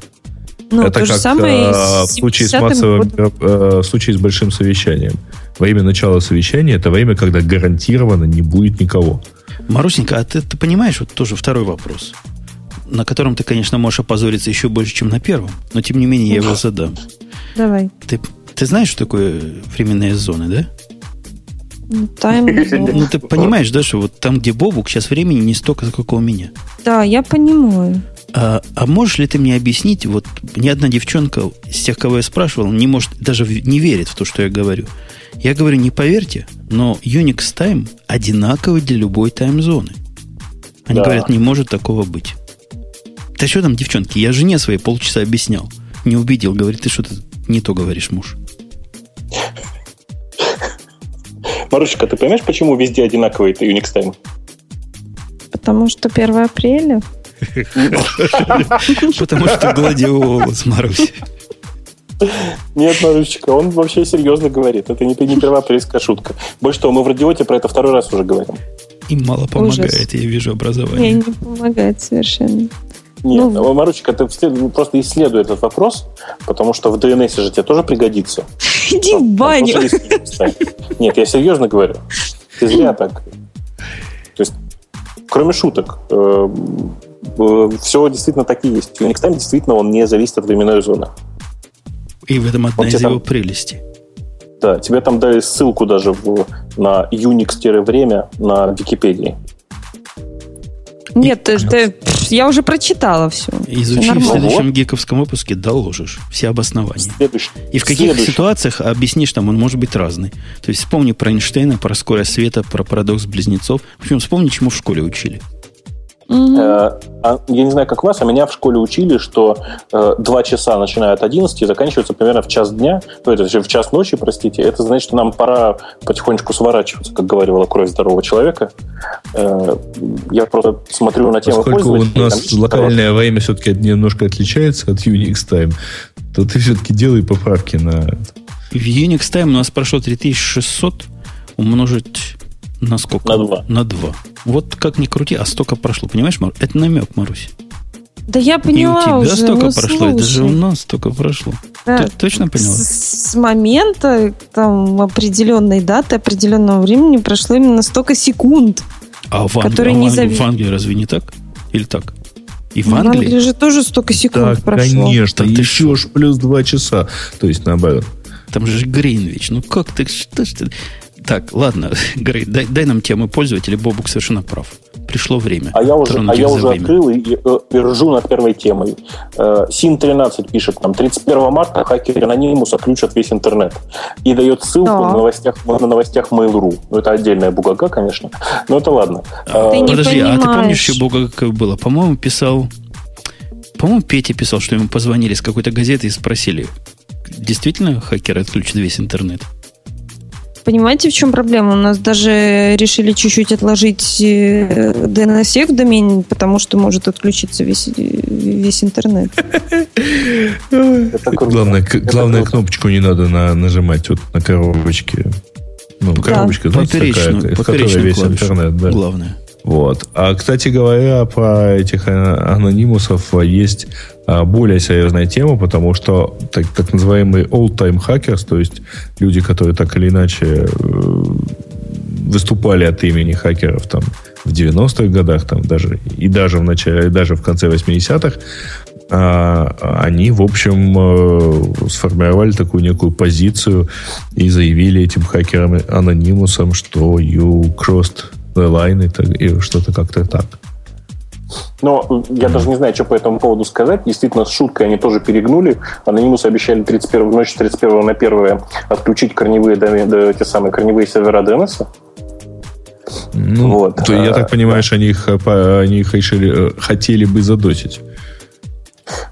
Ну, это то как самое а, в случае с массовым, а, в случае с большим совещанием. Время начала совещания это время, когда гарантированно не будет никого. Марусенька, а ты, ты понимаешь, вот тоже второй вопрос, на котором ты, конечно, можешь опозориться еще больше, чем на первом, но тем не менее я его задам. Давай. Ты, ты знаешь, что такое временные зоны, да? Тайм ну, ты понимаешь, да, что вот там, где Бобук, сейчас времени не столько, сколько у меня. Да, я понимаю. А, а можешь ли ты мне объяснить, вот ни одна девчонка из тех, кого я спрашивал, не может, даже не верит в то, что я говорю. Я говорю, не поверьте, но Unix Time одинаковый для любой тайм-зоны. Они да. говорят, не может такого быть. Да что там, девчонки, я жене своей полчаса объяснял. Не убедил, говорит, ты что-то не то говоришь, муж. Марусечка, ты понимаешь, почему везде одинаковый Unix Time? Потому что 1 апреля. Потому что гладиолус, Маруся. Нет, Марусечка, он вообще серьезно говорит. Это не, не первоапрельская шутка. Больше того, мы в радиоте про это второй раз уже говорим. Им мало помогает, Ужас. я вижу образование. Не, не помогает совершенно. Нет, ну, Марусечка, ты просто исследуй этот вопрос, потому что в DNS же тебе тоже пригодится. Иди в баню. Нет, я серьезно говорю. Ты зря так. То есть, кроме шуток, э, Э, все действительно так и есть. Unix Time действительно он не зависит от временной зоны. И в этом одна он из его там, прелестей. Да, тебе там дали ссылку даже в, на Unix-время на Википедии. Нет, это, я уже прочитала все. Изучи все в следующем гиковском выпуске, доложишь все обоснования. Следующий. И в каких Следующий. ситуациях объяснишь, там он может быть разный. То есть вспомни про Эйнштейна, про скорость света, про парадокс близнецов. В общем, вспомни, чему в школе учили. А, я не знаю, как вас, а меня в школе учили, что э, 2 часа начинают от 11 и заканчиваются примерно в час дня, ну, это в час ночи, простите. Это значит, что нам пора потихонечку сворачиваться, как говорила кровь здорового человека. Э, я просто смотрю на тему Поскольку у нас локальное того, время все-таки немножко отличается от Unix Time, то ты все-таки делай поправки на... В Unix Time у нас прошло 3600 умножить на сколько? На два. На два. Вот как ни крути, а столько прошло. Понимаешь, Мару? Это намек, Марусь. Да я поняла И у тебя уже, столько ну, прошло, слушай. это же у нас столько прошло. Да. Ты точно поняла? С, с момента там, определенной даты, определенного времени прошло именно столько секунд. А в, Ан... которые а в, Англии, зави... в Англии разве не так? Или так? И в, в Англии? Англии же тоже столько секунд да, прошло. конечно. Да, еще ж плюс два часа. То есть наоборот. Там же Гринвич. Ну как ты... Что, что, так, ладно, Грей, дай, дай нам тему пользователя. Бобук совершенно прав. Пришло время. А я уже, а я уже открыл и, и, и ржу над первой темой. Э, Син13 пишет нам, 31 марта хакеры анонимуса ключат весь интернет. И дает ссылку на новостях, на новостях Mail.ru. Ну, это отдельная бугага, конечно. Но это ладно. А, ты Подожди, понимаешь. а ты помнишь, что бугага было? По-моему, писал... По-моему, Петя писал, что ему позвонили с какой-то газеты и спросили, действительно хакеры отключат весь интернет? Понимаете, в чем проблема? У нас даже решили чуть-чуть отложить DNSSEC в домене, потому что может отключиться весь, весь интернет. Главное, главное кнопочку не надо на, нажимать вот на коробочке. Ну, коробочка, знаете, такая, в которой весь интернет. Да. Главное. Вот. А, кстати говоря, про этих анонимусов есть а, более серьезная тема, потому что так, так называемые old-time hackers, то есть люди, которые так или иначе э, выступали от имени хакеров там в 90-х годах, там даже и даже в начале, и даже в конце 80-х, а, они, в общем, э, сформировали такую некую позицию и заявили этим хакерам-анонимусам, что you crossed the line и, и что-то как-то так. Но я даже не знаю, что по этому поводу сказать. Действительно, с шуткой они тоже перегнули. Анонимус обещали 31, ночь 31 на 1 отключить корневые, да, те самые корневые сервера DNS. Ну, вот. то, я так понимаю, что они их, они их решили, э, хотели бы задосить.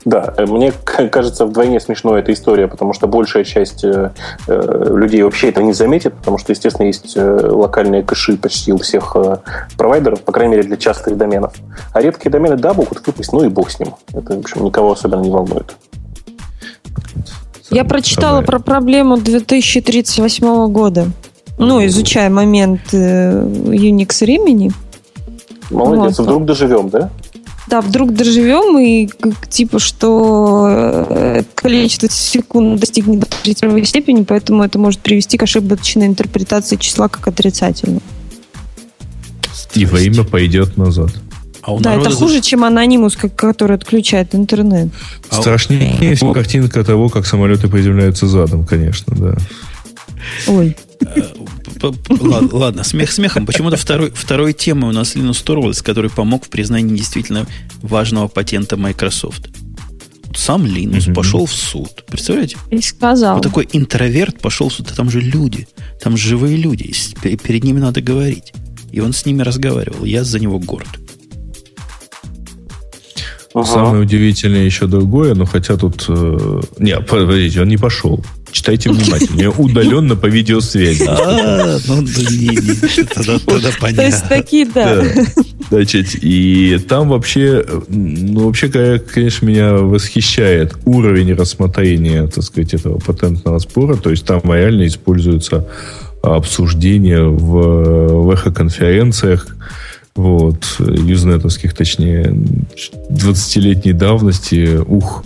Да, э, мне кажется вдвойне смешно эта история, потому что большая часть э, э, людей вообще это не заметит, потому что, естественно, есть э, локальные кэши почти у всех э, провайдеров, по крайней мере, для частых доменов. А редкие домены, да, могут выпасть, ну и бог с ним. Это, в общем, никого особенно не волнует. Я прочитала про проблему 2038 года. Ну, изучая момент э, Unix времени. Молодец, вот. вдруг доживем, да? Да, вдруг доживем, и типа, что э, количество секунд достигнет до первой степени, поэтому это может привести к ошибочной интерпретации числа как отрицательного. И время пойдет назад. А да, это хуже, чем анонимус, который отключает интернет. А Страшнее а... есть картинка того, как самолеты приземляются задом, конечно, да. Ой. Э, Ладно, смех смехом. Почему-то второй, второй темой у нас Линус Торвальдс, который помог в признании действительно важного патента Microsoft. Сам Линус mm-hmm. пошел в суд. Представляете? И сказал. Вот такой интроверт пошел в суд. А там же люди. Там живые люди. Перед ними надо говорить. И он с ними разговаривал. Я за него горд. Ага. Самое удивительное еще другое, но хотя тут... Э, не, подождите, он не пошел. Читайте внимательнее. Удаленно по видеосвязи. А, ну, тогда понятно. То есть такие, да. Значит, и там вообще, ну, вообще, конечно, меня восхищает уровень рассмотрения, так сказать, этого патентного спора. То есть там реально используются обсуждения в, в эхоконференциях, вот, юзнетовских, точнее, 20-летней давности, ух,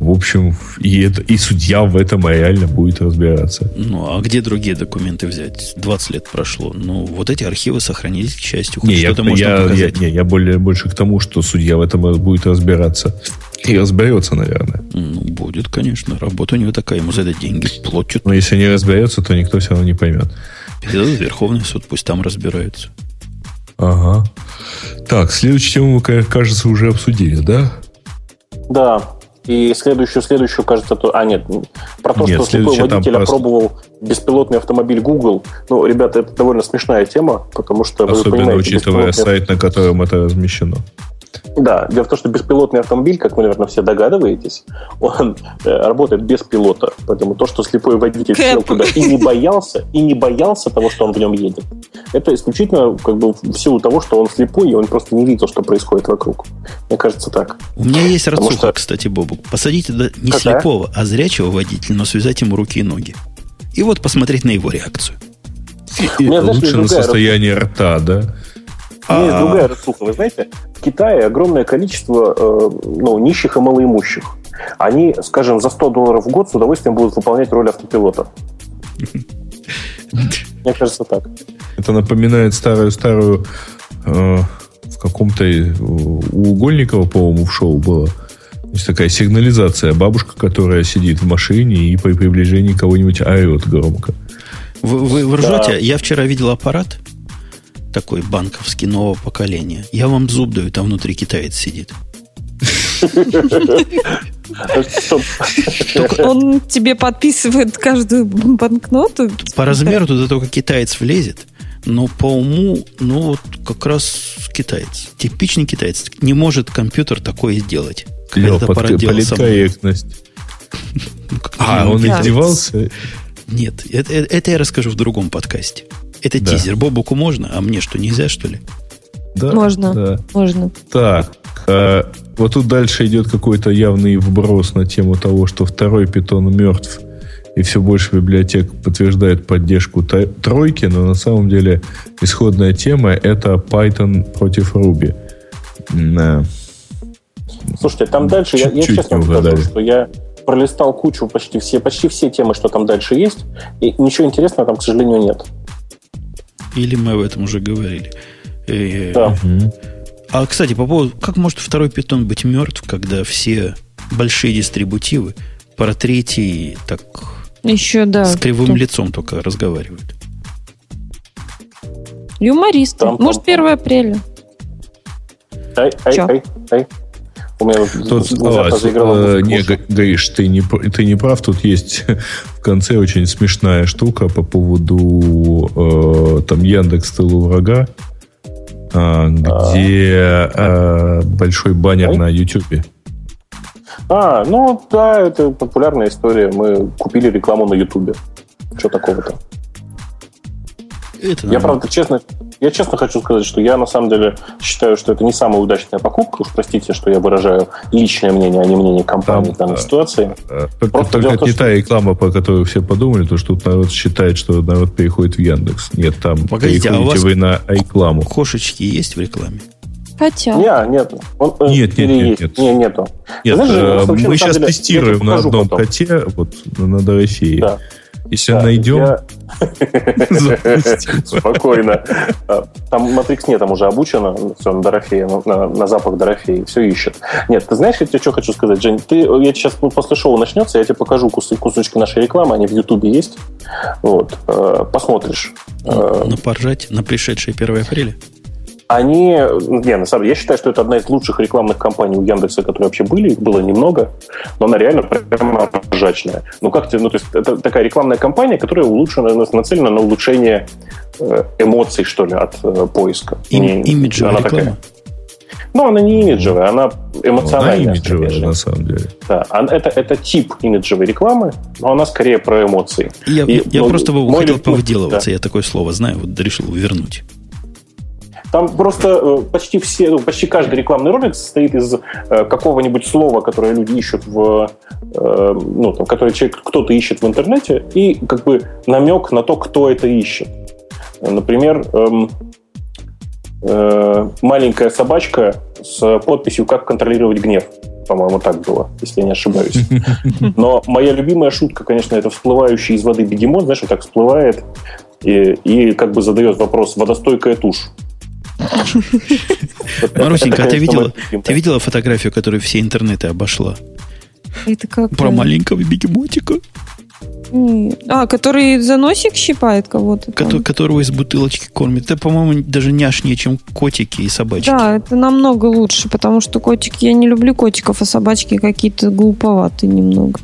в общем, и, это, и судья в этом реально будет разбираться. Ну, а где другие документы взять? 20 лет прошло. Ну, вот эти архивы сохранились, к счастью. Хоть не, что-то я, можно я, показать. Я, не, я более, больше к тому, что судья в этом будет разбираться. И разберется, наверное. Ну, будет, конечно. Работа у него такая, ему за это деньги платят. Но если не разберется, то никто все равно не поймет. Передадут Верховный суд, пусть там разбираются. Ага. Так, следующую тему мы, кажется, уже обсудили, да? Да. И следующую, следующую, кажется, то... А, нет, про то, нет, что слепой водитель просто... опробовал беспилотный автомобиль Google. Ну, ребята, это довольно смешная тема, потому что... Особенно учитывая сайт, на котором это размещено. Да, дело в том, что беспилотный автомобиль, как вы, наверное, все догадываетесь, он э, работает без пилота. Поэтому то, что слепой водитель Кэп. сел туда и не боялся, и не боялся того, что он в нем едет, это исключительно как бы в силу того, что он слепой, и он просто не видел, что происходит вокруг. Мне кажется, так. У меня есть рацуха, что... кстати, Бобу. Посадите не Какая? слепого, а зрячего водителя, но связать ему руки и ноги. И вот посмотреть на его реакцию. И, и лучше на состояние рта, да? У меня есть другая рассуха. Вы знаете, Китае огромное количество э, ну, нищих и малоимущих. Они, скажем, за 100 долларов в год с удовольствием будут выполнять роль автопилота. Мне кажется, так. Это напоминает старую-старую э, в каком-то у Угольникова, по-моему, в шоу было. Есть такая сигнализация. Бабушка, которая сидит в машине и при приближении кого-нибудь орет громко. Вы, вы, вы ржете? Да. Я вчера видел аппарат, такой банковский нового поколения. Я вам зуб даю, там внутри китаец сидит. Он тебе подписывает каждую банкноту? По размеру туда только китаец влезет. Но по уму, ну вот как раз китаец. Типичный китаец. Не может компьютер такое сделать. Клево, политкорректность. А, он издевался? Нет, это я расскажу в другом подкасте. Это да. тизер. Бобуку можно, а мне что, нельзя, что ли? Да, можно, да. можно. Так, а, вот тут дальше идет какой-то явный вброс на тему того, что второй питон мертв, и все больше библиотек подтверждает поддержку тройки, но на самом деле исходная тема это Python против Ruby. Да. Слушайте, там дальше, я, я честно скажу, что я пролистал кучу почти все, почти все темы, что там дальше есть, и ничего интересного там, к сожалению, нет. Или мы об этом уже говорили. Э, да. А, кстати, по поводу, как может второй питон быть мертв, когда все большие дистрибутивы про третий так еще, да, с кривым кто? лицом только разговаривают? Юмористы. Там, Может, там, 1 апреля. Ай, ай, ай, ай. У меня тут, а, не, Гаиш, ты не, ты не прав. Тут есть в конце очень смешная штука по поводу э, там Яндекс тылу врага, э, где э, большой баннер на Ютубе. А, ну да, это популярная история. Мы купили рекламу на Ютубе. Что такого-то? Это, я, правда, честно, я честно хочу сказать, что я на самом деле считаю, что это не самая удачная покупка. Уж простите, что я выражаю личное мнение, а не мнение компании Там, в данной ситуации. Только, только это то, не что... та реклама, по которой все подумали, то что тут народ считает, что народ переходит в Яндекс. Нет, там Погодите, переходите а у вас вы на рекламу. Кошечки есть в рекламе? Хотя. Не, нет. Он, э, нет, нет, нет, нет. Не, нету. Нет, Знаешь, э, мы сейчас деле, тестируем на одном потом. коте, вот на Дорофее. Да. Если да, найдем... Я... Спокойно. А, там Matrix нет, там уже обучено, все, на Дорофея, на, на запах Дорофея, все ищет. Нет, ты знаешь, я тебе что хочу сказать, Жень? Ты, я сейчас после шоу начнется, я тебе покажу кусы, кусочки нашей рекламы, они в Ютубе есть. Вот. Э, посмотришь. На, на поржать на пришедшее 1 апреля? Они, не, на самом деле, я считаю, что это одна из лучших рекламных кампаний у Яндекса, которые вообще были, их было немного, но она реально прямо ржачная. Ну, как тебе, ну, то есть, это такая рекламная кампания, которая улучшена, нацелена на улучшение э, эмоций, что ли, от э, поиска. Им, имиджевая она реклама? Такая, ну, она не имиджевая, она эмоциональная. Она имиджевая, конечно. на самом деле. Да, это, это тип имиджевой рекламы, но она скорее про эмоции. Я, И, я ну, просто бы хотел повыделываться, да. я такое слово знаю, вот решил вернуть. Там просто э, почти все, ну, почти каждый рекламный ролик состоит из э, какого-нибудь слова, которое люди ищут в, э, ну, там, которое человек, кто-то ищет в интернете, и как бы намек на то, кто это ищет. Например, эм, маленькая собачка с подписью «Как контролировать гнев». По-моему, так было, если я не ошибаюсь. Но моя любимая шутка, конечно, это всплывающий из воды бегемот, знаешь, он так всплывает и, и как бы задает вопрос «водостойкая тушь». Марусенька, а ты видела, ты видела фотографию, которую все интернеты обошла? Это как? Про маленького бегемотика. А, который за носик щипает кого-то. Который, которого из бутылочки кормит. Это, по-моему, даже няшнее, чем котики и собачки. Да, это намного лучше, потому что котики, я не люблю котиков, а собачки какие-то глуповатые немного.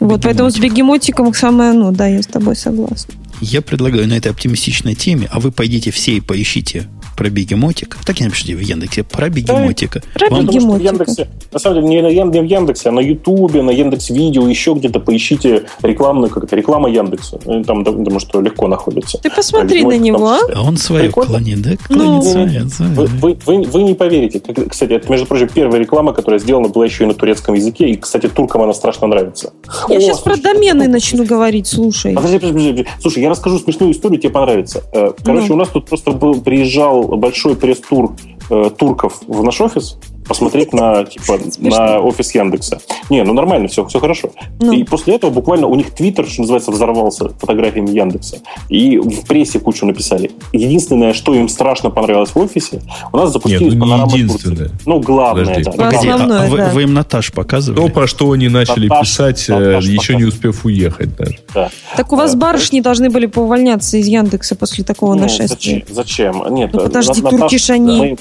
А вот, поэтому с бегемотиком самое, ну, да, я с тобой согласна. Я предлагаю на этой оптимистичной теме, а вы пойдите все и поищите про бегемотик. Так и напишите в Яндексе. Про бегемотика. Да, про бегемотика. В Яндексе, на самом деле, не на Яндексе, а на Ютубе, на Яндекс Видео, еще где-то поищите рекламную, как это, реклама Яндекса. Ну, там, думаю, что легко находится. Ты посмотри на него. А? а он свое клонит, да? Ну, клонит ну, Вы, вы, вы, вы не поверите. Кстати, это, между прочим, первая реклама, которая сделана была еще и на турецком языке. И, кстати, туркам она страшно нравится. Я О, сейчас слушай, про домены начну говорить, слушай. Подожди, подожди, подожди. Слушай, я расскажу смешную историю, тебе понравится. Э, короче, ну. у нас тут просто был, приезжал большой пресс-тур э, турков в наш офис посмотреть на, типа, на офис Яндекса. Не, ну нормально, все, все хорошо. Ну. И после этого буквально у них твиттер, что называется, взорвался фотографиями Яндекса. И в прессе кучу написали. Единственное, что им страшно понравилось в офисе, у нас запустились Нет, ну, панорамы единственное. Ну, главное, Подожди. да. Погоди, а, а вы, им Наташ показывали? То, про что они начали Наташ, писать, Наташ еще показывали. не успев уехать даже. Да. Так у вас да. барышни должны были поувольняться из Яндекса после такого ну, нашествия. Зачем? зачем? Нет, ну, подожди, Наташ, туркиш они... Мы,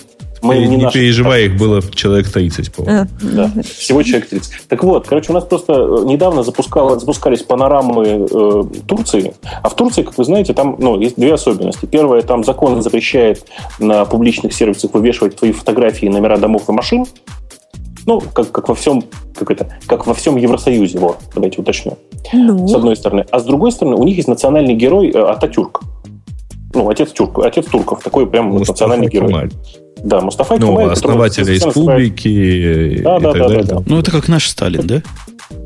мы не, не переживай, их было человек 30, по-моему. А, да, всего человек 30. Так вот, короче, у нас просто э, недавно запускал, запускались панорамы э, Турции, а в Турции, как вы знаете, там ну, есть две особенности. Первое, там закон запрещает на публичных сервисах вывешивать твои фотографии, номера домов и машин, ну, как, как во всем как это, как во всем Евросоюзе, вот, давайте уточню. Ну. С одной стороны. А с другой стороны, у них есть национальный герой э, Ататюрк. Ну, отец, тюрк, отец турков, такой прям Мустафа национальный герой. Кемаль. Да, Мустафа ну, Кемаль. основатель республики да, и да, так да, далее. Да, да. Ну, это как наш Сталин, да?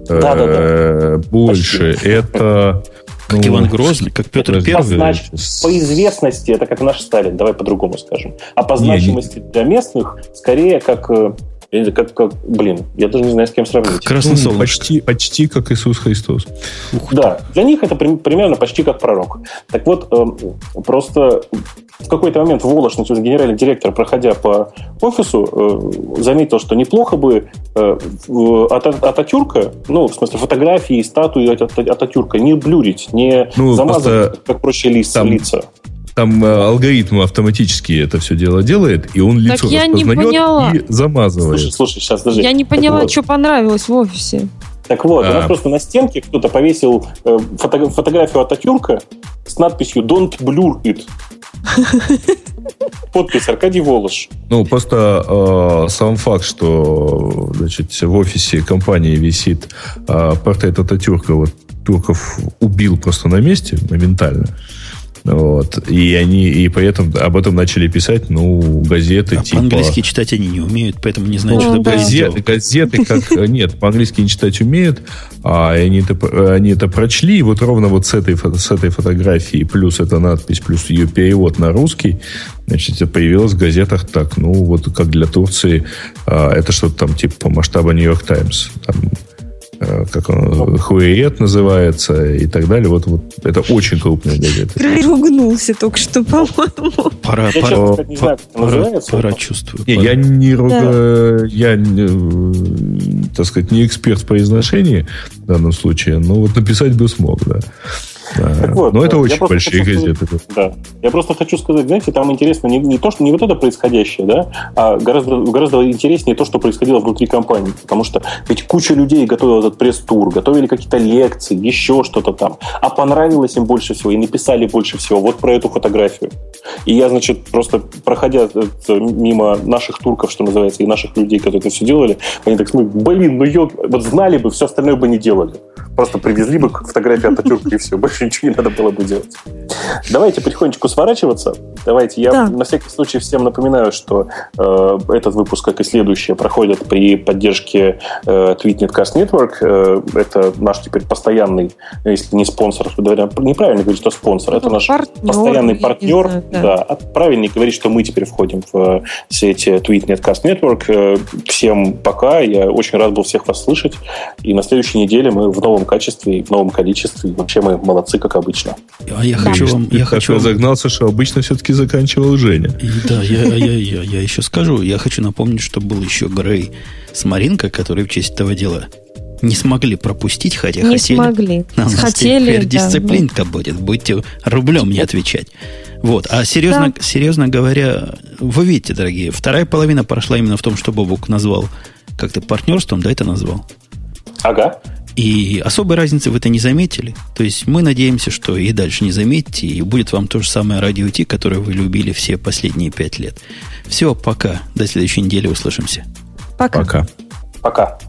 Да, да, да. Больше. Это... Как ну, Иван Грозный, как Петр Первый. Познач... По известности это как наш Сталин, давай по-другому скажем. А по значимости для местных скорее как э, как, как, блин, я даже не знаю, с кем сравнить. Красный ну, почти, почти как Иисус Христос. Ух да, для них это примерно почти как пророк. Так вот, э, просто в какой-то момент Волош, генеральный директор, проходя по офису, э, заметил, что неплохо бы э, от Ататюрка, ну, в смысле, фотографии, статуи Ататюрка не блюрить, не ну, замазывать, как проще лица. Там, лица. Там э, алгоритм автоматически это все дело делает, и он лицо так я не поняла. и замазывает. Слушай, слушай, сейчас даже. Я не поняла, вот. что понравилось в офисе. Так вот, а. у нас просто на стенке кто-то повесил э, фото фотографию Ататюрка с надписью «Don't blur it». Подпись Аркадий Волош. Ну, просто э, сам факт, что значит, в офисе компании висит э, портрет Ататюрка, вот Турков убил просто на месте моментально. Вот. И они и поэтому об этом начали писать, ну, газеты а типа... По-английски читать они не умеют, поэтому не знают, ну, что да. газеты, газеты как... Нет, по-английски не читать умеют, а они это, они это прочли, и вот ровно вот с этой, с этой фотографии, плюс эта надпись, плюс ее перевод на русский, значит, появилось в газетах так, ну, вот как для Турции, а, это что-то там типа по масштабу Нью-Йорк Таймс. Там как он, Хуэет называется и так далее. Вот, вот это очень крупная газета. Ругнулся только что, по-моему. Пора, я пора, пора, не знаю, пора, пора чувствую. Не, я не руга... да. я, не, так сказать, не эксперт в произношении в данном случае, но вот написать бы смог, да. Так вот, Но это очень большие газеты. Да. Я просто хочу сказать, знаете, там интересно не, не то, что не вот это происходящее, да, а гораздо, гораздо интереснее то, что происходило внутри компании. Потому что ведь куча людей готовила этот пресс-тур, готовили какие-то лекции, еще что-то там. А понравилось им больше всего и написали больше всего вот про эту фотографию. И я, значит, просто проходя мимо наших турков, что называется, и наших людей, которые это все делали, они так смотрят, блин, ну ё... вот знали бы, все остальное бы не делали. Просто привезли бы фотографию Ататюрка и все. Больше ничего не надо было бы делать. Давайте потихонечку сворачиваться. Давайте. Я да. на всякий случай всем напоминаю, что э, этот выпуск, как и следующие, проходят при поддержке э, TweetNetCast Network. Э, это наш теперь постоянный, если не спонсор, наверное, неправильно говорить, что спонсор. Это ну, наш партнер, постоянный партнер. Знаю, да. Да. А правильнее говорить, что мы теперь входим в сеть TweetNetCast Network. Э, всем пока. Я очень рад был всех вас слышать. И на следующей неделе мы в новом качестве и в новом количестве. И вообще мы молодцы, как обычно. А я хочу вам... Я хочу вам... загнался, что обычно все-таки заканчивал Женя. И, да, я, я, я, я еще скажу. Я хочу напомнить, что был еще Грей с Маринко, который в честь этого дела не смогли пропустить, хотя не хотели. смогли. А у нас хотели, теперь да, дисциплинка да. будет. Будьте рублем не отвечать. Вот. А серьезно, да. серьезно говоря, вы видите, дорогие, вторая половина прошла именно в том, что Бобук назвал как-то партнерством, да, это назвал? Ага. И особой разницы вы это не заметили. То есть мы надеемся, что и дальше не заметите, и будет вам то же самое радио Ти, которое вы любили все последние пять лет. Все, пока. До следующей недели услышимся. Пока. Пока. Пока.